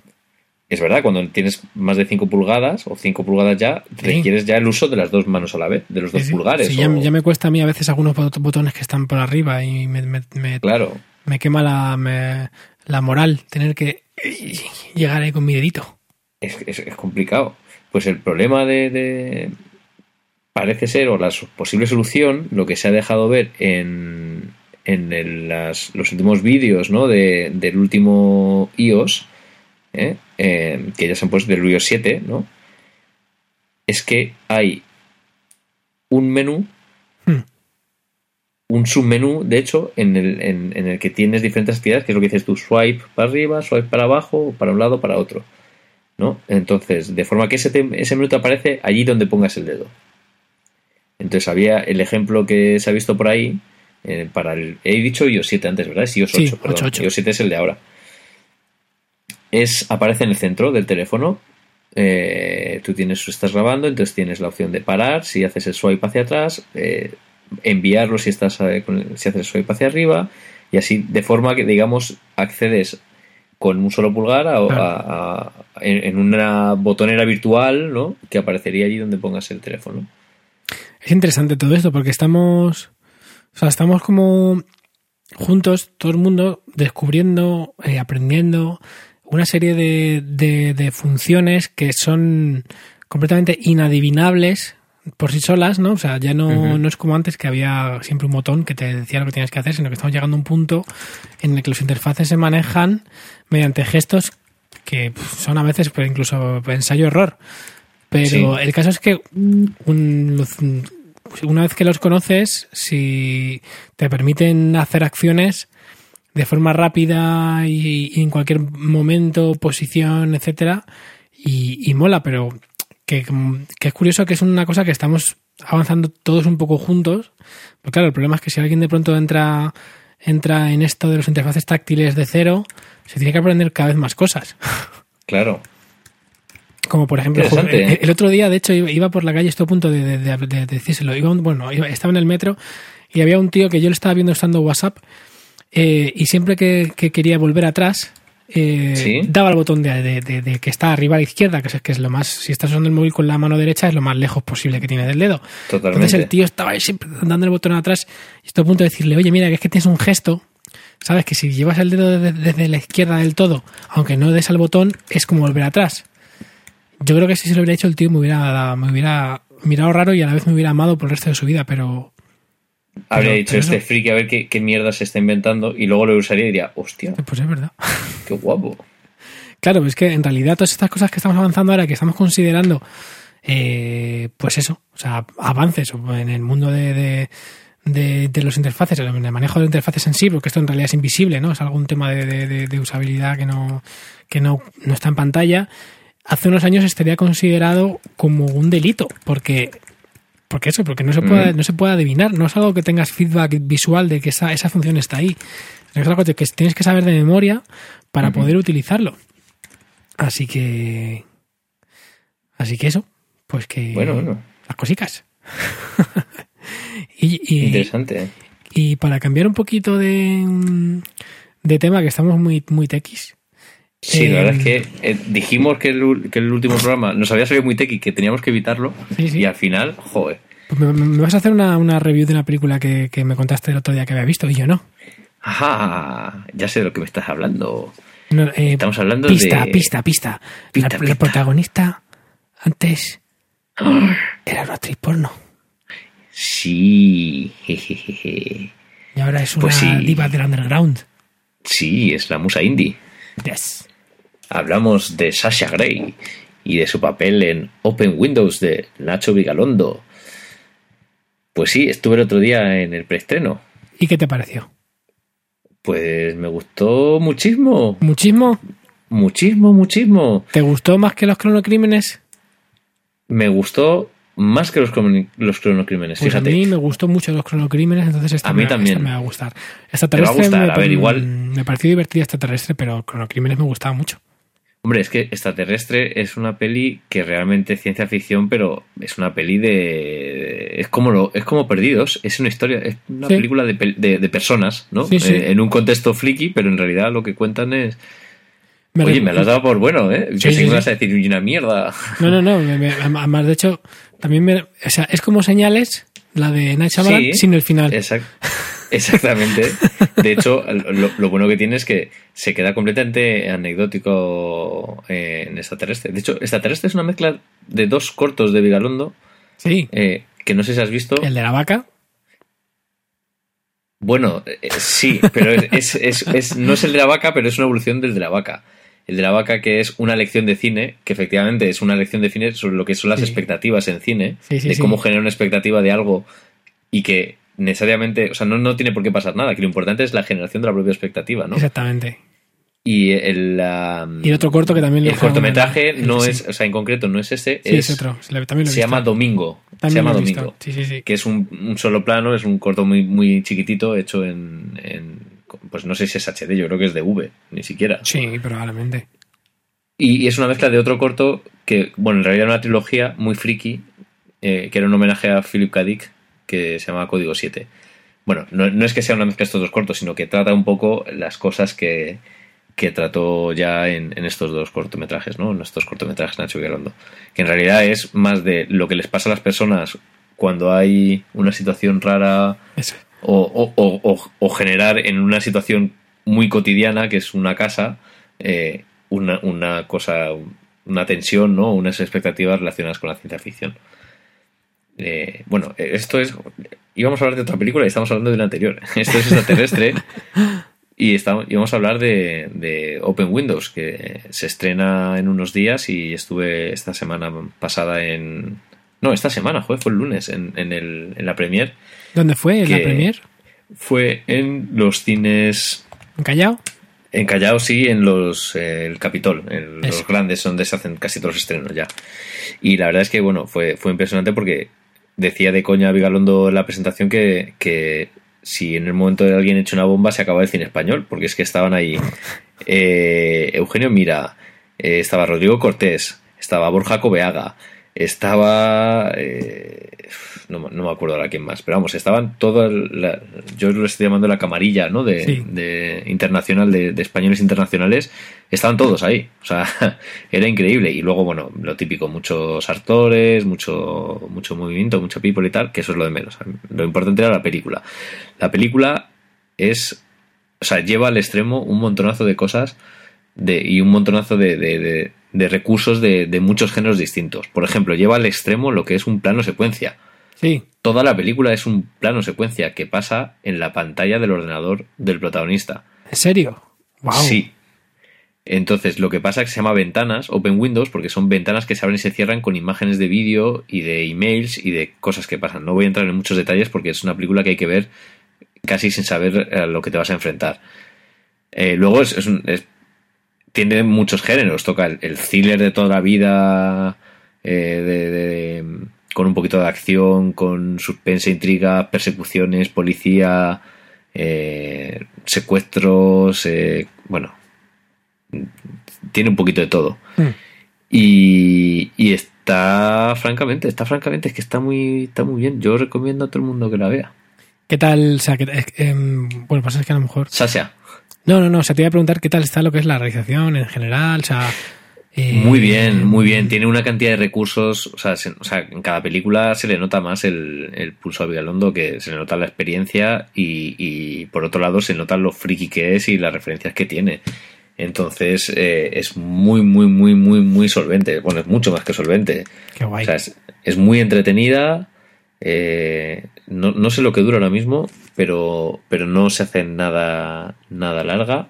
[SPEAKER 2] Es verdad, cuando tienes más de 5 pulgadas o 5 pulgadas ya,
[SPEAKER 1] Sí.
[SPEAKER 2] requieres ya el uso de las dos manos a la vez, de los dos
[SPEAKER 1] Sí,
[SPEAKER 2] pulgares.
[SPEAKER 1] Sí, ya,
[SPEAKER 2] o-
[SPEAKER 1] ya me cuesta a mí a veces algunos bot- botones que están por arriba y me, me, me-
[SPEAKER 2] Claro,
[SPEAKER 1] me quema la, me- la moral tener que llegar ahí con mi dedito.
[SPEAKER 2] es, es- es complicado. Pues el problema de, de- Parece ser, o la posible solución, lo que se ha dejado ver en, en el- las- los últimos vídeos ¿no? de, del último iOS, ¿eh? Eh, que ya se han puesto del iOS 7, ¿no? es que hay un menú
[SPEAKER 1] Hmm.
[SPEAKER 2] un submenú, de hecho, en el, en, en el que tienes diferentes actividades, que es lo que dices tú, swipe para arriba, swipe para abajo, para un lado, para otro. ¿No? Entonces, de forma que ese, ese menú te aparece allí donde pongas el dedo. Entonces, había el ejemplo que se ha visto por ahí, eh, para el. He dicho iOS 7 antes, ¿verdad? Es iOS
[SPEAKER 1] Sí,
[SPEAKER 2] 8, perdón.
[SPEAKER 1] 8, 8.
[SPEAKER 2] iOS 7 es el de ahora. Es, aparece en el centro del teléfono. eh, tú tienes, estás grabando, entonces tienes la opción de parar, si haces el swipe hacia atrás, eh, enviarlo si estás eh, si haces el swipe hacia arriba y así de forma que digamos accedes con un solo pulgar a,
[SPEAKER 1] Claro.
[SPEAKER 2] a- a- en, en una botonera virtual ¿no? que aparecería allí donde pongas el teléfono
[SPEAKER 1] Es interesante todo esto porque estamos, o sea, estamos como juntos, todo el mundo, descubriendo, eh, aprendiendo una serie de, de, de funciones que son completamente inadivinables por sí solas, ¿no? O sea, ya no, no es como antes que había siempre un botón que te decía lo que tienes que hacer, sino que estamos llegando a un punto en el que los interfaces se manejan mediante gestos que son a veces pues, incluso ensayo-error. Pero
[SPEAKER 2] Sí.
[SPEAKER 1] el caso es que un- una vez que los conoces, si te permiten hacer acciones de forma rápida y, y en cualquier momento, posición, etcétera, y, y mola, pero que, que es curioso que es una cosa que estamos avanzando todos un poco juntos. Porque claro, el problema es que si alguien de pronto entra, entra en esto de los interfaces táctiles de cero, se tiene que aprender cada vez más cosas.
[SPEAKER 2] Claro.
[SPEAKER 1] Como por ejemplo, el,
[SPEAKER 2] ¿eh?
[SPEAKER 1] el otro día, de hecho, iba, por la calle, estoy a punto de, de- de- de decírselo. Iba un- bueno, iba- estaba en el metro y había un tío que yo le estaba viendo usando WhatsApp eh, y siempre que, que quería volver atrás, eh,
[SPEAKER 2] Sí.
[SPEAKER 1] daba el botón de, de- de- de que está arriba a la izquierda, que es, que es lo más, si estás usando el móvil con la mano derecha, es lo más lejos posible que tiene del dedo.
[SPEAKER 2] Totalmente.
[SPEAKER 1] Entonces el tío estaba ahí siempre dando el botón atrás y estoy a punto de decirle, oye, mira, que es que tienes un gesto, sabes que si llevas el dedo desde, desde la izquierda del todo, aunque no des al botón, es como volver atrás. Yo creo que si se lo hubiera hecho el tío me hubiera, me hubiera mirado raro y a la vez me hubiera amado por el resto de su vida, pero
[SPEAKER 2] Habría
[SPEAKER 1] Pero-
[SPEAKER 2] dicho
[SPEAKER 1] pero
[SPEAKER 2] este
[SPEAKER 1] eso-
[SPEAKER 2] friki a ver qué, qué mierda se está inventando y luego lo usaría y diría, hostia,
[SPEAKER 1] pues es verdad.
[SPEAKER 2] qué guapo.
[SPEAKER 1] Claro, es que en realidad todas estas cosas que estamos avanzando ahora, que estamos considerando, eh, pues eso, o sea, avances en el mundo de, de, de- de los interfaces, en el manejo de interfaces en sí, porque esto en realidad es invisible, ¿no? Es algún tema de, de- de- de usabilidad que no, que no, no está en pantalla. Hace unos años estaría considerado como un delito, porque porque eso, porque no se puede,
[SPEAKER 2] Mm.
[SPEAKER 1] no se puede adivinar, no es algo que tengas feedback visual de que esa, esa función está ahí. Es algo que tienes que saber de memoria para poder utilizarlo. Así que. Así que eso. Pues que.
[SPEAKER 2] Bueno, bueno.
[SPEAKER 1] Las cosicas. [LAUGHS] y, y,
[SPEAKER 2] Interesante. ¿eh?
[SPEAKER 1] y para cambiar un poquito de, de tema, que estamos muy, muy tequis.
[SPEAKER 2] Sí,
[SPEAKER 1] Eh,
[SPEAKER 2] la verdad es que eh, dijimos que el, que el último programa nos había salido muy tequi, que teníamos que evitarlo.
[SPEAKER 1] Sí, sí.
[SPEAKER 2] Y al final, joder.
[SPEAKER 1] Pues me, me vas a hacer una, una review de una película que, que me contaste el otro día que había visto y yo no.
[SPEAKER 2] Ajá, ya sé de lo que me estás hablando.
[SPEAKER 1] No, eh,
[SPEAKER 2] Estamos hablando
[SPEAKER 1] pista,
[SPEAKER 2] de.
[SPEAKER 1] pista, pista,
[SPEAKER 2] Pista,
[SPEAKER 1] La, la
[SPEAKER 2] pista.
[SPEAKER 1] protagonista antes era una actriz porno
[SPEAKER 2] Sí, jejeje.
[SPEAKER 1] y ahora es una
[SPEAKER 2] Pues sí.
[SPEAKER 1] diva del underground.
[SPEAKER 2] Sí, es la musa indie.
[SPEAKER 1] Yes.
[SPEAKER 2] Hablamos de Sasha Grey y de su papel en Open Windows de Nacho Vigalondo. Pues sí, estuve el otro día en el preestreno.
[SPEAKER 1] ¿Y qué te pareció?
[SPEAKER 2] Pues me gustó muchísimo,
[SPEAKER 1] ¿Muchísimo?
[SPEAKER 2] muchísimo, muchísimo.
[SPEAKER 1] ¿Te gustó más que los cronocrímenes?
[SPEAKER 2] Me gustó más que los, los cronocrímenes,
[SPEAKER 1] Pues a
[SPEAKER 2] fíjate.
[SPEAKER 1] mí me gustó mucho los cronocrímenes, entonces esta,
[SPEAKER 2] A mí
[SPEAKER 1] me,
[SPEAKER 2] también.
[SPEAKER 1] esta me va a gustar. Extraterrestre
[SPEAKER 2] gustar,
[SPEAKER 1] me,
[SPEAKER 2] a ver, igual-
[SPEAKER 1] me pareció divertida extraterrestre, pero cronocrímenes me gustaba mucho.
[SPEAKER 2] Hombre, es que Extraterrestre es una peli que realmente es ciencia ficción, pero es una peli de. Es como, lo, es como Perdidos, es una historia, es una
[SPEAKER 1] Sí.
[SPEAKER 2] película de, pel- de- de personas, ¿no?
[SPEAKER 1] Sí, sí.
[SPEAKER 2] Eh, en un contexto friki, pero en realidad lo que cuentan es.
[SPEAKER 1] Me
[SPEAKER 2] Oye, me lo has dado por bueno, ¿eh?
[SPEAKER 1] Sí,
[SPEAKER 2] que
[SPEAKER 1] sí,
[SPEAKER 2] si me
[SPEAKER 1] sí.
[SPEAKER 2] vas a decir "Y una mierda.
[SPEAKER 1] No, no, no. me- me- además, de hecho, también me. O sea, es como señales, la de Night Shyamalan, sin el final.
[SPEAKER 2] Exact- [LAUGHS] Exactamente. De hecho, lo, lo bueno que tiene es que se queda completamente anecdótico eh, en extraterrestre. De hecho, extraterrestre es una mezcla de dos cortos de Vigalondo
[SPEAKER 1] Sí.
[SPEAKER 2] eh, que no sé si has visto.
[SPEAKER 1] El de la vaca.
[SPEAKER 2] Bueno, eh, sí, pero es, es- es- no es el de la vaca, pero es una evolución del de la vaca. El de la vaca que es una lección de cine, que efectivamente es una lección de cine sobre lo que son las
[SPEAKER 1] Sí.
[SPEAKER 2] expectativas en cine,
[SPEAKER 1] Sí, sí,
[SPEAKER 2] de cómo generar una expectativa de algo y que necesariamente, o sea, no, no tiene por qué pasar nada, que lo importante es la generación de la propia expectativa, ¿no?
[SPEAKER 1] Exactamente.
[SPEAKER 2] Y el,
[SPEAKER 1] Y el otro corto que también lo
[SPEAKER 2] el cortometraje
[SPEAKER 1] el-
[SPEAKER 2] no es, o sea, en concreto no es ese,
[SPEAKER 1] Sí,
[SPEAKER 2] es,
[SPEAKER 1] es otro. Se, le- también lo he
[SPEAKER 2] se
[SPEAKER 1] visto.
[SPEAKER 2] llama Domingo.
[SPEAKER 1] También
[SPEAKER 2] se llama
[SPEAKER 1] lo he visto.
[SPEAKER 2] Domingo
[SPEAKER 1] Sí, sí, sí.
[SPEAKER 2] que es un, un solo plano, es un corto muy, muy chiquitito hecho en, en- Pues no sé si es HD, yo creo que es de V, ni siquiera.
[SPEAKER 1] Sí, probablemente.
[SPEAKER 2] Y, y es una mezcla de otro corto que, bueno, en realidad era una trilogía muy friki, eh, que era un homenaje a Philip K. Dick, que se llama Código 7. Bueno, no, no es que sea una mezcla de estos dos cortos, sino que trata un poco las cosas que, que trató ya en, en estos dos cortometrajes, ¿no? En estos cortometrajes Nacho Vigalondo. Que en realidad es más de lo que les pasa a las personas cuando hay una situación rara o- o- o- o generar en una situación muy cotidiana, que es una casa, eh, una, una cosa, una tensión, ¿no? Unas expectativas relacionadas con la ciencia ficción. Eh, bueno, esto es. Íbamos a hablar de otra película y estamos hablando de la anterior. [LAUGHS] Esto es extraterrestre. y estamos, íbamos a hablar de, de Open Windows, que se estrena en unos días y estuve esta semana pasada en. No, esta semana, joder, fue el lunes en, en, el, en la premier.
[SPEAKER 1] ¿Dónde fue? ¿En la premier?
[SPEAKER 2] Fue en los cines
[SPEAKER 1] ¿En Callao?
[SPEAKER 2] en Callao, sí, en los eh, el Capitol, en los grandes donde se hacen casi todos los estrenos ya. Y la verdad es que bueno, fue, fue impresionante porque decía de coña Vigalondo en la presentación que, que si en el momento de alguien hecho una bomba se acababa el cine español, porque es que estaban ahí. Eh, Eugenio Mira, eh, estaba Rodrigo Cortés, estaba Borja Cobeaga, estaba... eh, no, me- no me acuerdo ahora quién más, pero vamos, estaban todas... la- yo lo estoy llamando la camarilla, ¿no? De,
[SPEAKER 1] Sí.
[SPEAKER 2] de internacional, de, de españoles internacionales, estaban todos ahí. O sea, [LAUGHS] era increíble. Y luego, bueno, lo típico, muchos actores, mucho, mucho movimiento, mucho people y tal, que eso es lo de menos. Lo importante era la película. La película es... O sea, lleva al extremo un montonazo de cosas de, y un montonazo de, de- de- recursos de, de muchos géneros distintos. Por ejemplo, lleva al extremo lo que es un plano secuencia.
[SPEAKER 1] Sí.
[SPEAKER 2] Toda la película es un plano secuencia que pasa en la pantalla del ordenador del protagonista.
[SPEAKER 1] ¿En serio? Wow.
[SPEAKER 2] Sí. Entonces, lo que pasa es que se llama ventanas, Open Windows, porque son ventanas que se abren y se cierran con imágenes de vídeo y de emails y de cosas que pasan. No voy a entrar en muchos detalles porque es una película que hay que ver casi sin saber a lo que te vas a enfrentar. Eh, luego es, es un- es- tiene muchos géneros. Toca el, el thriller de toda la vida, eh, de- de- con un poquito de acción, con suspense, intriga, persecuciones, policía, eh, secuestros, eh, bueno, tiene un poquito de todo.
[SPEAKER 1] Mm.
[SPEAKER 2] Y, y está, francamente, está francamente, es que está muy, está muy bien. Yo recomiendo a todo el mundo que la vea.
[SPEAKER 1] ¿Qué tal? O sea, que, bueno, pasa es que a lo mejor.
[SPEAKER 2] Sasha,
[SPEAKER 1] No, no, no. O sea, te iba a preguntar qué tal está lo que es la realización en general. O sea. eh,
[SPEAKER 2] muy bien, muy bien. Tiene una cantidad de recursos. O sea, se- o sea, en cada película se le nota más el, el pulso a Vigalondo, que se le nota la experiencia y, y por otro lado se nota lo friki que es y las referencias que tiene. Entonces eh, es muy, muy, muy, muy, muy solvente. Bueno, es mucho más que solvente.
[SPEAKER 1] Qué guay.
[SPEAKER 2] O sea, es, es muy entretenida. Eh, no, no sé lo que dura ahora mismo, pero, pero no se hace nada, nada larga.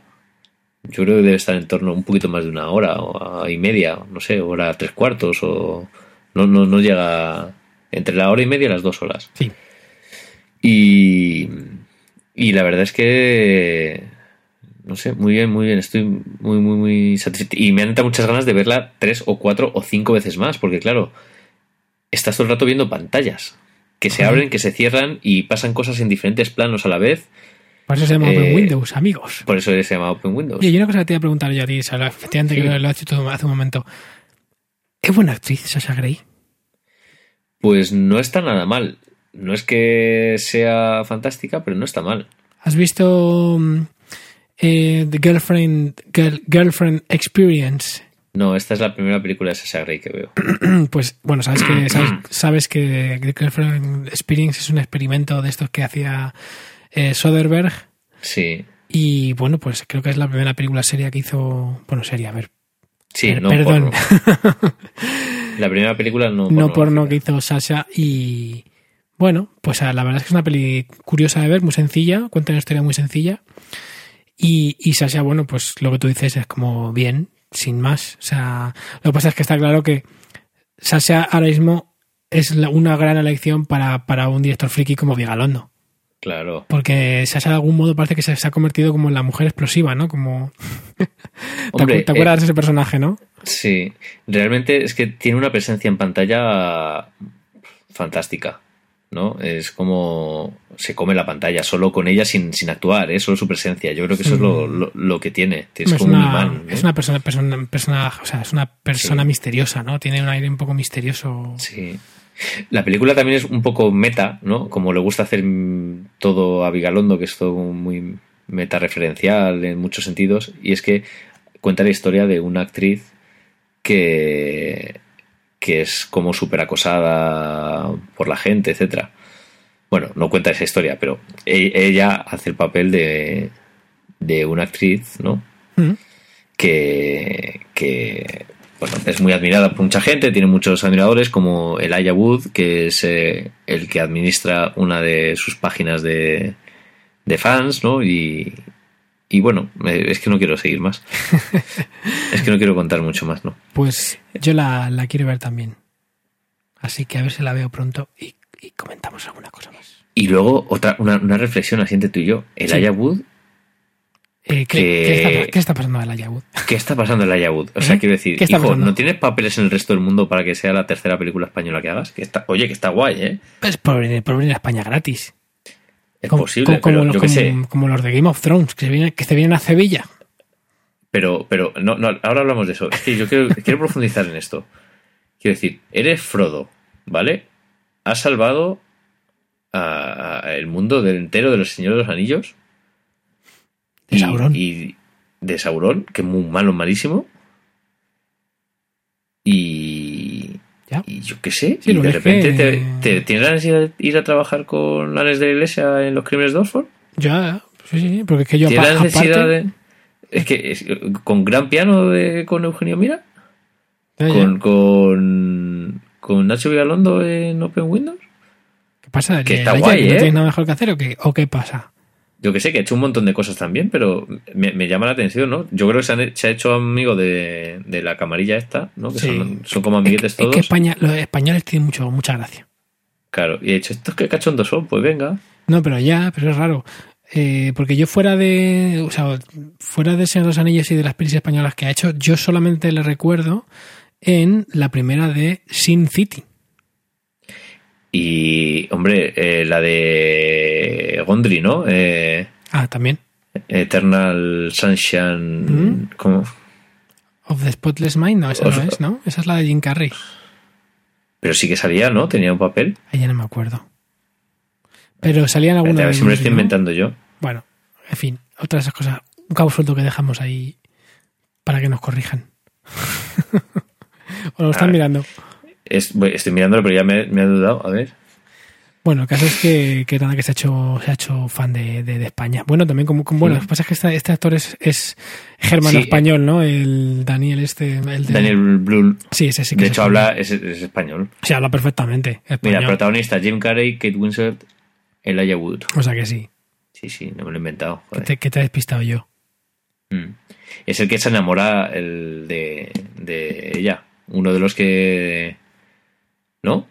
[SPEAKER 2] Yo creo que debe estar en torno a un poquito más de una hora o y media, no sé, hora tres cuartos o no, no, no llega entre la hora y media y las dos horas.
[SPEAKER 1] Sí.
[SPEAKER 2] Y, y la verdad es que no sé, muy bien, muy bien, estoy muy, muy, muy satisfecho. Y me han entrado muchas ganas de verla tres o cuatro o cinco veces más, porque claro, estás todo el rato viendo pantallas que se abren, que se cierran y pasan cosas en diferentes planos a la vez.
[SPEAKER 1] Por eso se llama Open
[SPEAKER 2] eh,
[SPEAKER 1] Windows, amigos.
[SPEAKER 2] Por eso se llama Open Windows.
[SPEAKER 1] Y una cosa que te iba a preguntar yo a ti, sea, efectivamente
[SPEAKER 2] Sí.
[SPEAKER 1] que lo has dicho hace un momento. ¿Es buena actriz Sasha Grey?
[SPEAKER 2] Pues no está nada mal. No es que sea fantástica, pero no está mal.
[SPEAKER 1] ¿Has visto mm, eh, The Girlfriend, Girl- Girlfriend Experience?
[SPEAKER 2] No, esta es la primera película de Sasha Grey que veo. [CLEARS THROAT]
[SPEAKER 1] Pues bueno, sabes que [CLEARS THROAT] sabes, sabes que Girlfriend Experience es un experimento de estos que hacía eh, Soderbergh.
[SPEAKER 2] Sí,
[SPEAKER 1] y bueno, pues creo que es la primera película seria que hizo, bueno, seria, a ver,
[SPEAKER 2] sí, no
[SPEAKER 1] perdón,
[SPEAKER 2] porno. [LAUGHS] La primera película no
[SPEAKER 1] no porno que hizo Sasha y bueno, pues ah, la verdad es que es una peli curiosa de ver, muy sencilla, cuenta una historia muy sencilla. Y, y Sasha, bueno, pues lo que tú dices es como bien, sin más, o sea, lo que pasa es que está claro que Sasha ahora mismo es una gran elección para, para un director friki como Vigalondo.
[SPEAKER 2] Claro.
[SPEAKER 1] Porque Sasha de algún modo parece que se, se ha convertido como en la mujer explosiva, ¿no? Como... [LAUGHS] ¿Te,
[SPEAKER 2] Hombre,
[SPEAKER 1] te acuerdas de ese personaje, no?
[SPEAKER 2] Sí, realmente es que tiene una presencia en pantalla fantástica, ¿no? Es como se come la pantalla solo con ella sin, sin actuar, ¿eh? solo su presencia. Yo creo que eso es lo, lo, lo que tiene. Es,
[SPEAKER 1] es
[SPEAKER 2] como
[SPEAKER 1] una,
[SPEAKER 2] un imán. ¿no?
[SPEAKER 1] es una persona, persona, persona, o sea, es una persona
[SPEAKER 2] Sí.
[SPEAKER 1] misteriosa, ¿no? Tiene un aire un poco misterioso.
[SPEAKER 2] Sí. La película también es un poco meta, ¿no? Como le gusta hacer mm, todo a Vigalondo, que es todo muy meta referencial en muchos sentidos, y es que cuenta la historia de una actriz que, que es como súper acosada por la gente, etcétera. Bueno, no cuenta esa historia, pero e- ella hace el papel de, de una actriz, ¿no?
[SPEAKER 1] Mm.
[SPEAKER 2] que, que bueno, es muy admirada por mucha gente, tiene muchos admiradores, como Elijah Wood, que es eh, el que administra una de sus páginas de, de fans, ¿no? Y, y bueno, es que no quiero seguir más. [LAUGHS] es que no quiero contar mucho más, ¿no?
[SPEAKER 1] Pues yo la, la quiero ver también. Así que a ver si la veo pronto y, y comentamos alguna cosa más.
[SPEAKER 2] Y luego otra, una, una reflexión así entre tú y yo. Elijah Wood
[SPEAKER 1] Eh, ¿qué,
[SPEAKER 2] Que-
[SPEAKER 1] qué está, pasando en la Yahoo?
[SPEAKER 2] ¿Qué está pasando en la Yahoo? O sea,
[SPEAKER 1] ¿Eh?
[SPEAKER 2] quiero decir,
[SPEAKER 1] ¿Qué está
[SPEAKER 2] hijo,
[SPEAKER 1] pasando?
[SPEAKER 2] ¿no tienes papeles en el resto del mundo para que sea la tercera película española que hagas? Que está, oye, que está guay, ¿eh?
[SPEAKER 1] Pues por venir, por venir a España gratis.
[SPEAKER 2] Es
[SPEAKER 1] Como-
[SPEAKER 2] posible,
[SPEAKER 1] como,
[SPEAKER 2] pero yo
[SPEAKER 1] como-
[SPEAKER 2] sé.
[SPEAKER 1] como los de Game of Thrones, que se vienen, que se vienen a Sevilla.
[SPEAKER 2] Pero, pero, no, no, ahora hablamos de eso. Es que yo quiero, [LAUGHS] quiero profundizar en esto. Quiero decir, eres Frodo, ¿vale? Has salvado a- a el mundo del entero de los Señores de los Anillos.
[SPEAKER 1] De
[SPEAKER 2] y,
[SPEAKER 1] Sauron.
[SPEAKER 2] y de Sauron, que es muy malo, malísimo. Y.
[SPEAKER 1] Ya.
[SPEAKER 2] Y yo qué sé.
[SPEAKER 1] Sí,
[SPEAKER 2] y de repente
[SPEAKER 1] que-
[SPEAKER 2] te, te- tienes ganas de ir a, ir a trabajar con Lanes de la Iglesia en los crímenes de Oxford.
[SPEAKER 1] Ya, sí, sí, porque es que yo
[SPEAKER 2] ¿Tienes la necesidad
[SPEAKER 1] aparte...
[SPEAKER 2] de.? Es que es- con gran piano de, con Eugenio Mira.
[SPEAKER 1] Ya, ya.
[SPEAKER 2] con, con, Nacho Vigalondo en Open Windows.
[SPEAKER 1] ¿Qué pasa?
[SPEAKER 2] que
[SPEAKER 1] ¿Le-
[SPEAKER 2] está guay,
[SPEAKER 1] ¿No
[SPEAKER 2] ¿eh?
[SPEAKER 1] tienes nada mejor que hacer o qué, o qué pasa?
[SPEAKER 2] Yo que sé, que ha hecho un montón de cosas también, pero me, me llama la atención, ¿no? Yo creo que se, han- se ha hecho amigo de, de la camarilla esta, ¿no? Que
[SPEAKER 1] Sí.
[SPEAKER 2] son, son como
[SPEAKER 1] Es,
[SPEAKER 2] amiguetes
[SPEAKER 1] que- es
[SPEAKER 2] todos.
[SPEAKER 1] que España, los españoles tienen mucho, mucha gracia.
[SPEAKER 2] Claro, y he dicho, estos que cachondos son, pues venga.
[SPEAKER 1] No, pero ya, pero es raro. Eh, porque yo fuera de. O sea, fuera de Señor de los Anillos y de las pelis españolas que ha hecho, yo solamente le recuerdo en la primera de Sin City.
[SPEAKER 2] Y, hombre, eh, la de Gondry, ¿no? Eh,
[SPEAKER 1] Ah, también.
[SPEAKER 2] Eternal Sunshine.
[SPEAKER 1] Mm.
[SPEAKER 2] ¿cómo?
[SPEAKER 1] Of the Spotless Mind, no, esa
[SPEAKER 2] O
[SPEAKER 1] no es, ¿no? Esa es la de Jim Carrey.
[SPEAKER 2] Pero sí que salía, ¿no? Tenía un papel.
[SPEAKER 1] Ahí ya no me acuerdo. Pero salían
[SPEAKER 2] A ver
[SPEAKER 1] de
[SPEAKER 2] si me lo estoy
[SPEAKER 1] ¿no?
[SPEAKER 2] inventando yo.
[SPEAKER 1] Bueno, en fin, otras esas cosas. Un cabo suelto que dejamos ahí para que nos corrijan. [LAUGHS] o lo están mirando.
[SPEAKER 2] Es- estoy mirándolo, pero ya me, me ha dudado. A ver.
[SPEAKER 1] Bueno, el caso es que, que nada, que se ha hecho, se ha hecho fan de, de- de España. Bueno, también como, como- bueno,
[SPEAKER 2] Sí.
[SPEAKER 1] lo que pasa es que este, este actor es, es germano
[SPEAKER 2] Sí.
[SPEAKER 1] español, ¿no? El Daniel este, el de-
[SPEAKER 2] Daniel Blue.
[SPEAKER 1] Sí, ese sí que
[SPEAKER 2] De
[SPEAKER 1] es
[SPEAKER 2] hecho,
[SPEAKER 1] español.
[SPEAKER 2] habla, es, es español.
[SPEAKER 1] Sí, habla perfectamente
[SPEAKER 2] Mira,
[SPEAKER 1] español.
[SPEAKER 2] protagonista Jim Carrey, Kate Winslet, Elijah Wood.
[SPEAKER 1] o sea que sí,
[SPEAKER 2] Sí, sí, no me lo he inventado. joder.
[SPEAKER 1] te, que te he despistado yo.
[SPEAKER 2] Mm. Es el que se enamora el de, de ella. Uno de los que. ¿No?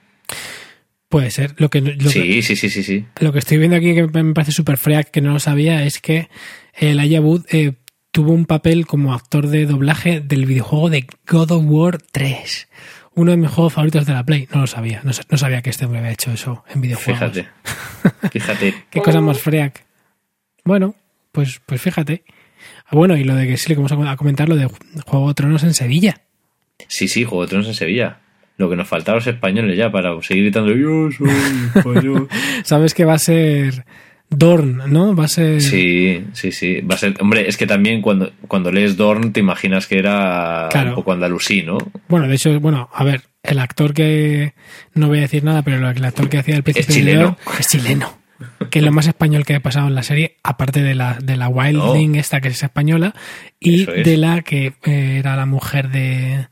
[SPEAKER 1] Puede ser. Lo que, lo que-
[SPEAKER 2] sí, sí, sí, sí, sí.
[SPEAKER 1] Lo que estoy viendo aquí que me parece súper freak, que no lo sabía, es que el Wood eh, tuvo un papel como actor de doblaje del videojuego de God of War 3. Uno de mis juegos favoritos de la Play. No lo sabía. No, sa- no sabía que este hombre había hecho eso en videojuegos.
[SPEAKER 2] Fíjate. [LAUGHS] Fíjate.
[SPEAKER 1] Qué cosa más freak. Bueno, pues, pues fíjate. Ah, Bueno, y lo de que sí le vamos a comentar, lo de Juego de Tronos en Sevilla.
[SPEAKER 2] Sí, sí, Juego de Tronos en Sevilla. Lo que nos faltaba a los españoles ya para seguir gritando yo soy español. [LAUGHS]
[SPEAKER 1] Sabes que va a ser Dorn, ¿no? Va a ser...
[SPEAKER 2] Sí, sí, sí. Va a ser. Hombre, es que también cuando, cuando lees Dorn te imaginas que era
[SPEAKER 1] Claro.
[SPEAKER 2] un poco andalusí, ¿no?
[SPEAKER 1] Bueno, de hecho, bueno, a ver, el actor que. No voy a decir nada, pero el actor que hacía el príncipe
[SPEAKER 2] Es chileno.
[SPEAKER 1] de León es chileno. Que es lo más español que ha pasado en la serie, aparte de la, de la Wildling, esta que es española, y
[SPEAKER 2] es.
[SPEAKER 1] de la que eh, era la mujer de.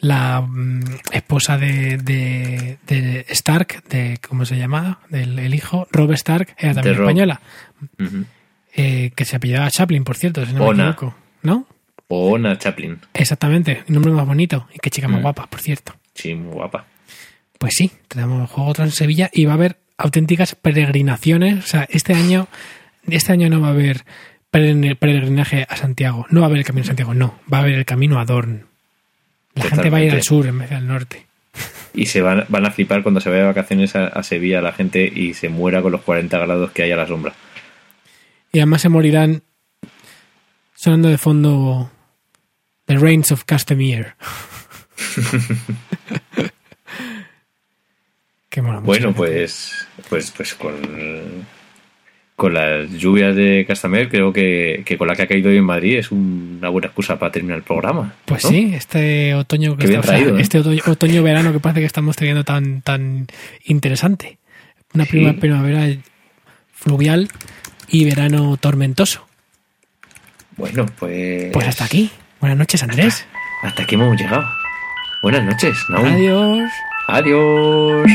[SPEAKER 1] La mm, esposa de, de, de Stark, de. ¿Cómo se llamaba? Del el hijo, Rob Stark, era también española. Eh, que se apellidaba Chaplin, por cierto, si no me
[SPEAKER 2] Ona.
[SPEAKER 1] equivoco. ¿No?
[SPEAKER 2] Ona Chaplin.
[SPEAKER 1] Exactamente, un nombre más bonito. Y qué chica más
[SPEAKER 2] Mm.
[SPEAKER 1] guapa, por cierto.
[SPEAKER 2] Sí, muy guapa.
[SPEAKER 1] Pues sí, tenemos Juego Tronos en Sevilla y va a haber auténticas peregrinaciones. O sea, este año, este año no va a haber peregrin- peregrinaje a Santiago. No va a haber el camino a Santiago, no. Va a haber el camino a Dorn. La gente va a ir al sur en vez del norte.
[SPEAKER 2] Y se van, van a flipar cuando se vaya de vacaciones a, a Sevilla la gente y se muera con los 40 grados que hay a la sombra.
[SPEAKER 1] Y además se morirán sonando de fondo The Reigns of Castamere. [LAUGHS] Qué mola mucho.
[SPEAKER 2] Bueno, pues, pues, pues con, con las lluvias de Castamer, creo que, que con la que ha caído hoy en Madrid es una buena excusa para terminar el programa.
[SPEAKER 1] Pues
[SPEAKER 2] ¿no?
[SPEAKER 1] sí, este otoño que o sea,
[SPEAKER 2] traído, ¿eh?
[SPEAKER 1] este otoño, otoño verano que parece que estamos teniendo tan tan interesante. Una
[SPEAKER 2] Sí.
[SPEAKER 1] prima primavera fluvial y verano tormentoso.
[SPEAKER 2] Bueno, pues.
[SPEAKER 1] Pues hasta aquí. Buenas noches, Andrés.
[SPEAKER 2] Hasta aquí hemos llegado. Buenas noches, Naum.
[SPEAKER 1] Adiós.
[SPEAKER 2] Adiós.